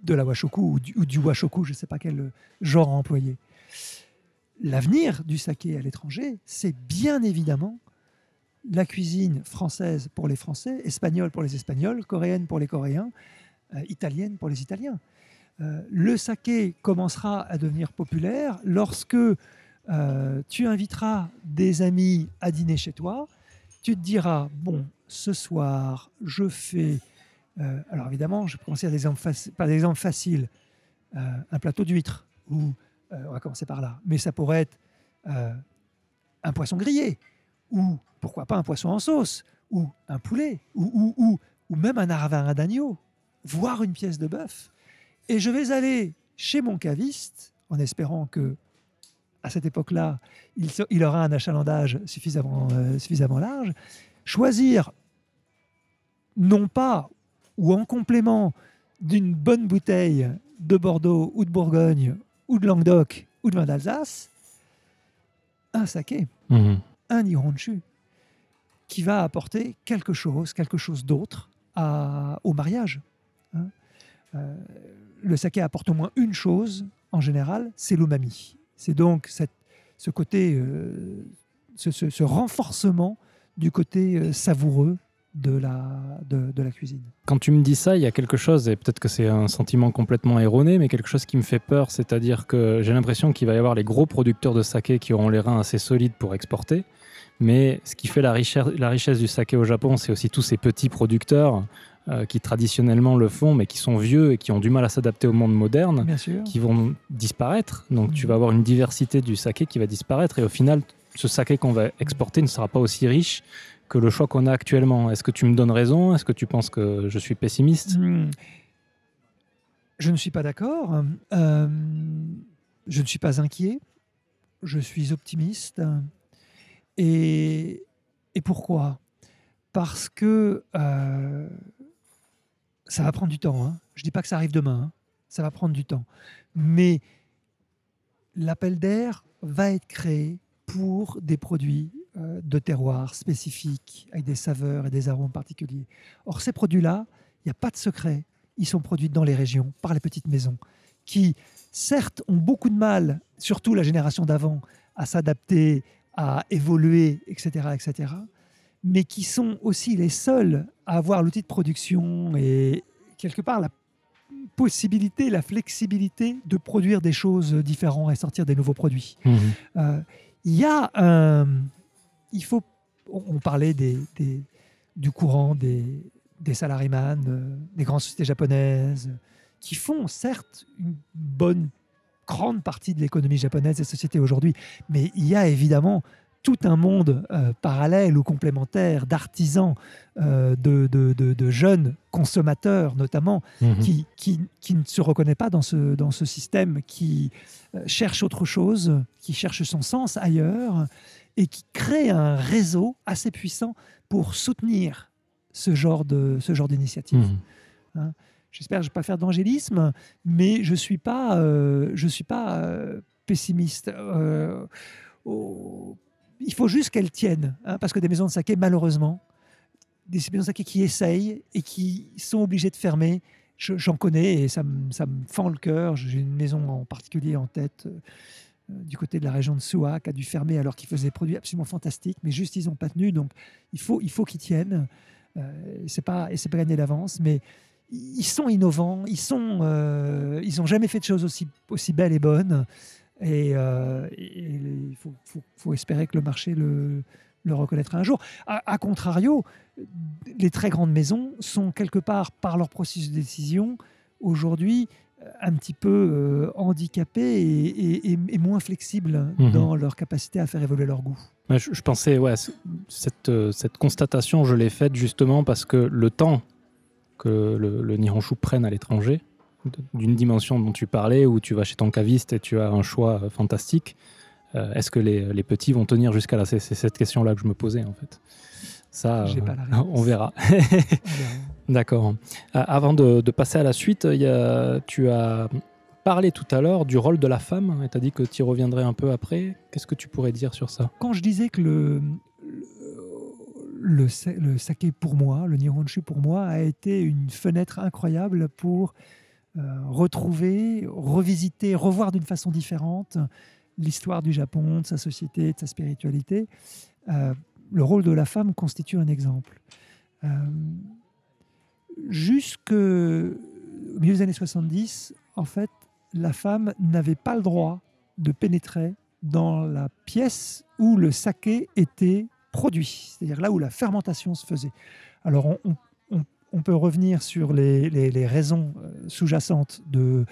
de la washoku ou du, ou washoku, je ne sais pas quel genre employer. L'avenir du saké à l'étranger, c'est bien évidemment la cuisine française pour les Français, espagnole pour les Espagnols, coréenne pour les Coréens, euh, italienne pour les Italiens. Euh, le saké commencera à devenir populaire lorsque euh, tu inviteras des amis à dîner chez toi. Tu te diras, bon, ce soir, je fais... euh, alors évidemment, je vais commencer par des exemples, faciles. Euh, un plateau d'huîtres, ou on va commencer par là. Mais ça pourrait être un poisson grillé, ou pourquoi pas un poisson en sauce, ou un poulet, ou, ou, ou, ou même un arvarin d'agneau, voire une pièce de bœuf. Et je vais aller chez mon caviste, en espérant que à cette époque-là, il, aura un achalandage suffisamment, euh, suffisamment large, choisir non pas ou en complément d'une bonne bouteille de Bordeaux ou de Bourgogne ou de Languedoc ou de vin d'Alsace, un saké, Mhm. un nihonshu, qui va apporter quelque chose, quelque chose d'autre au mariage. hein. Euh, le saké apporte au moins une chose en général, c'est l'umami. C'est donc ce côté, euh, ce, ce- ce renforcement du côté euh, savoureux de la, de la cuisine. Quand tu me dis ça, il y a quelque chose, et peut-être que c'est un sentiment complètement erroné, mais quelque chose qui me fait peur, c'est-à-dire que j'ai l'impression qu'il va y avoir les gros producteurs de saké qui auront les reins assez solides pour exporter, mais ce qui fait la richesse, la richesse du saké au Japon, c'est aussi tous ces petits producteurs euh, qui traditionnellement le font, mais qui sont vieux et qui ont du mal à s'adapter au monde moderne, Bien sûr. qui vont disparaître. Donc tu Mhm. vas avoir une diversité du saké qui va disparaître, et au final, ce saké qu'on va exporter ne sera pas aussi riche que le choix qu'on a actuellement. Est-ce que tu me donnes raison? Est-ce que tu penses que je suis pessimiste? Hmm. Je ne suis pas d'accord. Euh, je ne suis pas inquiet. Je suis optimiste. Et, et pourquoi? Parce que euh, ça va prendre du temps. hein. Je ne dis pas que ça arrive demain. hein. Ça va prendre du temps. Mais l'appel d'air va être créé pour des produits euh, de terroir spécifiques, avec des saveurs et des arômes particuliers. Or, ces produits-là, il n'y a pas de secret. Ils sont produits dans les régions, par les petites maisons, qui, certes, ont beaucoup de mal, surtout la génération d'avant, à s'adapter, à évoluer, etc., etc., mais qui sont aussi les seuls à avoir l'outil de production et, quelque part, la possibilité, la flexibilité de produire des choses différentes et sortir des nouveaux produits. Mhm. Euh, Il y a un. Il faut. On, parlait des, des- du courant des, des salariman, euh, des grandes sociétés japonaises, euh, qui font certes une bonne, grande partie de l'économie japonaise et sociétés aujourd'hui, mais il y a évidemment tout un monde euh, parallèle ou complémentaire d'artisans, euh, de, de- de- de jeunes consommateurs notamment, Mhm. qui, qui, qui ne se reconnaît pas dans ce, dans ce système, qui euh, cherche autre chose, qui cherche son sens ailleurs et qui crée un réseau assez puissant pour soutenir ce genre de ce genre d'initiative. Mhm. J'espère que je ne vais pas faire d'angélisme, mais je ne suis pas, je suis pas pessimiste. Au- il faut juste qu'elles tiennent, hein, parce que des maisons de saké, malheureusement, des maisons de saké qui essayent et qui sont obligées de fermer, je- j'en connais et ça me, fend le cœur. J'ai une maison en particulier en tête. euh, du côté de la région de Soua, qui a dû fermer alors qu'ils faisaient des produits absolument fantastiques, mais juste ils n'ont pas tenu. Donc il faut, il faut qu'ils tiennent. Euh, c'est pas, et c'est pas gagné d'avance, mais ils sont innovants, ils sont, euh, ils jamais fait de choses aussi, aussi belles et bonnes. Et, euh, et il faut, faut- faut espérer que le marché le, le reconnaîtra un jour. A, a contrario, les très grandes maisons sont quelque part, par leur processus de décision, aujourd'hui euh, un petit peu euh, handicapées et, et- et- et moins flexibles Mhm. dans leur capacité à faire évoluer leur goût. Ouais, je, je pensais, ouais, cette, cette constatation, je l'ai faite justement parce que le temps que le, le Nihonshu prenne à l'étranger, d'une dimension dont tu parlais, où tu vas chez ton caviste et tu as un choix euh, fantastique, euh, est-ce que les, les petits vont tenir jusqu'à là? C'est cette question-là que je me posais en fait. Ça, euh, pas la réponse. on verra. D'accord. Euh, avant de, de passer à la suite, il y a- tu as parlé tout à l'heure du rôle de la femme et tu as dit que tu y reviendrais un peu après. Qu'est-ce que tu pourrais dire sur ça? Quand je disais que le, le, le sa- le saké pour moi, le Nihonshu pour moi, a été une fenêtre incroyable pour retrouver, revisiter, revoir d'une façon différente l'histoire du Japon, de sa société, de sa spiritualité. Euh, le rôle de la femme constitue un exemple. Euh, Jusqu'au milieu des années 70, en fait, la femme n'avait pas le droit de pénétrer dans la pièce où le saké était produit, c'est-à-dire là où la fermentation se faisait. Alors on- on- peut revenir sur les, raisons euh, sous-jacentes de,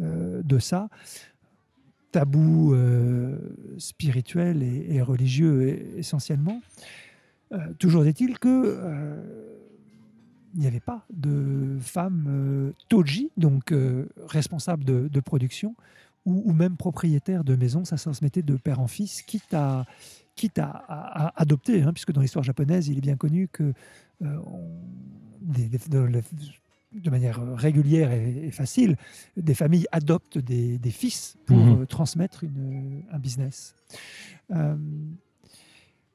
euh, de ça, tabou euh, spirituel et, religieux e- essentiellement. Toujours est-il que euh, il n'y avait pas de femme toji, donc responsable de, production, ou, même propriétaire de maison. Ça se transmettait de père en fils, quitte à, quitte à, à- à adopter, hein, puisque dans l'histoire japonaise, il est bien connu que euh, on- des- des- de, de manière régulière et, et facile, des familles adoptent des, des fils pour Mhm. euh, transmettre une- un business. Euh,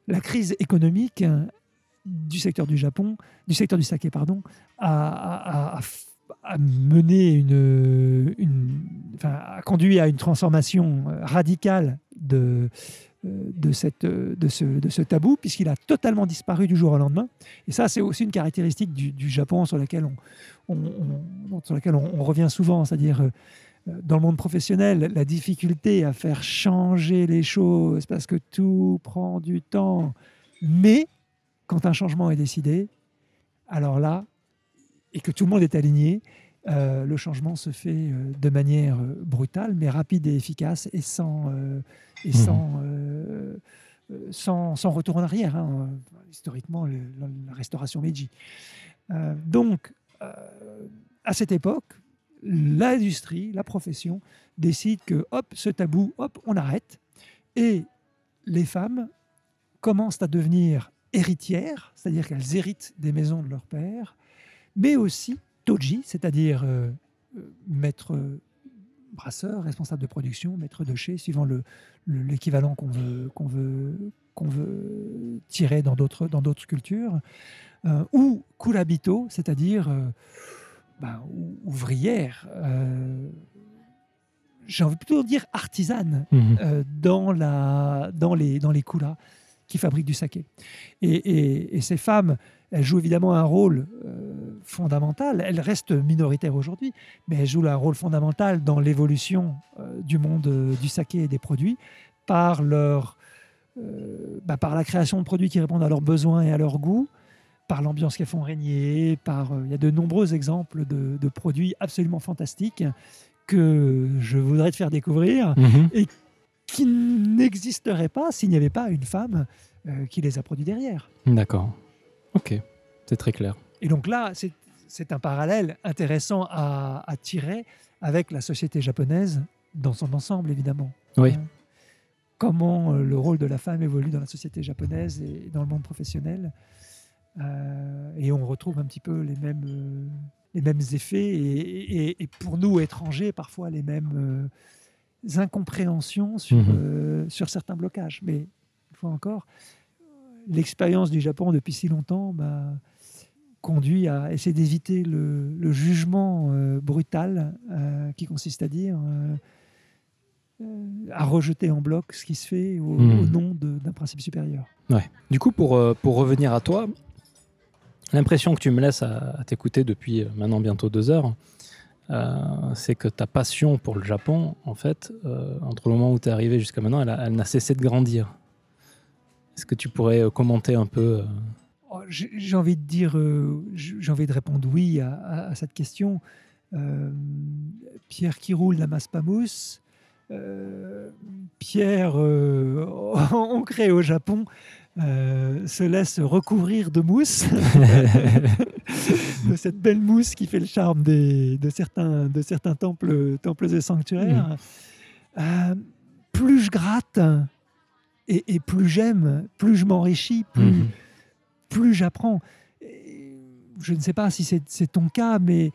la crise économique hein, du secteur du Japon, du secteur du saké, pardon, a, a- a- a f- a mené une, une- enfin, a conduit à une transformation radicale de, de, cette, euh, de, ce, de ce tabou, puisqu'il a totalement disparu du jour au lendemain. Et ça, c'est aussi une caractéristique du, du Japon sur laquelle on, on- sur laquelle on, revient souvent, c'est-à-dire euh, dans le monde professionnel, la difficulté à faire changer les choses parce que tout prend du temps. Mais quand un changement est décidé, alors là, et que tout le monde est aligné, euh, le changement se fait euh, de manière euh, brutale, mais rapide et efficace, et sans, euh, et Mhm. sans, euh, euh, sans, sans retour en arrière. hein. Historiquement, le- la, restauration Meiji. Euh, donc, euh, à cette époque, l'industrie, la profession décide que, hop, ce tabou, hop, on arrête. Et les femmes commencent à devenir héritières, c'est-à-dire qu'elles héritent des maisons de leur père, mais aussi toji, c'est-à-dire maître brasseur, responsable de production, maître de chez, suivant le- le- l'équivalent qu'on veut, qu'on veut, qu'on veut tirer dans d'autres, dans d'autres cultures, euh, ou kurabito, c'est-à-dire euh, ben, ou- ouvrière, euh, j'ai envie plutôt de dire artisane, Mhm. euh, dans, la, dans, les, dans les kulas qui fabriquent du saké. Et, et- et ces femmes, elles jouent évidemment un rôle euh, fondamental. Elles restent minoritaires aujourd'hui, mais elles jouent un rôle fondamental dans l'évolution euh, du monde euh, du saké et des produits par, leur, bah, par la création de produits qui répondent à leurs besoins et à leurs goûts, par l'ambiance qu'elles font régner. Par, il y a de nombreux exemples de, de produits absolument fantastiques que je voudrais te faire découvrir Mhm. Qui n'existeraient pas s'il n'y avait pas une femme euh, qui les a produits derrière. D'accord. Ok, c'est très clair. Et donc là, c'est- un parallèle intéressant à, à tirer avec la société japonaise dans son ensemble, évidemment. Oui. Hein. Comment euh, le rôle de la femme évolue dans la société japonaise et dans le monde professionnel. Euh, et on retrouve un petit peu les mêmes, euh, les mêmes effets et, et- et pour nous, étrangers, parfois les mêmes euh, incompréhensions sur, Mhm. euh, sur certains blocages. Mais une fois encore, l'expérience du Japon depuis si longtemps m'a conduit à essayer d'éviter le, le jugement euh, brutal euh, qui consiste à dire à rejeter en bloc ce qui se fait au, Mhm. au nom d'un principe supérieur. Du coup, pour, pour revenir à toi, l'impression que tu me laisses à, à t'écouter depuis maintenant bientôt deux heures, c'est que ta passion pour le Japon, en fait, euh, entre le moment où tu es arrivé jusqu'à maintenant, elle, n'a cessé de grandir. Est-ce que tu pourrais euh, commenter un peu euh, Oh, J'ai envie de dire, euh, j'ai envie de répondre oui à, cette question. Euh, Pierre qui roule n'amasse pas mousse. Euh, Pierre, euh, ancré au Japon, euh, se laisse recouvrir de mousse, de cette belle mousse qui fait le charme des- de certains, de certains temples, temples et sanctuaires. Euh, plus je gratte et, et plus j'aime, plus je m'enrichis, plus, Mhm. plus j'apprends. Je ne sais pas si c'est ton cas, mais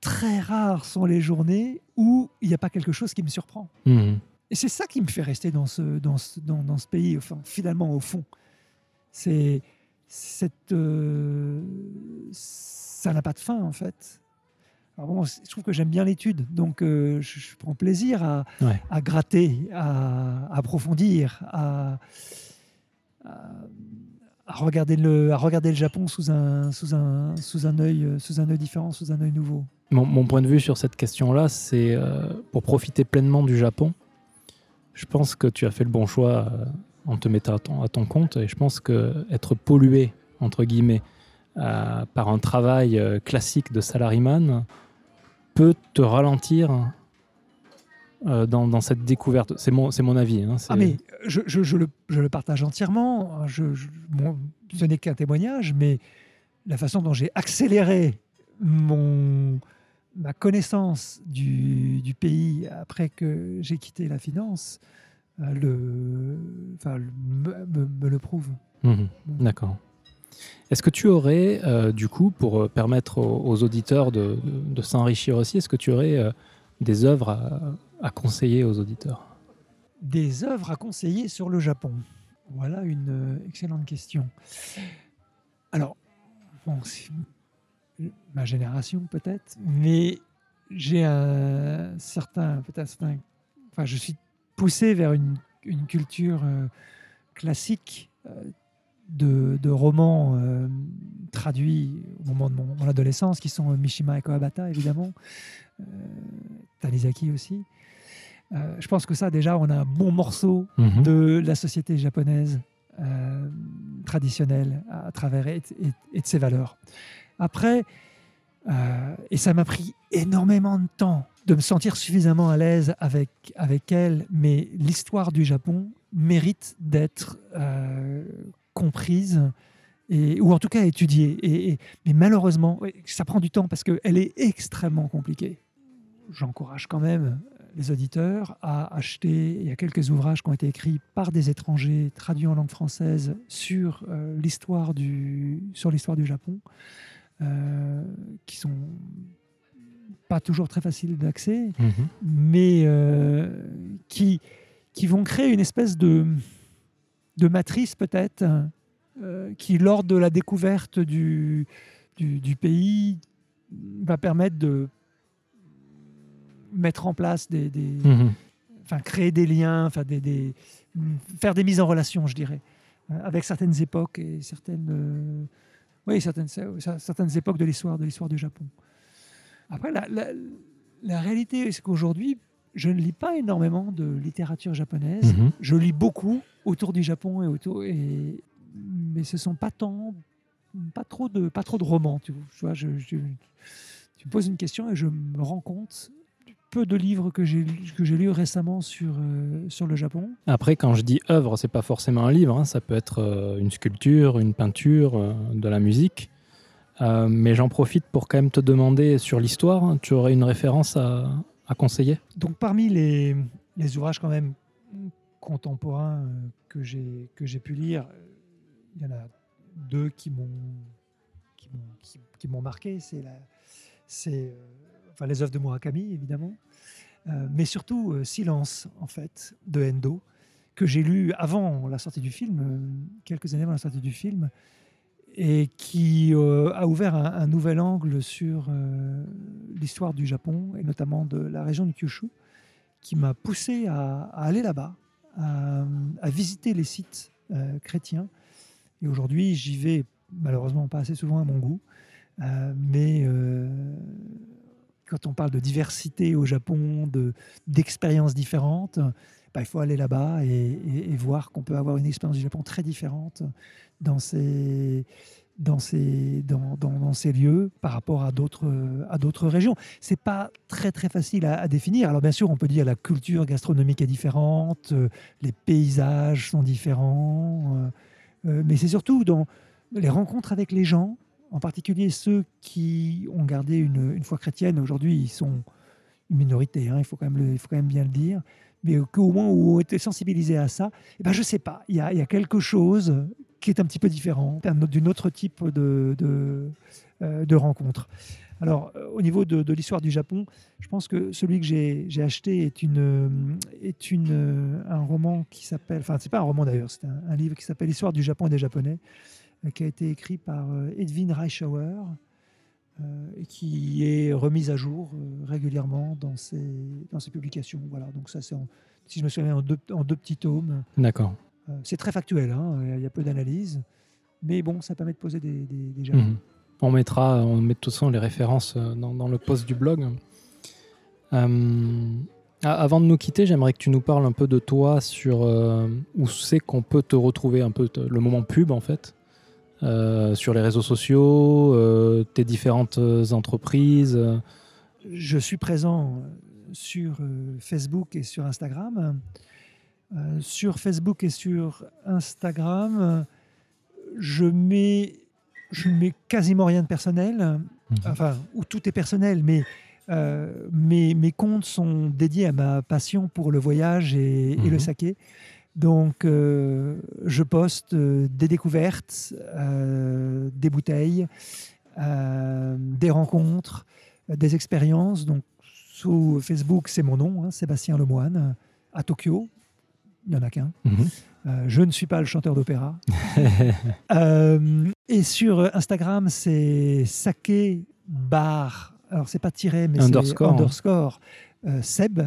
très rares sont les journées où il n'y a pas quelque chose qui me surprend. Mhm. Et c'est ça qui me fait rester dans ce, dans ce, dans, dans ce pays, enfin, finalement, au fond. C'est cette. euh, ça n'a pas de fin, en fait. Alors bon, je trouve que j'aime bien l'étude, donc euh, je, je prends plaisir à, Ouais. à gratter, à, à approfondir, à, à, regarder le, à regarder le Japon sous un, sous un, sous un œil, sous un œil différent, sous un œil nouveau. Mon, mon point de vue sur cette question-là, c'est euh, pour profiter pleinement du Japon, je pense que tu as fait le bon choix en te mettant à ton, compte. Et je pense que être pollué, entre guillemets, euh, par un travail euh, classique de salariman peut te ralentir euh, dans, cette découverte. C'est mon, c'est mon avis. hein, Ah mais je, le, je le partage entièrement. Ce n'est qu'un témoignage, mais la façon dont j'ai accéléré mon, ma connaissance du, du pays après que j'ai quitté la finance le, enfin, me, me- me le prouve. Mhm, D'accord. Est-ce que tu aurais, euh, du coup, pour euh, permettre aux, aux auditeurs de, de- de s'enrichir aussi, est-ce que tu aurais euh, des œuvres à, à conseiller aux auditeurs? Des œuvres à conseiller sur le Japon Voilà une euh, excellente question. Alors, bon, c'est- ma génération peut-être, mais j'ai un certain, peut-être certain- enfin, je suis poussé vers une, une culture euh, classique euh, de, de romans euh, traduits au moment de mon, mon adolescence, qui sont Mishima et Kawabata, évidemment, Tanizaki aussi. Euh, je pense que ça, déjà, on a un bon morceau Mhm. de la société japonaise euh, traditionnelle à, à travers et, et- et de ses valeurs. Après, euh, et ça m'a pris énormément de temps de me sentir suffisamment à l'aise avec, avec elle, mais l'histoire du Japon mérite d'être euh, comprise. Et, ou en tout cas étudiée. Et, mais malheureusement, ça prend du temps parce qu'elle est extrêmement compliquée. J'encourage quand même les auditeurs à acheter. Il y a quelques ouvrages qui ont été écrits par des étrangers, traduits en langue française, sur euh, l'histoire du sur l'histoire du Japon, euh, qui sont pas toujours très faciles d'accès, Mhm. mais euh, qui qui vont créer une espèce de de matrice peut-être euh, qui lors de la découverte du du, du pays va permettre de mettre en place des, des- Mhm. enfin créer des liens, enfin des, des- faire des mises en relation, je dirais, euh, avec certaines époques et certaines, euh, oui, certaines, certaines époques de l'histoire, de l'histoire du Japon. Après, la, la- la réalité, c'est qu'aujourd'hui, je ne lis pas énormément de littérature japonaise. Mhm. Je lis beaucoup autour du Japon et autour, et, mais ce sont pas tant, pas trop de, pas trop de romans. Tu vois, je, je- tu me poses une question et je me rends compte du peu de livres que j'ai que j'ai lus récemment sur euh, sur le Japon. Après, quand je dis œuvre, c'est pas forcément un livre, hein, ça peut être euh, une sculpture, une peinture, euh, de la musique. Euh, mais j'en profite pour quand même te demander sur l'histoire, hein, tu aurais une référence à, conseiller? Donc parmi les, ouvrages quand même contemporains euh, que j'ai que j'ai pu lire, il y en a deux qui m'ont qui m'ont qui, m'ont marqué. C'est la c'est euh, enfin les œuvres de Murakami évidemment, mais surtout Silence en fait de Endo que j'ai lu avant la sortie du film, quelques années avant la sortie du film, et qui euh, a ouvert un, nouvel angle sur euh, l'histoire du Japon et notamment de la région du Kyushu, qui m'a poussé à, aller là-bas, à, visiter les sites euh, chrétiens. Et aujourd'hui, j'y vais malheureusement pas assez souvent à mon goût, mais quand on parle de diversité au Japon, de d'expériences différentes, bah, il faut aller là-bas et voir qu'on peut avoir une expérience du Japon très différente dans ces, dans ces, dans, dans- ces lieux par rapport à d'autres, à d'autres régions. C'est pas très très facile à, définir. Alors bien sûr, on peut dire la culture gastronomique est différente, euh, les paysages sont différents, euh, euh, mais c'est surtout dans les rencontres avec les gens, en particulier ceux qui ont gardé une, une foi chrétienne. Aujourd'hui, ils sont une minorité, hein, il, faut quand même il faut quand même bien le dire, mais qu'au moins où ont été sensibilisés à ça, eh ben, je sais pas, il y y a quelque chose qui est un petit peu différent, d'une autre type de, de, euh, rencontre. Alors, euh, au niveau de, l'histoire du Japon, je pense que celui que j'ai acheté est, une, euh, est une, un roman qui s'appelle, enfin, c'est pas un roman d'ailleurs, c'est un, livre qui s'appelle L'histoire du Japon et des Japonais, qui a été écrit par Edwin Reichauer, euh, qui est remise à jour régulièrement dans ses, dans ses publications. Voilà, donc ça, c'est, si je me souviens, en deux, en deux petits tomes. D'accord. Euh, c'est très factuel, hein, il y a peu d'analyse, mais bon, ça permet de poser des, des, des jalons. Mhm. On mettra, on met de toute façon les références euh, dans, dans le post du blog. Euh, avant de nous quitter, j'aimerais que tu nous parles un peu de toi sur euh, où c'est qu'on peut te retrouver, un peu le moment pub en fait, euh, sur les réseaux sociaux, tes différentes entreprises. Je suis présent sur Facebook et sur Instagram. Euh, sur Facebook et sur Instagram, euh, je mets, je mets quasiment rien de personnel. enfin, où tout est personnel, mais euh, mes, mes comptes sont dédiés à ma passion pour le voyage et, et le Mhm. saké. Donc, euh, je poste des découvertes, des bouteilles, des rencontres, des expériences. Donc, sous Facebook, c'est mon nom, hein, Sébastien Lemoine, à Tokyo. Il n'y en a qu'un. Mhm. Euh, je ne suis pas le chanteur d'opéra. Euh, et sur Instagram, c'est Sake Bar. Alors, c'est pas tiré, mais c'est Underscore. underscore euh, Seb.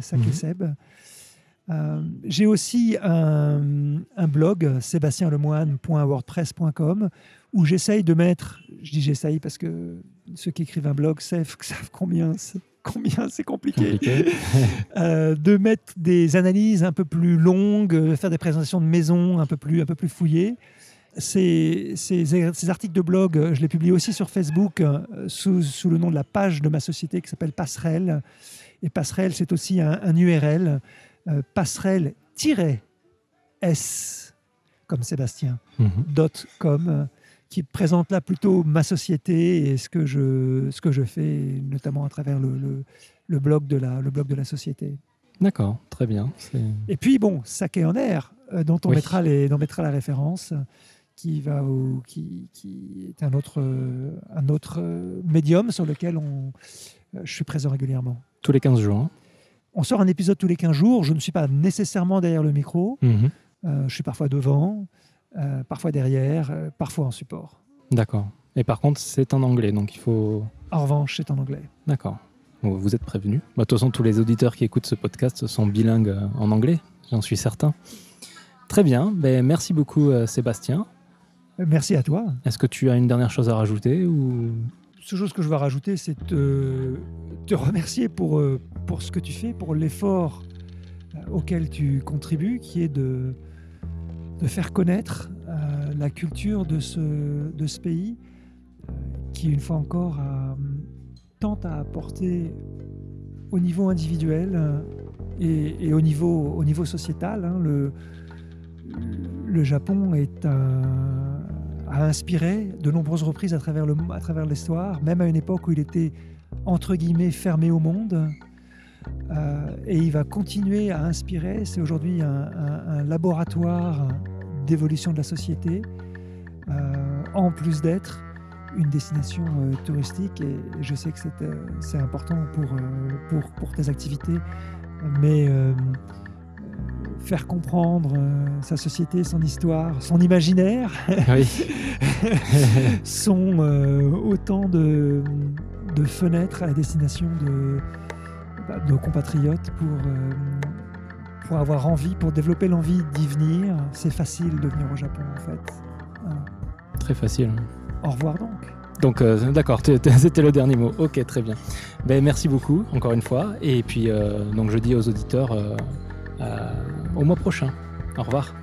Sake Mhm. Seb. J'ai aussi un, un blog, sébastienlemoine.wordpress.com, où j'essaye de mettre, je dis j'essaye parce que ceux qui écrivent un blog savent, savent combien c'est combien c'est compliqué, Compliqué. euh, de mettre des analyses un peu plus longues, faire des présentations de maison un peu plus, un peu plus fouillées. Ces, ces, ces articles de blog, je les publie aussi sur Facebook euh, sous, sous le nom de la page de ma société qui s'appelle Passerelle. Et Passerelle, c'est aussi un, un URL, euh, passerelle-s, comme Sébastien, Mhm. dot .com, qui présente là plutôt ma société et ce que je, ce que je fais, notamment à travers le, le, le blog, de la, le blog de la société. D'accord, très bien. Et puis, bon, Saké en air, euh, dont on Oui. mettra, les, dont on mettra la référence, qui, va au, qui, qui est un autre, euh, un autre euh, médium sur lequel on, euh, je suis présent régulièrement. Tous les 15 jours. hein. On sort un épisode tous les 15 jours. Je ne suis pas nécessairement derrière le micro. Mhm. Je suis parfois devant, euh, parfois derrière, euh, parfois en support. D'accord. Et par contre, c'est en anglais, donc il faut. En revanche, c'est en anglais. D'accord. Bon, vous êtes prévenus. Bah, De toute façon, tous les auditeurs qui écoutent ce podcast sont bilingues euh, en anglais, j'en suis certain. Très bien. Ben, merci beaucoup, Sébastien. Merci à toi. Est-ce que tu as une dernière chose à rajouter ou... seule chose que je vais rajouter, c'est te, te remercier pour, pour ce que tu fais, pour l'effort auquel tu contribues, qui est de, de faire connaître euh, la culture de ce, de ce pays, euh, qui, une fois encore, a- tente à apporter au niveau individuel euh, et, au, niveau, au niveau sociétal. hein, le, le Japon a inspiré de nombreuses reprises à travers l'histoire, même à une époque où il était entre guillemets fermé au monde. Euh, et il va continuer à inspirer. C'est aujourd'hui un, un- un laboratoire d'évolution de la société, euh, en plus d'être une destination euh, touristique. Et je sais que c'est, important pour, pour, pour tes activités, mais faire comprendre euh, sa société, son histoire, son imaginaire, Oui. sont euh, autant de, de fenêtres à la destination de, bah, nos compatriotes pour, euh, pour avoir envie, pour développer l'envie d'y venir. C'est facile de venir au Japon en fait. Très facile. Au revoir donc. Donc, euh, d'accord, c'était le dernier mot. Ok, très bien. Ben, merci beaucoup, encore une fois. Et puis, euh, donc, je dis aux auditeurs au mois prochain. Au revoir.